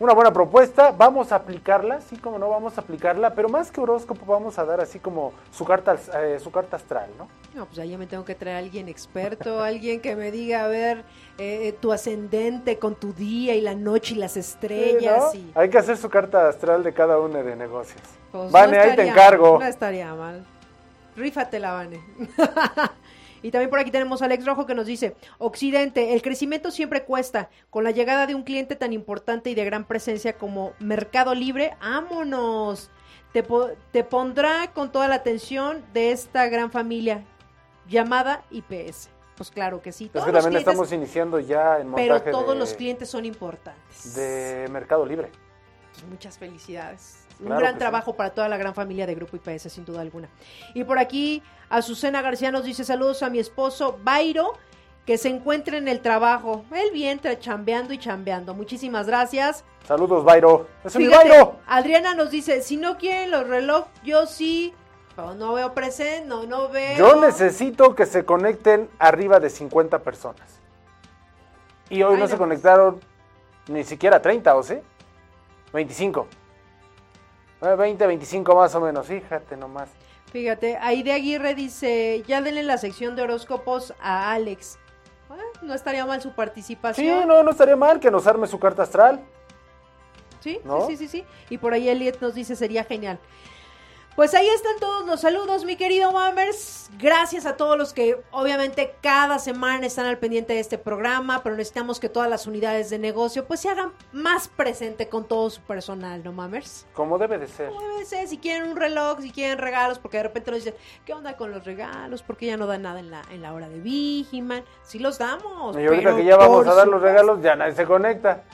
una buena propuesta, vamos a aplicarla, sí como no vamos a aplicarla, pero más que horóscopo vamos a dar así como su carta, eh, su carta astral, ¿no? No, pues ahí ya me tengo que traer a alguien experto, alguien que me diga, a ver, eh, tu ascendente con tu día y la noche y las estrellas. Sí, y, ¿no? Hay que hacer su carta astral de cada uno de negocios. pues, Vane, no ahí te encargo. no estaría mal. Rífatela, Vane. y también por aquí tenemos a Alex Rojo que nos dice, Occidente, el crecimiento siempre cuesta. Con la llegada de un cliente tan importante y de gran presencia como Mercado Libre, ¡ámonos! Te, po- te pondrá con toda la atención de esta gran familia llamada IPS. Pues claro que sí. Es que también clientes, estamos iniciando ya en montaje pero todos de, los clientes son importantes. de Mercado Libre. Pues muchas felicidades. Claro Un gran trabajo para toda la gran familia de Grupo IPS, sin duda alguna. Y por aquí, Azucena García nos dice saludos a mi esposo Bairo que se encuentre en el trabajo. Él bien, chambeando y chambeando. Muchísimas gracias. Saludos, Vairo. ¡Ese es mi Vairo! Adriana nos dice, si no quieren los reloj, yo sí, pero no veo presente, no, no veo. Yo necesito que se conecten arriba de 50 personas. Y hoy Ay, no se conectaron ni siquiera 30, ¿o sí? 25. Eh, 20, 25 más o menos, fíjate nomás. Fíjate, Aide Aguirre dice, ya denle la sección de horóscopos a Alex. Ah, no estaría mal su Sí, participación. no, no estaría mal que nos arme su carta astral. Sí, ¿No? sí, sí, sí, sí. Y por ahí Elliot nos dice, sería genial. Pues ahí están todos los saludos, mi querido Mammers. Gracias a todos los que obviamente cada semana están al pendiente de este programa, pero necesitamos que todas las unidades de negocio pues se hagan más presente con todo su personal, ¿no, Mammers? Como debe de ser. Debe ser, si quieren un reloj, si quieren regalos, porque de repente nos dicen, ¿qué onda con los regalos? Porque ya no dan nada en la, en la hora de Vigiman. Sí los damos. Y ahorita que ya vamos por a dar los regalos, ya nadie se conecta.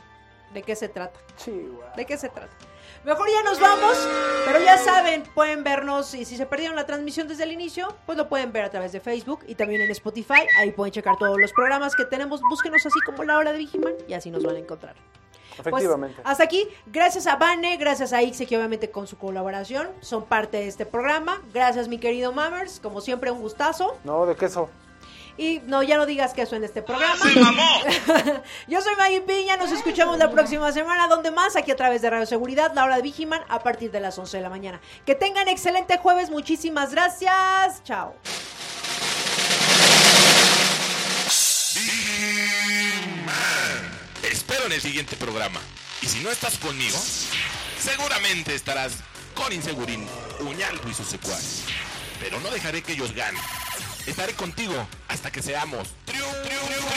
¿De qué se trata? Chihuahua. ¿De qué se trata? Mejor ya nos vamos, pero ya saben, pueden vernos y si se perdieron la transmisión desde el inicio, pues lo pueden ver a través de Facebook y también en Spotify. Ahí pueden checar todos los programas que tenemos. Búsquenos así como La Hora de Vigiman y así nos van a encontrar. Pues, Efectivamente. hasta aquí, gracias a Vane, gracias a Ixe que obviamente con su colaboración son parte de este programa. Gracias mi querido Mammers, como siempre un gustazo. No, de queso. Y no, ya no digas que eso en este programa. Yo soy Maggie Piña, nos escuchamos la próxima semana, donde más, aquí a través de Radio Seguridad, la hora de Vigiman, a partir de las 11 de la mañana. Que tengan excelente jueves, muchísimas gracias. Chao. Te espero en el siguiente programa. Y si no estás conmigo, seguramente estarás con Insegurín, Uñalco y sus secuaces. Pero no dejaré que ellos ganen. Estaré contigo hasta que seamos triunfadores.